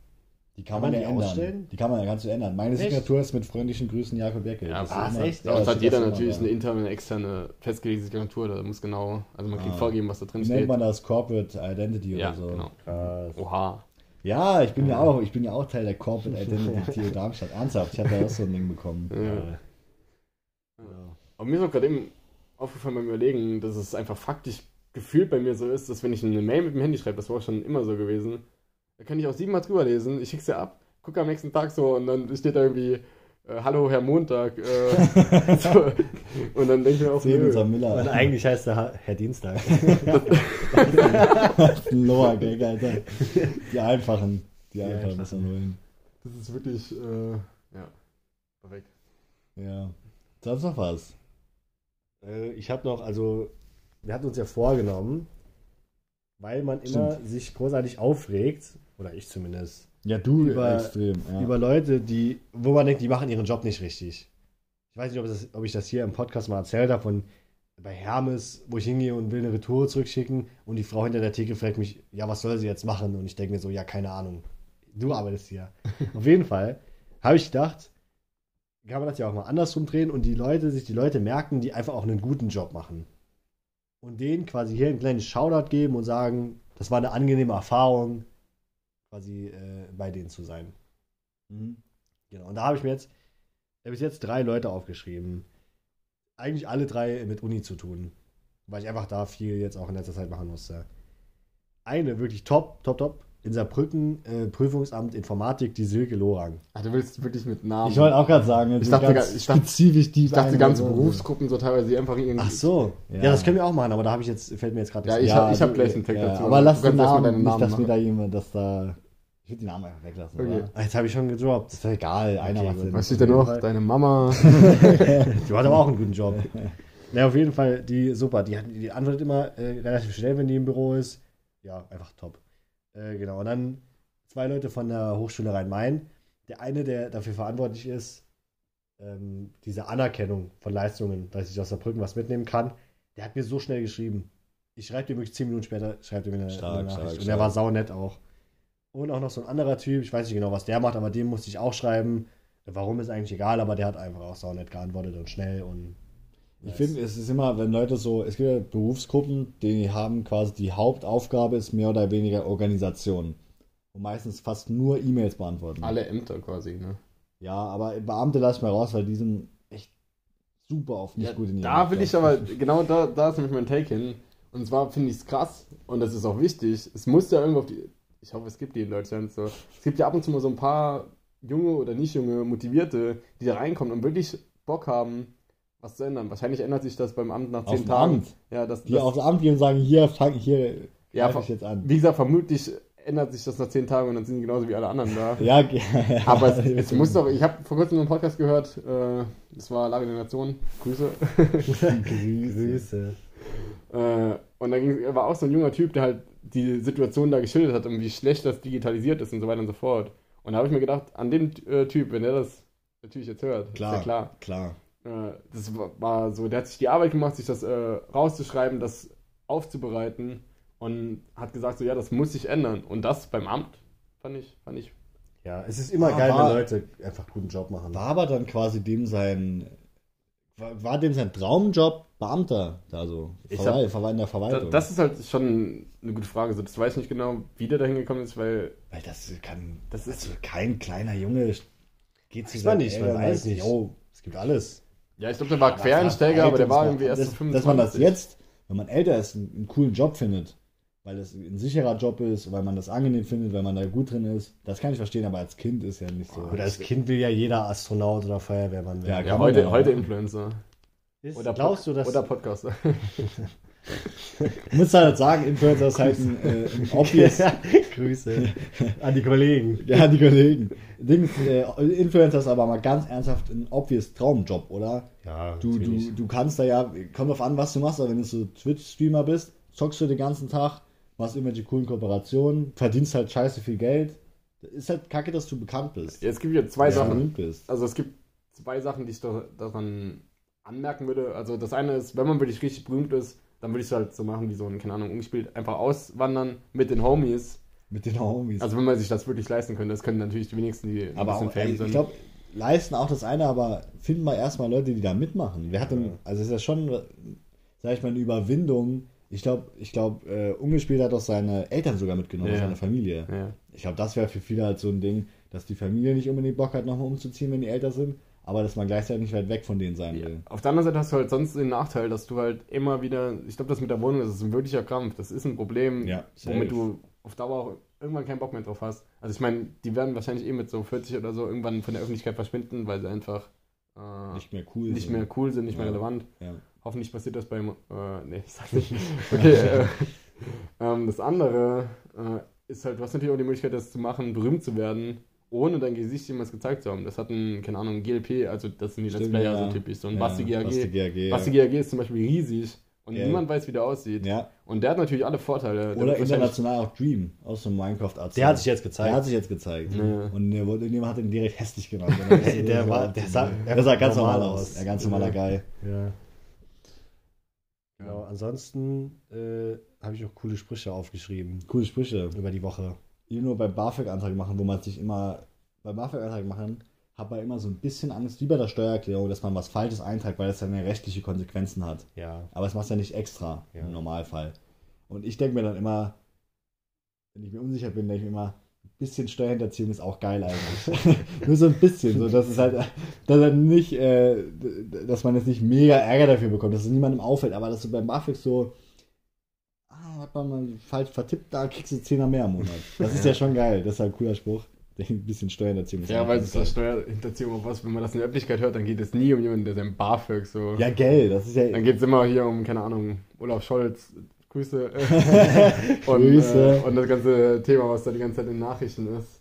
Die kann, Kann man, man ja ändern. ausstellen? Die kann man ja ganz so ändern. Meine Echt? Signatur ist mit freundlichen Grüßen Jakob Beckel. Ja, Das ah, ist immer- echt? Ja, Ja, und das hat jeder natürlich immer eine interne, eine externe festgelegte Signatur, da muss genau, also man kann Ah. vorgeben, was da drin Wie nennt steht. man das? Corporate Identity Ja, oder so. genau. Krass. Oha. Ja, ich bin ja auch, ich bin ja auch Teil der Corporate Identity TU Darmstadt. Ernsthaft, ich habe da auch so ein Ding bekommen. Ja. Ja. Aber mir ist auch gerade eben aufgefallen beim Überlegen, dass es einfach faktisch gefühlt bei mir so ist, dass wenn ich eine Mail mit dem Handy schreibe, das war auch schon immer so gewesen, da kann ich auch siebenmal drüber lesen, ich schick's dir ab, gucke am nächsten Tag so und dann steht da irgendwie, hallo Herr Montag. Äh, so. Und dann denke ich mir auch, Sehen nö. unser Und Miller. eigentlich heißt er Herr Dienstag. Lower Gag, Alter. Die einfachen. Die Die einfachen einfachen. man holen. das ist wirklich, äh, ja, perfekt. Ja. Sonst noch was? Äh, ich habe noch, also, wir hatten uns ja vorgenommen, weil man immer sich großartig aufregt, oder ich zumindest, Ja, du Über- extrem. Ja. über Leute, die, wo man denkt, die machen ihren Job nicht richtig. Ich weiß nicht, ob, das, ob ich das hier im Podcast mal erzählt habe, von bei Hermes, wo ich hingehe und will eine Retour zurückschicken und die Frau hinter der Theke fragt mich, ja, was soll sie jetzt machen? Und ich denke mir so, ja, keine Ahnung. Du arbeitest hier. Auf jeden Fall habe ich gedacht, kann man das ja auch mal andersrum drehen und die Leute, sich die Leute merken, die einfach auch einen guten Job machen. Und denen quasi hier ein kleines Shoutout geben und sagen, das war eine angenehme Erfahrung, quasi äh, bei denen zu sein. Mhm. Genau. Und da habe ich mir jetzt, ich habe bis jetzt drei Leute aufgeschrieben. Eigentlich alle drei mit Uni zu tun. Weil ich einfach da viel jetzt auch in letzter Zeit machen musste. Eine wirklich top, top, top. In Saarbrücken, äh, Prüfungsamt Informatik, die Silke Lorang. Ach, du willst wirklich mit Namen. Ich wollte auch gerade sagen, Ich dachte ganz ich dachte- spezifisch die ich dachte, eine ganze Person. Berufsgruppen so teilweise, die einfach irgendwie. Ach so. Ja. Ja. das können wir auch machen, aber da habe ich jetzt, fällt mir jetzt gerade Ja, ich ein. hab- ich hab du- gleich einen Tag ja, dazu. Aber lass den Namen, deinen nicht, Namen dass machen. wieder jemand, dass da. Ich würde die Namen einfach weglassen. Okay. Oder? Ah, Jetzt habe ich schon gedroppt. Ist doch egal, einer Okay, macht. Was steht da noch? Fall. Deine Mama. Die hat aber auch einen guten Job. Na, auf jeden Fall, die super. Die, die antwortet immer äh, relativ schnell, wenn die im Büro ist. Ja, einfach top. Äh, genau. Und dann zwei Leute von der Hochschule Rhein-Main. Der eine, der dafür verantwortlich ist, ähm, diese Anerkennung von Leistungen, dass ich aus Saarbrücken was mitnehmen kann, der hat mir so schnell geschrieben. Ich schreibe dir wirklich zehn Minuten später, schreibt er mir eine, Stark, eine Nachricht. stark, Und der stark. war saunett auch. Und auch noch so ein anderer Typ, ich weiß nicht genau, was der macht, aber dem musste ich auch schreiben. Warum ist eigentlich egal, aber der hat einfach auch saunett geantwortet und schnell und Ich finde, es ist immer, wenn Leute so, es gibt ja Berufsgruppen, die haben quasi die Hauptaufgabe ist mehr oder weniger Organisation. Und meistens fast nur E-Mails beantworten. Alle Ämter quasi, ne? Ja, aber Beamte lasse ich mal raus, weil die sind echt super oft nicht Ja, gut in da will ich aber, genau da, da ist nämlich mein Take hin. Und zwar finde ich es krass und das ist auch wichtig. Es muss ja irgendwo auf die, ich hoffe, es gibt die in Deutschland so. Es gibt ja ab und zu mal so ein paar junge oder nicht junge Motivierte, die da reinkommen und wirklich Bock haben, was zu ändern. Wahrscheinlich ändert sich das beim Amt nach zehn dem Tagen. Amt. Ja, das, Die das, aufs Amt gehen und sagen, hier, fang, hier, Ja, ich jetzt an. wie gesagt, vermutlich ändert sich das nach zehn Tagen und dann sind die genauso wie alle anderen da. Ja, ja, Aber es, es muss doch, ich habe vor kurzem einen Podcast gehört, äh, das war Lage der Nation, Grüße. Grüße. Äh, und da ging, war auch so ein junger Typ, der halt die Situation da geschildert hat und wie schlecht das digitalisiert ist und so weiter und so fort. Und da habe ich mir gedacht, an den äh, Typ, wenn der das natürlich jetzt hört, Klar, ist ja klar. klar. Äh, das war, war so, der hat sich die Arbeit gemacht, sich das äh, rauszuschreiben, das aufzubereiten und hat gesagt, so ja, das muss sich ändern. Und das beim Amt fand ich, fand ich. Ja, es ist immer Ah, geil, war- wenn Leute einfach guten Job machen. War aber dann quasi dem sein, war, war dem sein Traumjob Beamter, also Ich Verwal hab- in der Verwaltung. das ist halt schon eine gute Frage. So, das weiß ich nicht genau, wie der da hingekommen ist, weil Weil das kann, Das ist- also kein kleiner Junge geht zu seinen nicht, man weiß nicht. "Yo, Es gibt alles. Ja, ich glaube, der war Aber Quereinsteiger, aber der war irgendwie erst das, so 25. Dass man das jetzt, wenn man älter ist, einen, einen coolen Job findet, weil es ein sicherer Job ist, weil man das angenehm findet, weil man da gut drin ist, das kann ich verstehen, aber als Kind ist ja nicht so. Oder als Kind will ja jeder Astronaut oder Feuerwehrmann werden. Ja, Ja, kann man heute, heute. Influencer. Ist, Oder glaubst du, dass Oder Podcaster. Ich muss halt sagen, Influencer ist halt ein, äh, ein obvious, Grüße an die Kollegen. ja, die Kollegen. Dings, äh, Influencer ist aber mal ganz ernsthaft ein obvious Traumjob, oder? Ja, Du, du, du kannst da ja, kommt drauf an, was du machst, aber wenn du so Twitch-Streamer bist, zockst du den ganzen Tag, machst irgendwelche coolen Kooperationen, verdienst halt scheiße viel Geld. Ist halt kacke, dass du bekannt bist. Ja, es gibt hier zwei Ja, Sachen. Also es gibt zwei Sachen, die ich da, daran anmerken würde. Also das eine ist, wenn man wirklich richtig berühmt ist, dann würde ich es halt so machen wie so ein, keine Ahnung, ungespielt, einfach auswandern mit den Homies. Mit den Homies. Also wenn man sich das wirklich leisten könnte, das können natürlich die wenigsten, die ein aber bisschen auch, Fame sind. ich glaube, leisten auch das eine, aber finden wir erstmal Leute, die da mitmachen. Wer hat denn, also ist ja schon, sag ich mal, eine Überwindung. Ich glaube, ich glaube, äh, ungespielt hat auch seine Eltern sogar mitgenommen, Ja. seine Familie. ja. Ich glaube, das wäre für viele halt so ein Ding, dass die Familie nicht unbedingt Bock hat, nochmal umzuziehen, wenn die älter sind. Aber dass man gleichzeitig nicht weit weg von denen sein will. Auf der anderen Seite hast du halt sonst den Nachteil, dass du halt immer wieder, ich glaube, das mit der Wohnung, das ist ein wirklicher Krampf. Das ist ein Problem, Ja, womit du auf Dauer auch irgendwann keinen Bock mehr drauf hast. Also ich meine, die werden wahrscheinlich eh mit so 40 oder so irgendwann von der Öffentlichkeit verschwinden, weil sie einfach äh, Nicht mehr cool. nicht sind. mehr cool sind, nicht mehr Ja. relevant. Ja. Hoffentlich passiert das beim. Äh, nee, ich sag nicht. Okay. äh, ähm, das andere äh, ist halt, du hast natürlich auch die Möglichkeit, das zu machen, berühmt zu werden, ohne dein Gesicht jemals gezeigt zu haben. Das hat ein, keine Ahnung, GLP, also das sind die Let's Stimmt, Player ja. so typisch. So ein Ja, Basti GAG. Basti GAG. Basti ja. GAG ist zum Beispiel riesig und Ja. niemand weiß, wie der aussieht. ja. Und der hat natürlich alle Vorteile. Der Oder international auch Dream aus dem Minecraft-Arzt. Der hat sich jetzt Der gezeigt. hat sich jetzt gezeigt. Ja. Und der wurde, jemand hat ihn direkt hässlich genannt. Der war- der sah- der sah ganz normal normal aus. aus. Ja, ganz normaler Guy. Ja. Genau, ansonsten äh, habe ich auch coole Sprüche aufgeschrieben Coole Sprüche. über die Woche. Die nur bei BAföG-Antrag machen, wo man sich immer bei BAföG-Antrag machen, hat man immer so ein bisschen Angst, wie bei der Steuererklärung, dass man was Falsches einträgt, weil das dann ja rechtliche Konsequenzen hat. Ja. Aber es macht ja nicht extra Ja. im Normalfall. Und ich denke mir dann immer, wenn ich mir unsicher bin, denke ich mir immer, ein bisschen Steuerhinterziehung ist auch geil eigentlich. Nur so ein bisschen, so dass es halt, dass er nicht, äh, dass man jetzt nicht mega Ärger dafür bekommt, dass es niemandem auffällt, aber dass du beim BAföG so, hat man mal falsch vertippt, da kriegst du 10er mehr im Monat. Das ist ja schon geil, das ist halt ein cooler Spruch. Ein bisschen Steuerhinterziehung ist Ja, auch weil es ist Steuerhinterziehung auf was, wenn man das in der Öffentlichkeit hört, dann geht es nie um jemanden, der sein BAföG so. Ja, Geld, das ist ja. Dann geht es immer hier um, keine Ahnung, Olaf Scholz, Grüße. und, Grüße. Äh, und das ganze Thema, was da die ganze Zeit in den Nachrichten ist.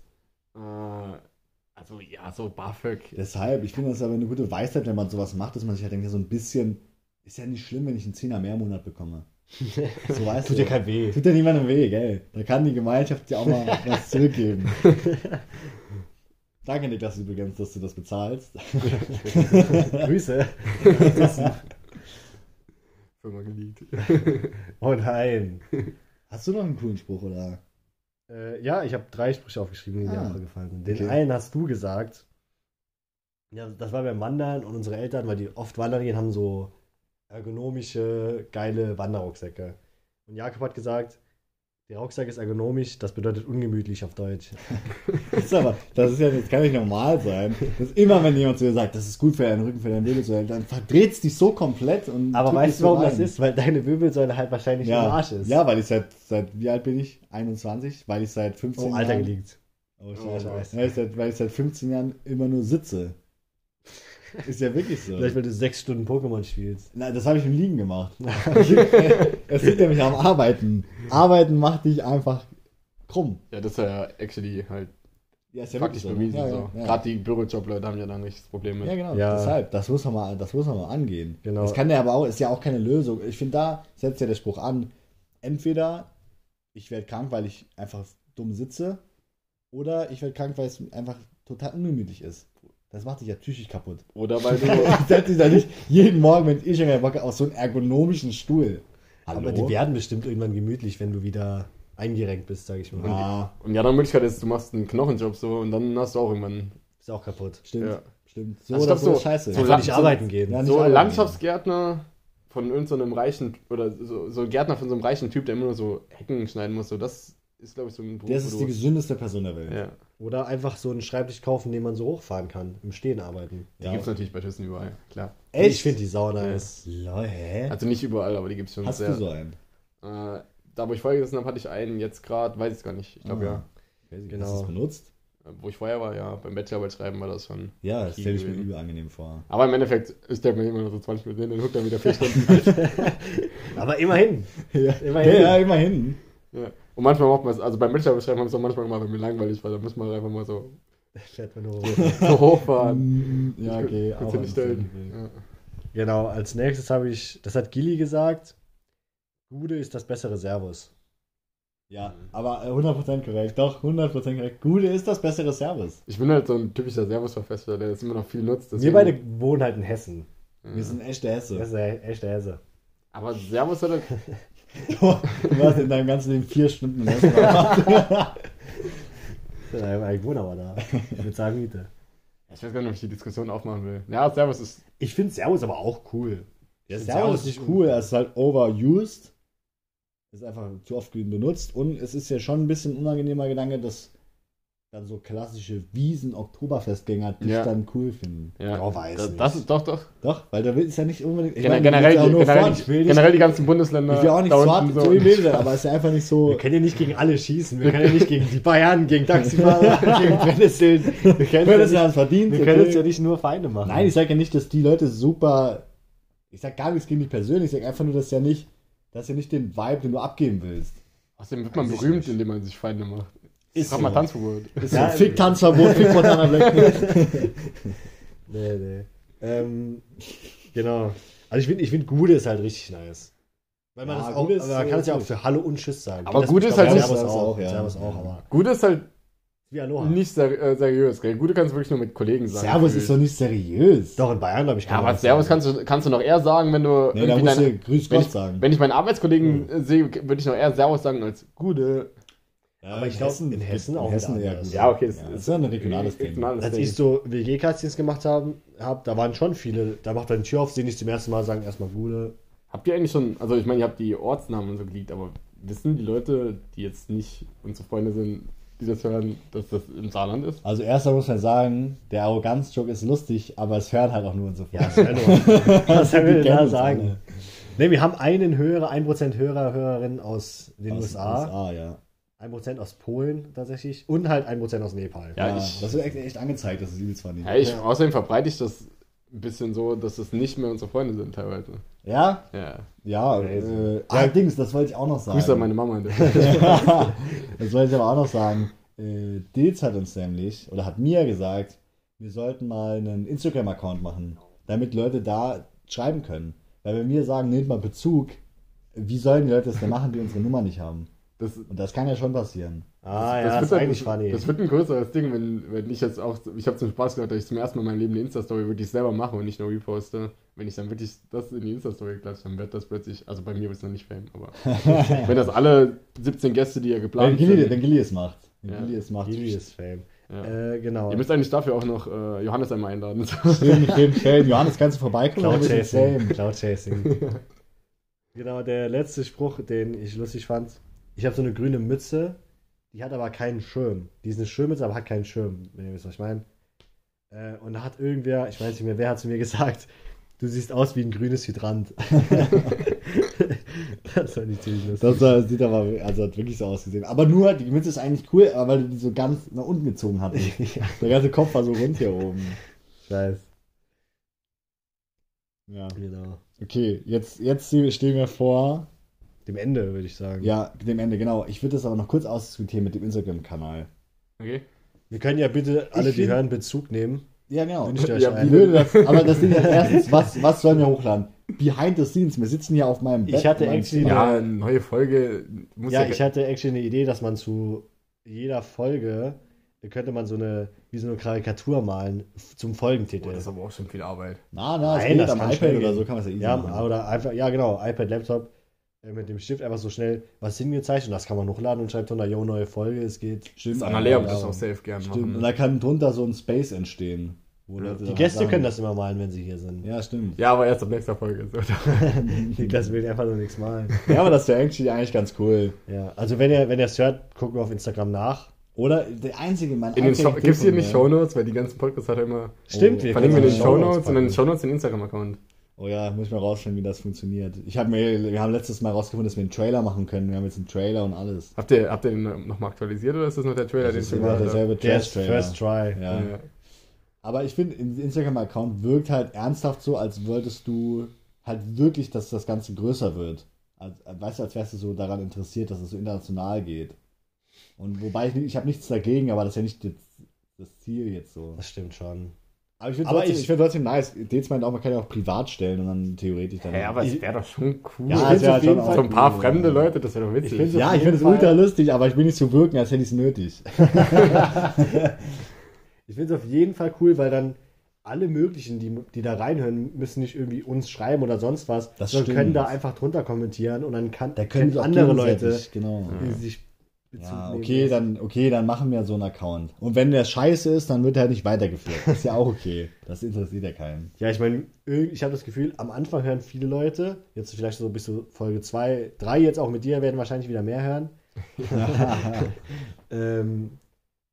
Äh, also ja, so BAföG. Deshalb, ich finde das aber eine gute Weisheit, wenn man sowas macht, dass man sich halt denkt, ja, so ein bisschen, ist ja nicht schlimm, wenn ich einen Zehner mehr im Monat bekomme. So weißt Tut du. dir kein weh. Tut ja niemandem weh, gell? Da kann die Gemeinschaft dir auch mal was zurückgeben. Danke, Niklas, übrigens, dass du das bezahlst. Grüße. Firma geleakt. Oh nein. Hast du noch einen coolen Spruch, oder? Äh, ja, ich habe drei Sprüche aufgeschrieben, die mir Ah. auch gefallen sind. Den Okay. einen hast du gesagt. Ja, das war beim Wandern und unsere Eltern, weil die oft wandern gehen, haben so ergonomische, geile Wanderrucksäcke. Und Jakob hat gesagt, der Rucksack ist ergonomisch, das bedeutet ungemütlich auf Deutsch. Das ist aber, das ist ja, das kann nicht normal sein. Das ist immer, wenn jemand zu dir sagt, das ist gut für deinen Rücken, für deine Wirbelsäule, dann verdreht es dich so komplett und. Aber weißt du, warum so das rein. ist? Weil deine Wirbelsäule halt wahrscheinlich Ja, im Arsch ist. ja, weil ich seit, seit, wie alt bin ich? 21? Weil ich seit 15 oh, Alter Jahren. geliegt. Oh, Oh, scheiße. Ja, weil ich seit 15 Jahren immer nur sitze. Ist ja wirklich so. Vielleicht, weil du sechs Stunden Pokémon spielst. Na, das habe ich im Liegen gemacht. es liegt nämlich am Arbeiten. Arbeiten macht dich einfach krumm. Ja, das ist ja actually halt Ja, ist ja faktisch wirklich bewiesen. Ja, so. ja, ja. Gerade die Bürojobleute haben ja da ein richtiges Problem mit. ja, genau. Ja. Deshalb, das muss man mal, das muss man mal angehen. Genau. Das kann ja aber auch, ist ja auch keine Lösung. Ich finde, da setzt ja der Spruch an. Entweder ich werde krank, weil ich einfach dumm sitze, oder ich werde krank, weil es einfach total ungemütlich ist. Das macht dich ja psychisch kaputt. Oder weil du. Ich setze dich da nicht jeden Morgen, wenn ich schon Bock auf so einen ergonomischen Stuhl. Hallo? Aber die werden bestimmt irgendwann gemütlich, wenn du wieder eingerenkt bist, sag ich mal. Ah, und die andere Möglichkeit ist, du machst einen Knochenjob so und dann hast du auch irgendwann. Ist auch kaputt. stimmt. Ja. Stimmt. So Also glaub, so, so- scheiße. so nicht so- arbeiten gehen. Ja, nicht So arbeiten. Landschaftsgärtner von irgendeinem reichen, oder so, so Gärtner von so einem reichen Typ, der immer nur so Hecken schneiden muss, so das ist, glaube ich, so ein Beruf. Das ist die gesündeste Person der Welt. Ja, Oder einfach so einen Schreibtisch kaufen, den man so hochfahren kann. Im Stehen arbeiten. die Ja. gibt es natürlich bei Thyssen überall, klar. Ich finde die Sau nice. Lol, hä? Also nicht überall, aber die gibt es schon Hast sehr. du so einen? Äh, da, wo ich vorher gesessen habe, hatte ich einen jetzt gerade, weiß ich gar nicht. Ich glaube Ah. ja. Genau. Genau. Hast du es benutzt? Äh, Wo ich vorher war, ja, beim Bachelorarbeit schreiben war das schon. Ja, das stelle ich mir übel angenehm vor. Aber im Endeffekt ist der mir immer nur so 20 Minuten, dann huckt er wieder 4 Stunden. Aber immerhin. Ja, Immerhin. Ja, ja, immerhin. ja. Und manchmal macht man es, also beim Bachelorarbeit schreiben haben es auch manchmal gemacht, wenn mir langweilig war, dann muss man einfach mal so, Fährt man nur so hochfahren. Mm, Ja, okay. Kannst auch du nicht stellen. ein Ja. Genau, als nächstes habe ich, das hat Gilly gesagt, Gude ist das bessere Servus. Ja, aber äh, 100% korrekt. Doch, 100% korrekt. Gute ist das bessere Service. Ich bin halt so ein typischer Servus-Verfester, der das immer noch viel nutzt. Wir beide wohnen halt in Hessen. Wir sind echte Hesse. Das ist ein echter Hesse. Aber Servus hat halt, Du warst in deinem ganzen Leben vier Stunden in Hessen. gemacht. Ich wohne aber da. Ich bezahle Miete. ich weiß gar nicht, ob ich die Diskussion aufmachen will. Ja, Servus ist, Ich finde Servus aber auch cool. Ich find Servus ist nicht cool, er ist halt overused. Ist einfach zu oft benutzt und es ist ja schon ein bisschen ein unangenehmer Gedanke, dass, dann so klassische Wiesen-Oktoberfestgänger dich Ja. dann cool finden. Ja, Oh, weiß das, nicht. das ist doch, doch. Doch, weil da ist ja nicht unbedingt. ich Gen meine, generell, ja generell, nicht- generell die ganzen Bundesländer. Ich will auch nicht unten hart zu ihm sein, aber es ist ja einfach nicht so. Wir können ja nicht gegen alle schießen. Wir können ja nicht gegen die Bayern, gegen Taxifahrer, gegen Brennnesseln. Wir können, es ja verdient. wir können okay. uns ja nicht nur Feinde machen. Nein, ich sage ja nicht, dass die Leute super. Ich sag gar nichts gegen dich persönlich, ich sag einfach nur, dass ja nicht, dass ja nicht den Vibe, den du abgeben willst. Außerdem wird man berühmt, indem man sich Feinde macht. Ist Frag so. mal Tanzverbot. Ist Ja, so Fick Tanzverbot, Fick Montana Black. Nee, nee. Ähm, genau. Also ich finde, ich find Gude ist halt richtig nice. Weil man Ja, das auch, Gude ist aber man kann es ja auch für Hallo und Tschüss sagen. Aber Das- Gude ist halt Servus nicht- auch, auch, ja. Servus auch, aber Gut ist halt wie Aloha. nicht ser äh, seriös, gell? Gute kannst du wirklich nur mit Kollegen sagen. Servus ist doch nicht seriös. Doch, in Bayern, glaube ich, Ja, kann aber man das Servus kannst du, kannst du noch eher sagen, wenn du Nee, da musst deine, du Grüß wenn Gott ich, sagen. wenn ich meinen Arbeitskollegen äh, sehe, würde ich noch eher Servus sagen als Gute. Ja, aber ich glaub, in Hessen auch Hessen eher anders. gut. Ja, okay, es Ja, das ist ja ein regionales Ding. Regionales Als ich so WG-Castings gemacht habe, hab, da waren schon viele, da macht er die Tür auf, sehen ich zum ersten Mal, sagen erstmal Gude. Habt ihr eigentlich schon, also ich meine, ihr habt die Ortsnamen und so geleakt, aber wissen die Leute, die jetzt nicht unsere Freunde sind, die das hören, dass das im Saarland ist? Also erstmal muss man sagen, der Arroganz-Joke ist lustig, aber es hören halt auch nur unsere Ja, das wäre nur. Was soll kennen da sagen? Ne, wir haben einen Hörer, 1% Hörer, Hörerin aus den Aus USA, USA, ja. 1% aus Polen tatsächlich und halt 1% aus Nepal. Ja, Ja, ich- das wird echt, echt angezeigt, dass es übelst war. Ja, ich, außerdem verbreite ich das ein bisschen so, dass es nicht mehr unsere Freunde sind teilweise. Ja? Ja. Ja, äh, allerdings, das wollte ich auch noch sagen. Grüße an meine Mama. das wollte ich aber auch noch sagen. Äh, Dils hat uns nämlich, oder hat mir gesagt, wir sollten mal einen Instagram-Account machen, damit Leute da schreiben können. Weil wenn wir sagen, nehmt mal Bezug, wie sollen die Leute das denn machen, die unsere Nummer nicht haben? Das, Und das kann ja schon passieren. Ah, ja, das, das, wird ist halt- eigentlich das, funny. das wird ein größeres Ding, wenn, wenn ich jetzt auch, ich habe zum Spaß gehört, dass ich zum ersten Mal in meinem Leben eine Insta-Story wirklich selber mache und nicht nur reposte. Wenn ich dann wirklich das in die Insta-Story klatsche, dann wird das plötzlich, also bei mir wird es noch nicht Fame, aber wenn das alle 17 Gäste, die ihr Wenn geplant Gilly, sind, wenn Gilly es macht. Wenn Ja. Gilly es macht. Gili ist Fame. ja. Äh, genau. Ihr müsst eigentlich dafür auch noch äh, Johannes einmal einladen. Stimmt, stimmt, stimmt. Johannes, kannst du vorbeikommen? Cloud Chasing. Cloud Chasing. genau, der letzte Spruch, den ich lustig fand. Ich habe so eine grüne Mütze, die hat aber keinen Schirm. Die ist eine Schirmmütze, aber hat keinen Schirm, wenn ihr wisst, was ich meine. Äh, und da hat irgendwer, ich weiß nicht mehr, wer hat zu mir gesagt, du siehst aus wie ein grünes Hydrant. das fand ich ziemlich lustig. Das sieht aber, also hat wirklich so ausgesehen. Aber nur, die Mütze ist eigentlich cool, aber weil du die so ganz nach unten gezogen hattest. Der ganze Kopf war so rund hier oben. Scheiß. Ja. Genau. Okay, jetzt, jetzt stehen wir vor, Dem Ende, würde ich sagen. ja, dem Ende, genau. Ich würde das aber noch kurz ausdiskutieren mit dem Instagram-Kanal. Okay. Wir können ja bitte alle, die find- hören, Bezug nehmen. Ja, genau. Euch Ja, ein. Ich würde das, aber das Ding ist erstens, was, was sollen wir hochladen? Behind the scenes. Wir sitzen hier auf meinem Bett. Ich hatte actually-. Ja, eine neue Folge muss Ja, ja, ich hatte actually eine Idee, dass man zu jeder Folge könnte man so eine, wie so eine Karikatur malen zum Folgentitel. Oh, das ist aber auch schon viel Arbeit. Na, na, Nein, geht das am kann iPad oder so kann man es ja easy ja, machen. oder einfach, ja genau, iPad, Laptop mit dem Stift einfach so schnell was hingezeichnet und das kann man hochladen und schreibt drunter, yo, neue Folge, es geht. Stimmt, Das ja, Annalea ja, wird das auch safe gern Stimmt. Und machen. da kann drunter so ein Space entstehen. wo Leute Die Gäste sagen- können das immer malen, wenn sie hier sind. Ja, stimmt. Ja, aber erst ab nächster Folge. So. Niklas will einfach nur nichts malen. Ja, aber das wäre eigentlich, eigentlich ganz cool. Ja, also wenn ihr, wenn ihr es hört, guckt mal auf Instagram nach. Oder der einzige, mein In den Show, gibt's hier nicht Shownotes, weil die ganzen Podcasts hat er immer. Stimmt, Oh, wir Verlinken wir in den Shownotes und in den. Shownotes den Instagram-Account. Oh ja, muss ich mal rausfinden, wie das funktioniert. Ich hab mir, wir haben letztes Mal rausgefunden, dass wir einen Trailer machen können. Wir haben jetzt einen Trailer und alles. Habt ihr, habt ihr den nochmal aktualisiert oder ist das nur der Trailer, Das den ist immer derselbe Trash-Trailer. First Try. Ja. Ja. Aber ich finde, im Instagram-Account wirkt halt ernsthaft so, als wolltest du halt wirklich, dass das Ganze größer wird. Als, weißt du, als wärst du so daran interessiert, dass es so international geht. Und wobei ich, ich habe nichts dagegen, aber das ist ja nicht das, das Ziel jetzt so. Das stimmt schon. Aber ich finde trotzdem, ich- ich find trotzdem nice. Dez meint auch, man kann ja auch privat stellen und dann theoretisch dann. Hä, aber es wäre doch schon cool. Ja, es wäre schon Fall so ein paar cool, fremde ja. Leute, das wäre doch witzig. Ich find's Ja, ich finde es ultra lustig, aber ich will nicht so wirken, als hätte ich es nötig. Ich finde es auf jeden Fall cool, weil dann alle möglichen, die, die da reinhören, müssen nicht irgendwie uns schreiben oder sonst was, Das sondern stimmt. können da einfach drunter kommentieren und dann kann, Da können andere Leute, Genau. die sich Bezug Ja, nehmen. okay, dann, okay, dann machen wir so einen Account. Und wenn der scheiße ist, dann wird er halt nicht weitergeführt. Ist ja auch okay. Das interessiert ja keinen. Ja, ich meine, ich habe das Gefühl, am Anfang hören viele Leute, jetzt vielleicht so bis zu Folge 2, 3 jetzt auch mit dir, werden wahrscheinlich wieder mehr hören. ähm,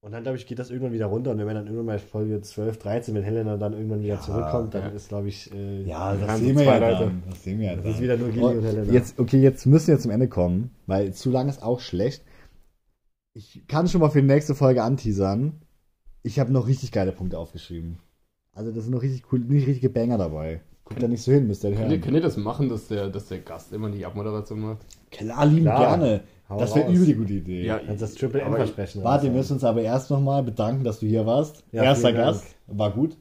Und dann, glaube ich, geht das irgendwann wieder runter. Und wenn wir dann irgendwann mal Folge 12, 13, wenn Helena dann irgendwann wieder Ja, zurückkommt, dann ja. ist, glaube ich, äh, Ja, das sehen wir ja Leute. dann. Das sehen wir ja Das dann. ist wieder nur Gilly und Helena. Jetzt, okay, jetzt müssen wir zum Ende kommen, weil zu lang ist auch schlecht. Ich kann schon mal für die nächste Folge anteasern. Ich habe noch richtig geile Punkte aufgeschrieben. Also das sind noch richtig cool, nicht richtige Banger dabei. Guckt da nicht so hin, müsst ihr Könnt ihr, hören. könnt ihr das machen, dass der, dass der Gast immer die Abmoderation macht? Klar, lieben Klar. gerne. Hau Das wäre übel die gute Idee. Ja, Kannst das Triple Aber- versprechen. Warte, wir müssen uns aber erst nochmal bedanken, dass du hier warst. Ja, Erster vielen Dank. Gast. War gut.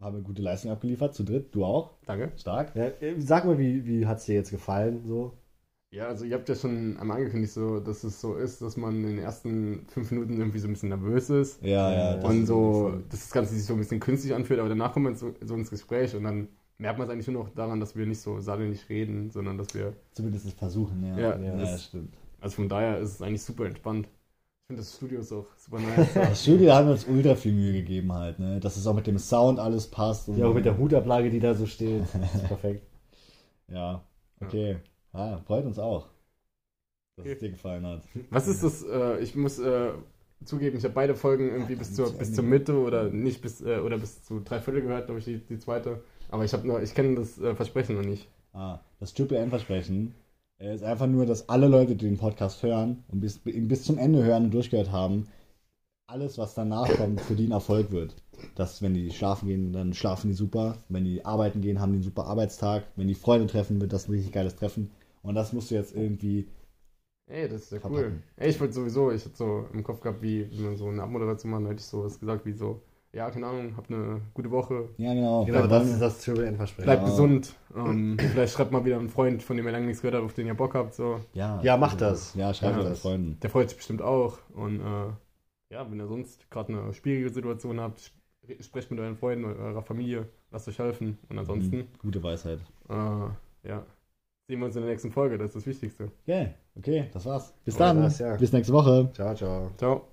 Haben eine gute Leistung abgeliefert. Zu dritt. Du auch. Danke. Stark. Ja, äh, sag mal, wie, wie hat es dir jetzt gefallen? So? Ja, also ihr habt ja schon einmal angekündigt, so, dass es so ist, dass man in den ersten fünf Minuten irgendwie so ein bisschen nervös ist. Ja, ja. das und ist so, so. dass das Ganze sich so ein bisschen künstlich anfühlt, aber danach kommt man so, so ins Gespräch und dann merkt man es eigentlich nur noch daran, dass wir nicht so sattelig reden, sondern dass wir, Zumindest das versuchen, ja. Ja, ja, das- stimmt. also von daher ist es eigentlich super entspannt. Ich finde das Studio ist auch super nice. Das Studio haben wir uns ultra viel Mühe gegeben halt, ne? Dass es auch mit dem Sound alles passt. Und Ja, auch mit der Hutablage, die da so steht. Das ist perfekt. Ja, okay. Ah, freut uns auch, dass es dir gefallen hat. Was ist das? Äh, ich muss äh, zugeben, ich habe beide Folgen irgendwie bis zur, bis zur Mitte oder nicht bis äh, oder bis zu drei Viertel gehört, glaube ich, die, die zweite. Aber ich habe nur, ich kenne das äh, Versprechen noch nicht. Ah, das Triple N-Versprechen äh, ist einfach nur, dass alle Leute, die den Podcast hören und bis, bis zum Ende hören und durchgehört haben, alles, was danach kommt, für die ein Erfolg wird. Dass, wenn die schlafen gehen, dann schlafen die super. Wenn die arbeiten gehen, haben die einen super Arbeitstag. Wenn die Freunde treffen, wird das ein richtig geiles Treffen. Und das musst du jetzt irgendwie. Ey, das ist ja cool. Verpacken. Ey, ich wollte sowieso, ich hatte so im Kopf gehabt, wie, wie man so eine Abmoderation macht, da hätte ich sowas gesagt wie so, ja, keine Ahnung, hab eine gute Woche, Ja, genau. Genau, Dann- das ist das Triple N Versprechen. bleibt gesund. Ähm, vielleicht schreibt mal wieder einen Freund, von dem ihr lange nichts gehört habt, auf den ihr Bock habt. So. ja, Ja, mach das. Ja, schreib Ja, das. Freunden. Der freut sich bestimmt auch. Und äh, ja, wenn ihr sonst gerade eine schwierige Situation habt, sp- sprecht mit euren Freunden, eurer Familie, lasst euch helfen. Und ansonsten, Mhm. Gute Weisheit. äh, ja, sehen wir uns in der nächsten Folge, das ist das Wichtigste. Okay, okay, das war's. Bis Aber dann. das, ja. Bis nächste Woche. Ciao, ciao. Ciao.